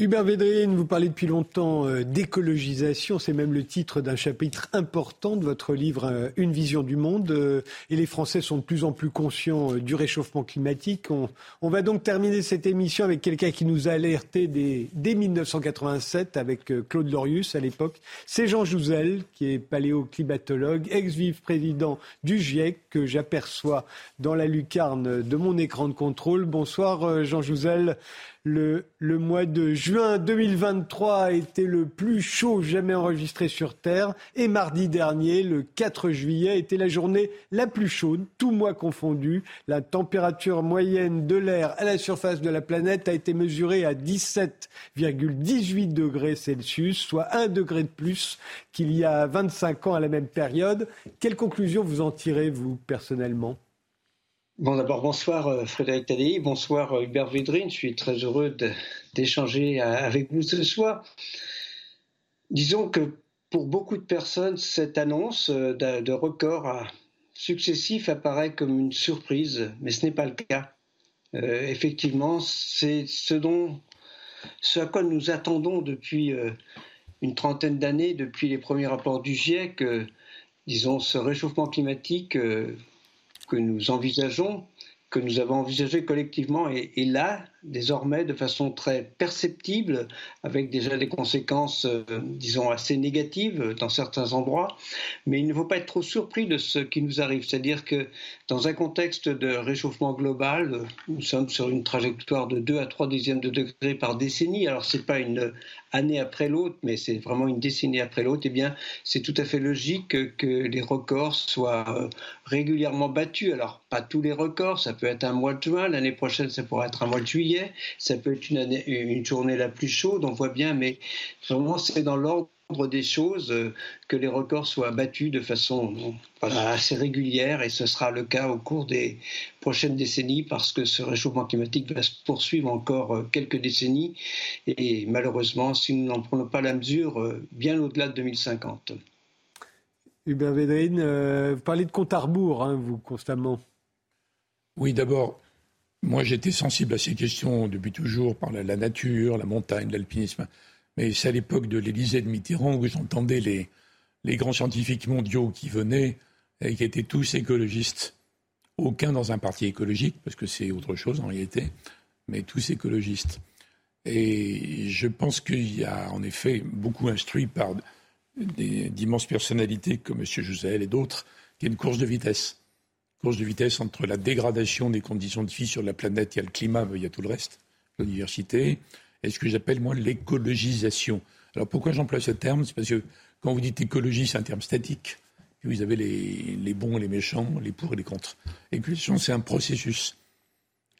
[SPEAKER 1] Hubert Védrine, vous parlez depuis longtemps euh, d'écologisation, c'est même le titre d'un chapitre important de votre livre euh, Une vision du monde, euh, et les Français sont de plus en plus conscients du réchauffement climatique. On, va donc terminer cette émission avec quelqu'un qui nous a alerté dès, dès 1987 avec Claude Lorius à l'époque. C'est Jean Jouzel, qui est paléoclimatologue, ex-vice-président du GIEC, que j'aperçois dans la lucarne de mon écran de contrôle. Bonsoir Jean Jouzel. Le, mois de juin 2023 a été le plus chaud jamais enregistré sur Terre. Et mardi dernier, le 4 juillet, était la journée la plus chaude, tout mois confondu. La température moyenne de l'air à la surface de la planète a été mesurée à 17,18 degrés Celsius, soit un degré de plus qu'il y a 25 ans à la même période. Quelle conclusion vous en tirez, vous, personnellement?
[SPEAKER 7] Bon, d'abord, bonsoir euh, Frédéric Tadei, bonsoir euh, Hubert Védrine. Je suis très heureux d'échanger euh, avec vous ce soir. Disons que pour beaucoup de personnes, cette annonce de, record successif apparaît comme une surprise, mais ce n'est pas le cas. effectivement, c'est ce dont, ce à quoi nous attendons depuis une trentaine d'années, depuis les premiers rapports du GIEC, disons, ce réchauffement climatique que nous envisageons, que nous avons envisagé collectivement, est, là, désormais, de façon très perceptible, avec déjà des conséquences, euh, disons, assez négatives dans certains endroits. Mais il ne faut pas être trop surpris de ce qui nous arrive. C'est-à-dire que dans un contexte de réchauffement global, nous sommes sur une trajectoire de 2 à 3 dixièmes de degré par décennie. Alors, ce pas une année après l'autre, mais c'est vraiment une décennie après l'autre, eh bien, c'est tout à fait logique que les records soient euh, régulièrement battus. Alors, pas tous les records, ça peut être un mois de juin, l'année prochaine, ça pourrait être un mois de juillet, ça peut être une, une journée la plus chaude, on voit bien, mais vraiment, c'est dans l'ordre des choses euh, que les records soient battus de façon assez régulière et ce sera le cas au cours des prochaines décennies parce que ce réchauffement climatique va se poursuivre encore euh, quelques décennies et malheureusement si nous n'en prenons pas la mesure euh, bien au-delà de 2050.
[SPEAKER 1] Hubert Védrine, vous parlez de compte à rebours, hein, vous, constamment.
[SPEAKER 3] Oui, d'abord, moi j'étais sensible à ces questions depuis toujours par la nature, la montagne, l'alpinisme. Mais c'est à l'époque de l'Élysée de Mitterrand où j'entendais les, les grands scientifiques mondiaux qui venaient et qui étaient tous écologistes. Aucun dans un parti écologique, parce que c'est autre chose en réalité, mais tous écologistes. Et je pense qu'il y a en effet beaucoup instruit par d'immenses personnalités comme M. Jouzel et d'autres, qui est une course de vitesse. Course de vitesse entre la dégradation des conditions de vie sur la planète, il y a le climat, mais il y a tout le reste, l'université, et ce que j'appelle moi l'écologisation. Alors pourquoi j'emploie ce terme? C'est parce que quand vous dites écologie, c'est un terme statique. Vous avez les, les bons et les méchants, les pour et les contre. L'écologie, c'est un processus.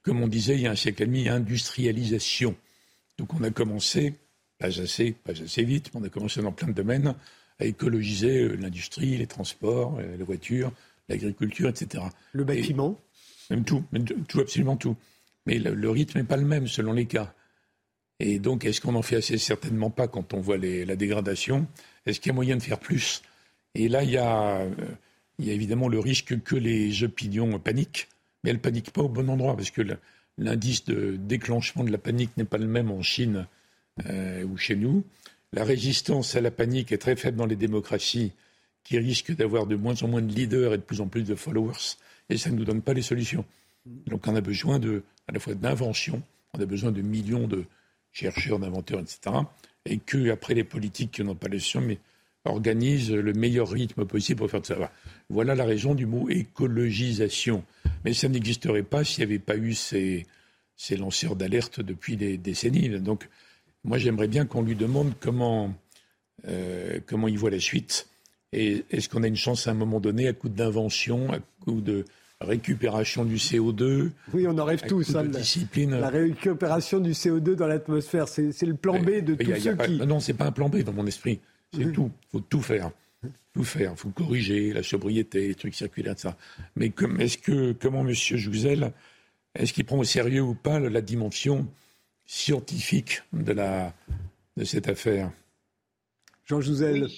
[SPEAKER 3] Comme on disait il y a un siècle et demi, industrialisation. Donc on a commencé, pas assez, pas assez vite, mais on a commencé dans plein de domaines à écologiser euh, l'industrie, les transports, euh, les voitures, l'agriculture, etc.
[SPEAKER 1] Le bâtiment?
[SPEAKER 3] Même tout, tout, absolument tout. Mais le, rythme n'est pas le même selon les cas. Et donc, est-ce qu'on en fait assez? Certainement pas quand on voit la dégradation. Est-ce qu'il y a moyen de faire plus? Et là, il y, a, euh, évidemment le risque que les opinions paniquent, mais elles ne paniquent pas au bon endroit, parce que l'indice de déclenchement de la panique n'est pas le même en Chine ou chez nous. La résistance à la panique est très faible dans les démocraties qui risquent d'avoir de moins en moins de leaders et de plus en plus de followers. Et ça ne nous donne pas les solutions. Donc on a besoin de, à la fois d'invention, on a besoin de millions de chercheurs, d'inventeurs, etc. Et que après les politiques qui n'ont pas les solutions, mais organisent le meilleur rythme possible pour faire de ça. Voilà la raison du mot écologisation. Mais ça n'existerait pas s'il n'y avait pas eu ces, ces lanceurs d'alerte depuis des décennies. Donc moi, j'aimerais bien qu'on lui demande comment, euh, comment il voit la suite. Et est-ce qu'on a une chance à un moment donné, à coup d'invention, à coup de récupération du CO2
[SPEAKER 1] Oui, on en rêve tous. Hein, discipline. La, récupération du CO2 dans l'atmosphère, c'est le plan B de tous ceux qui...
[SPEAKER 3] Non, c'est pas un plan B dans mon esprit. C'est tout. Il faut tout faire. Tout faire. Il faut corriger la sobriété, les trucs circulaires, ça. Mais est-ce que, comment M. Jouzel, est-ce qu'il prend au sérieux ou pas la dimension scientifique de, la, de cette affaire?
[SPEAKER 1] Jean Jouzel.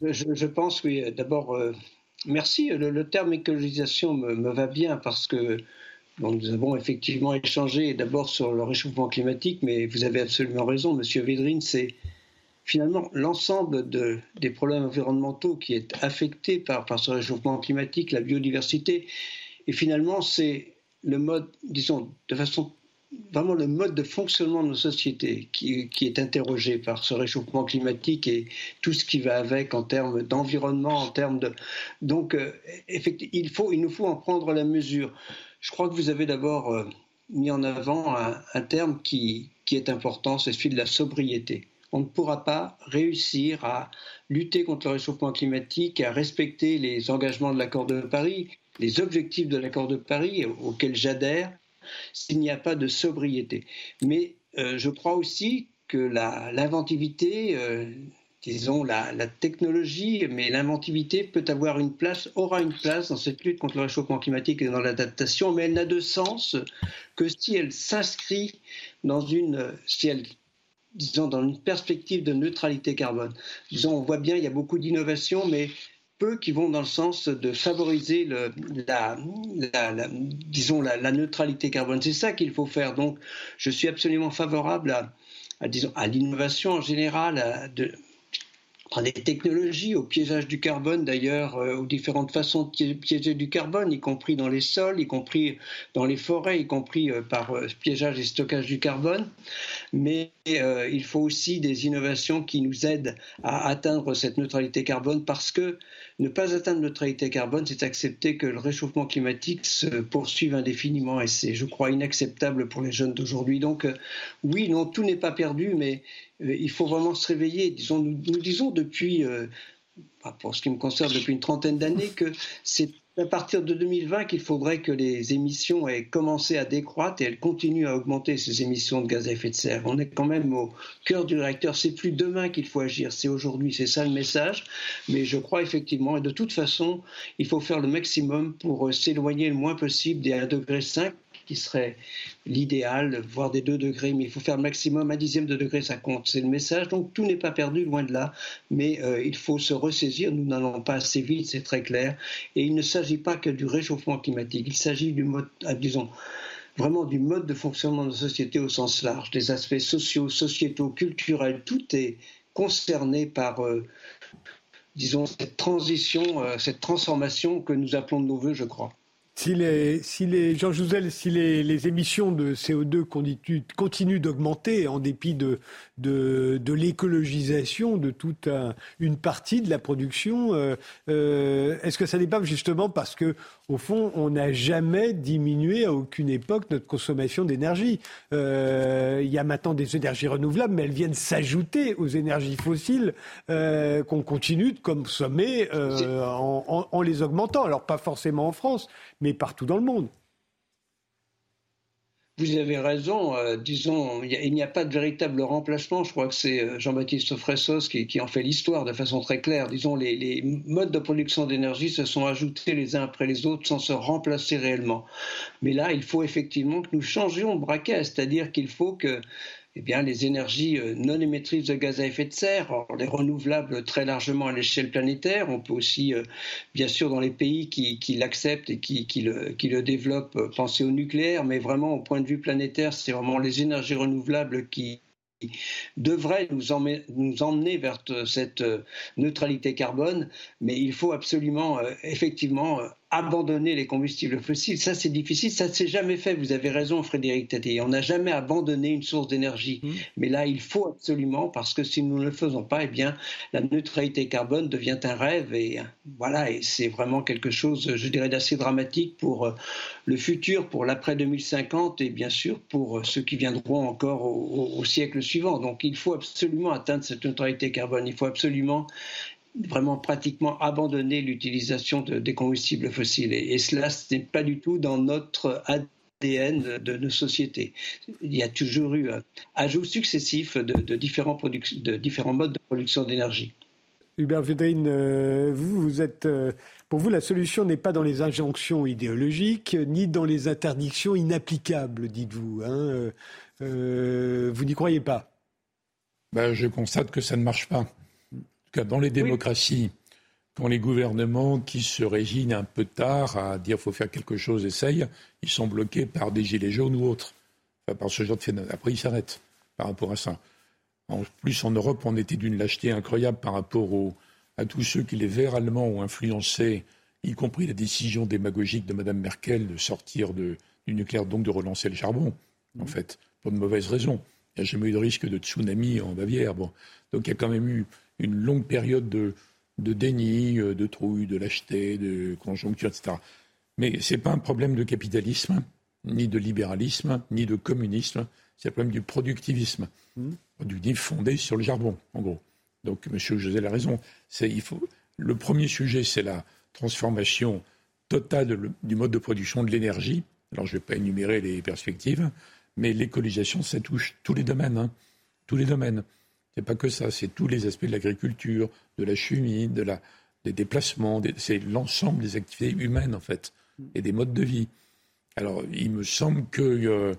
[SPEAKER 7] Je, pense, oui. D'abord, euh, merci. Le, terme écologisation me, va bien parce que nous avons effectivement échangé d'abord sur le réchauffement climatique, mais vous avez absolument raison, Monsieur Védrine, c'est finalement l'ensemble de, des problèmes environnementaux qui est affecté par, par ce réchauffement climatique, la biodiversité, et finalement c'est le mode, disons, de façon vraiment le mode de fonctionnement de nos sociétés qui, est interrogé par ce réchauffement climatique et tout ce qui va avec en termes d'environnement, en termes de... Donc, euh, il, faut, il nous faut en prendre la mesure. Je crois que vous avez d'abord euh, mis en avant un, terme qui, qui est important, c'est celui de la sobriété. On ne pourra pas réussir à lutter contre le réchauffement climatique, à respecter les engagements de l'accord de Paris, les objectifs de l'accord de Paris auxquels j'adhère, s'il n'y a pas de sobriété. Mais euh, je crois aussi que l'inventivité, euh, disons la, technologie, mais l'inventivité peut avoir une place, aura une place dans cette lutte contre le réchauffement climatique et dans l'adaptation, mais elle n'a de sens que si elle s'inscrit dans une, si elle disons, dans une perspective de neutralité carbone. Disons, on voit bien, il y a beaucoup d'innovations, mais peu qui vont dans le sens de favoriser la, disons la, neutralité carbone. C'est ça qu'il faut faire. Donc, je suis absolument favorable à, disons, à l'innovation en général, à de, des technologies, au piégeage du carbone d'ailleurs, euh, aux différentes façons de piéger du carbone, y compris dans les sols, y compris dans les forêts, y compris euh, par euh, piégeage et stockage du carbone. Mais il faut aussi des innovations qui nous aident à atteindre cette neutralité carbone parce que ne pas atteindre neutralité carbone, c'est accepter que le réchauffement climatique se poursuive indéfiniment et c'est, je crois, inacceptable pour les jeunes d'aujourd'hui. Donc oui, non, tout n'est pas perdu, mais euh, il faut vraiment se réveiller. Disons, nous, disons depuis, euh, pour ce qui me concerne, depuis une trentaine d'années, que c'est à partir de 2020 qu'il faudrait que les émissions aient commencé à décroître et elles continuent à augmenter ces émissions de gaz à effet de serre. On est quand même au cœur du réacteur. C'est plus demain qu'il faut agir, c'est aujourd'hui. C'est ça le message. Mais je crois effectivement, et de toute façon, il faut faire le maximum pour euh, s'éloigner le moins possible des 1,5 degré qui serait l'idéal, voire des 2 degrés, mais il faut faire le maximum, un dixième de degré, ça compte. C'est le message. Donc tout n'est pas perdu, loin de là, mais euh, il faut se ressaisir. Nous n'allons pas assez vite, c'est très clair. Et il ne s'agit pas que du réchauffement climatique, il s'agit du mode, ah, disons, vraiment du mode de fonctionnement de la société au sens large, des aspects sociaux, sociétaux, culturels, tout est concerné par, euh, disons, cette transition, euh, cette transformation que nous appelons de nos voeux, je crois.
[SPEAKER 1] Si les, si les, Jean Jouzel, si les, les, émissions de CO2 continuent, d'augmenter en dépit de, de, de l'écologisation de toute une partie de la production, euh, euh, est-ce que ça n'est pas justement parce que, au fond, on n'a jamais diminué à aucune époque notre consommation d'énergie euh, Il y a maintenant des énergies renouvelables, mais elles viennent s'ajouter aux énergies fossiles euh, qu'on continue de consommer euh, en, en, en les augmentant. Alors pas forcément en France, mais partout dans le monde.
[SPEAKER 7] Vous avez raison, euh, disons, il n'y a, pas de véritable remplacement. Je crois que c'est euh, Jean-Baptiste Fressos qui, en fait l'histoire de façon très claire. Disons, les, les modes de production d'énergie se sont ajoutés les uns après les autres sans se remplacer réellement. Mais là, il faut effectivement que nous changions de braquet, c'est-à-dire qu'il faut que eh les énergies euh, non émettrices de gaz à effet de serre, les renouvelables très largement à l'échelle planétaire. On peut aussi, euh, bien sûr, dans les pays qui, l'acceptent et qui, le, développent, euh, penser au nucléaire, mais vraiment, au point de vue planétaire, c'est vraiment les énergies renouvelables qui, emmener, nous emmener, vers cette neutralité carbone, mais il faut absolument, effectivement, abandonner les combustibles fossiles. Ça, c'est difficile. Ça ne s'est jamais fait. Vous avez raison, Frédéric Tati. On n'a jamais abandonné une source d'énergie. Mmh. Mais là, il faut absolument, parce que si nous ne le faisons pas, eh bien, la neutralité carbone devient un rêve. Et voilà, et c'est vraiment quelque chose, je dirais, d'assez dramatique pour euh, le futur, pour l'après 2050 et bien sûr pour euh, ceux qui viendront encore au, au, au siècle suivant. Donc, il faut absolument atteindre cette neutralité carbone. Il faut absolument vraiment pratiquement abandonner l'utilisation de, des combustibles fossiles. Et, et cela, ce n'est pas du tout dans notre ADN de, de, nos sociétés. Il y a toujours eu un ajout successif de, de différents, de différents modes de production d'énergie.
[SPEAKER 1] Hubert Védrine, euh, vous, vous êtes, euh, pour vous, la solution n'est pas dans les injonctions idéologiques, ni dans les interdictions inapplicables, dites-vous. Hein. Euh, vous n'y croyez pas?
[SPEAKER 3] Ben, Je constate que ça ne marche pas dans les démocraties, oui. quand les gouvernements qui se résignent un peu tard à dire qu'il faut faire quelque chose essayent, ils sont bloqués par des gilets jaunes ou autres. Enfin, par ce genre de phénomène. Après, ils s'arrêtent par rapport à ça. En plus, en Europe, on était d'une lâcheté incroyable par rapport à tous ceux qui, les Verts allemands, ont influencé, y compris la décision démagogique de Mme Merkel de sortir de, du nucléaire, donc de relancer le charbon, mmh. en fait, pour de mauvaises raisons. Il n'y a jamais eu de risque de tsunami en Bavière. Bon. Donc il y a quand même eu une longue période de, de déni, euh, de trouille, de lâcheté, de conjoncture, etc. Mais ce n'est pas un problème de capitalisme, ni de libéralisme, ni de communisme, c'est le problème du productivisme. Mmh. Productif fondé sur le charbon, en gros. Donc, M. José a raison. Il faut, le premier sujet, c'est la transformation totale de, du mode de production de l'énergie. Alors, je ne vais pas énumérer les perspectives, mais l'écolisation, ça touche tous les domaines. Hein, tous les domaines. C'est pas que ça, c'est tous les aspects de l'agriculture, de la chimie, de la, des déplacements, c'est l'ensemble des activités humaines en fait et des modes de vie. Alors, il me semble que euh,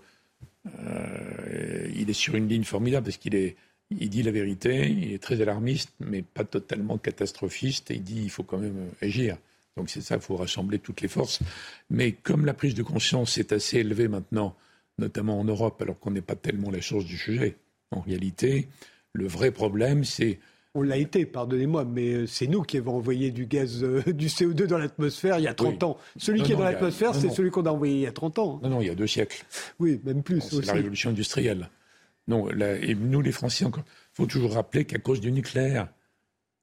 [SPEAKER 3] euh, est sur une ligne formidable parce qu'il est, il dit la vérité, il est très alarmiste, mais pas totalement catastrophiste. Et il dit il faut quand même agir. Donc c'est ça, il faut rassembler toutes les forces. Mais comme la prise de conscience est assez élevée maintenant, notamment en Europe, alors qu'on n'est pas tellement la source du sujet, en réalité, le vrai problème, c'est
[SPEAKER 1] on l'a été, pardonnez-moi, mais euh, c'est nous qui avons envoyé du gaz, euh, du CO2 dans l'atmosphère il y a 30 oui. ans. Celui non, qui est dans l'atmosphère, c'est celui qu'on a envoyé il y a 30 ans.
[SPEAKER 3] Non, non, il y a deux siècles.
[SPEAKER 1] Oui, même plus.
[SPEAKER 3] C'est la révolution industrielle. Non, et nous, les Français, il faut toujours rappeler qu'à cause du nucléaire,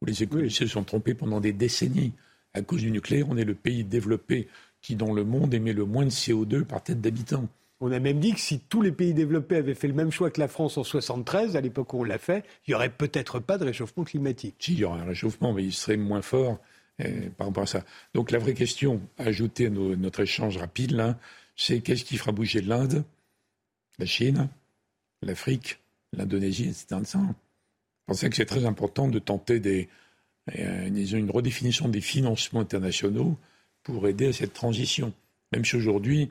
[SPEAKER 3] où les économistes oui. se sont trompés pendant des décennies, à cause du nucléaire, on est le pays développé qui, dans le monde, émet le moins de CO2 par tête d'habitant.
[SPEAKER 1] On a même dit que si tous les pays développés avaient fait le même choix que la France en 73, à l'époque où on l'a fait, il n'y aurait peut-être pas de réchauffement climatique.
[SPEAKER 3] Si, il y aurait un réchauffement, mais il serait moins fort euh, par rapport à ça. Donc la vraie question, à ajouter à notre échange rapide, c'est qu'est-ce qui fera bouger l'Inde, la Chine, l'Afrique, l'Indonésie, etc. Je pensais que c'est très important de tenter euh, une redéfinition des financements internationaux pour aider à cette transition. Même si aujourd'hui,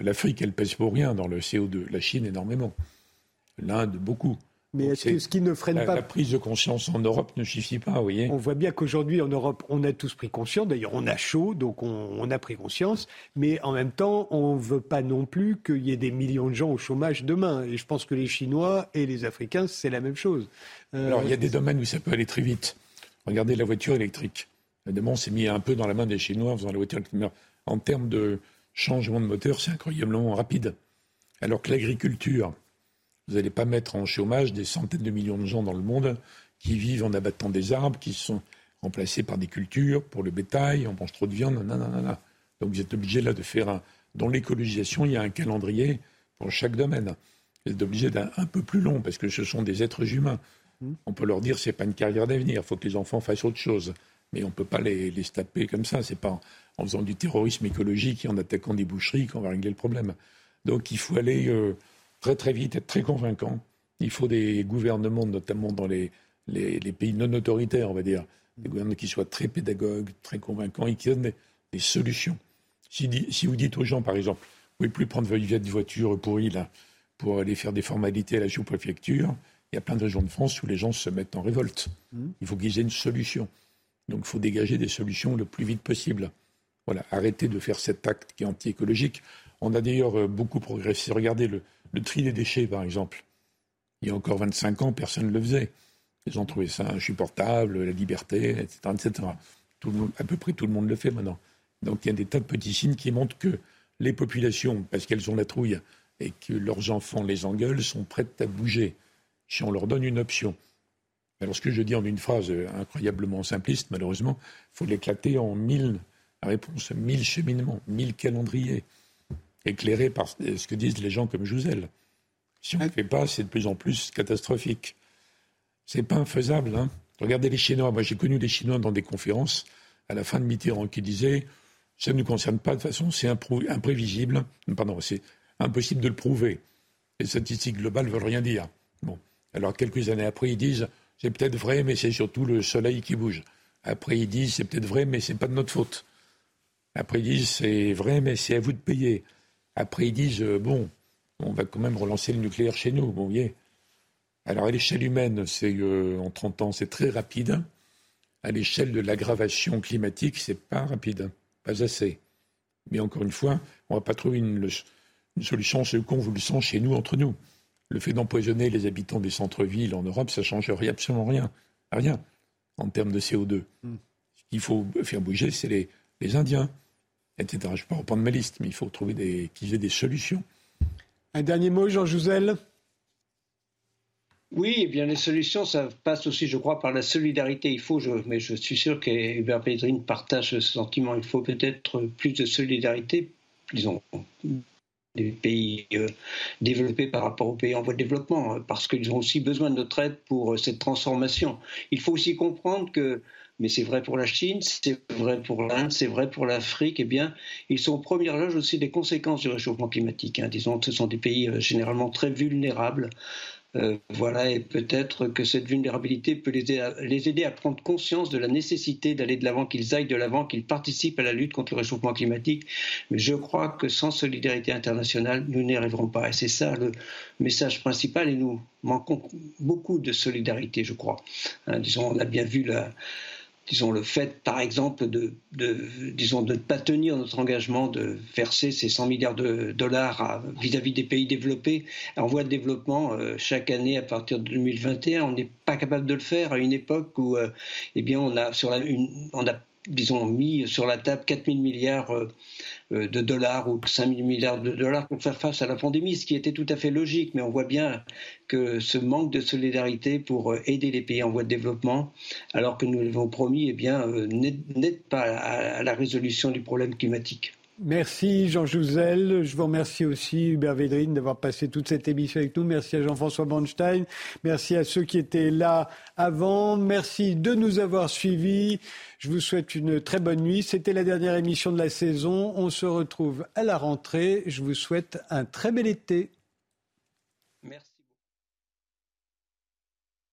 [SPEAKER 3] L'Afrique, elle pèse pour rien dans le CO2. La Chine, énormément. L'Inde, beaucoup.
[SPEAKER 1] Mais est-ce que ce qui ne freine
[SPEAKER 3] la,
[SPEAKER 1] pas
[SPEAKER 3] La prise de conscience en Europe ne suffit pas, vous voyez
[SPEAKER 1] On voit bien qu'aujourd'hui, en Europe, on a tous pris conscience. D'ailleurs, on a chaud, donc on, on, a pris conscience. Mais en même temps, on ne veut pas non plus qu'il y ait des millions de gens au chômage demain. Et je pense que les Chinois et les Africains, c'est la même chose.
[SPEAKER 3] Euh, Alors, il y a des domaines où ça peut aller très vite. Regardez la voiture électrique. Évidemment, on s'est mis un peu dans la main des Chinois en faisant la voiture électrique. En termes de changement de moteur, c'est incroyablement rapide. Alors que l'agriculture, vous n'allez pas mettre en chômage des centaines de millions de gens dans le monde qui vivent en abattant des arbres, qui sont remplacés par des cultures pour le bétail, on mange trop de viande, nanana. Donc vous êtes obligé là de faire un... Dans l'écologisation, il y a un calendrier pour chaque domaine. Vous êtes obligé d'un un peu plus long parce que ce sont des êtres humains. Mmh. On peut leur dire c'est pas une carrière d'avenir, il faut que les enfants fassent autre chose. Mais on ne peut pas les, les taper comme ça. C'est pas en faisant du terrorisme écologique et en attaquant des boucheries qu'on va régler le problème. Donc il faut aller euh, très très vite, être très convaincant. Il faut des gouvernements, notamment dans les, les, pays non autoritaires, on va dire, des gouvernements qui soient très pédagogues, très convaincants et qui donnent des, solutions. Si, si, vous dites aux gens, par exemple, vous ne pouvez plus prendre votre voiture pourrie là, pour aller faire des formalités à la sous-préfecture, il y a plein de régions de France où les gens se mettent en révolte. Mmh. Il faut qu'ils aient une solution. Donc il faut dégager des solutions le plus vite possible. Voilà, arrêter de faire cet acte qui est anti-écologique. On a d'ailleurs euh, beaucoup progressé. Regardez le, tri des déchets, par exemple. Il y a encore 25 ans, personne ne le faisait. Ils ont trouvé ça insupportable, la liberté, etc. etc. Tout le monde, à peu près tout le monde le fait maintenant. Donc il y a des tas de petits signes qui montrent que les populations, parce qu'elles ont la trouille et que leurs enfants les engueulent, sont prêtes à bouger si on leur donne une option. Alors ce que je dis en une phrase euh, incroyablement simpliste, malheureusement, il faut l'éclater en mille réponses, mille cheminements, mille calendriers, éclairés par ce que disent les gens comme Jouzel. Si on ne le fait pas, c'est de plus en plus catastrophique. C'est pas infaisable. Hein. Regardez les Chinois. Moi, j'ai connu les Chinois dans des conférences à la fin de Mitterrand qui disaient ça ne nous concerne pas de façon, c'est imprévisible. Pardon, c'est impossible de le prouver. Les statistiques globales ne veulent rien dire. Bon. Alors, quelques années après, ils disent c'est peut-être vrai, mais c'est surtout le soleil qui bouge. Après, ils disent c'est peut-être vrai, mais c'est pas de notre faute. Après, ils disent c'est vrai, mais c'est à vous de payer. Après, ils disent euh, bon, on va quand même relancer le nucléaire chez nous. Bon, voyez. Alors, à l'échelle humaine, c'est euh, en 30 ans, c'est très rapide. À l'échelle de l'aggravation climatique, c'est pas rapide, pas assez. Mais encore une fois, on va pas trouver une, une solution ce qu'on vous le sent chez nous, entre nous. Le fait d'empoisonner les habitants des centres-villes en Europe, ça ne change absolument rien. Rien en termes de CO2. Hmm. Ce qu'il faut faire bouger, c'est les, les, Indiens, etc. Je ne vais pas reprendre ma liste, mais il faut trouver des, qu'ils aient des solutions.
[SPEAKER 1] Un dernier mot, Jean Jouzel
[SPEAKER 7] oui, eh bien les solutions, ça passe aussi, je crois, par la solidarité. Il faut, je, mais je suis sûr qu'Hubert Pédrine partage ce sentiment. Il faut peut-être plus de solidarité, disons, des pays euh, développés par rapport aux pays en voie de développement, hein, parce qu'ils ont aussi besoin de notre aide pour euh, cette transformation. Il faut aussi comprendre que, mais c'est vrai pour la Chine, c'est vrai pour l'Inde, c'est vrai pour l'Afrique, eh bien, ils sont au premier loge aussi des conséquences du réchauffement climatique. Hein. Disons ce sont des pays euh, généralement très vulnérables euh, voilà, et peut-être que cette vulnérabilité peut les aider, à, prendre conscience de la nécessité d'aller de l'avant, qu'ils aillent de l'avant, qu'ils participent à la lutte contre le réchauffement climatique. Mais je crois que sans solidarité internationale, nous n'y arriverons pas. Et c'est ça le message principal. Et nous manquons beaucoup de solidarité, je crois. Hein, disons, on a bien vu la disons, le fait, par exemple, de, disons, de ne pas tenir notre engagement de verser ces 100 milliards de dollars vis-à-vis des pays développés en voie de développement euh, chaque année à partir de 2021, on n'est pas capable de le faire à une époque où, euh, eh bien, on a sur une, on a disons, mis sur la table 4 000 milliards euh, euh, de dollars ou 5 000 milliards de dollars pour faire face à la pandémie, ce qui était tout à fait logique. Mais on voit bien que ce manque de solidarité pour euh, aider les pays en voie de développement, alors que nous l'avons promis, eh n'aide pas à la résolution du problème climatique.
[SPEAKER 1] Merci Jean Jouzel. Je vous remercie aussi Hubert Védrine d'avoir passé toute cette émission avec nous. Merci à Jean-François Bornstein. Merci à ceux qui étaient là avant. Merci de nous avoir suivis. Je vous souhaite une très bonne nuit. C'était la dernière émission de la saison. On se retrouve à la rentrée. Je vous souhaite un très bel été.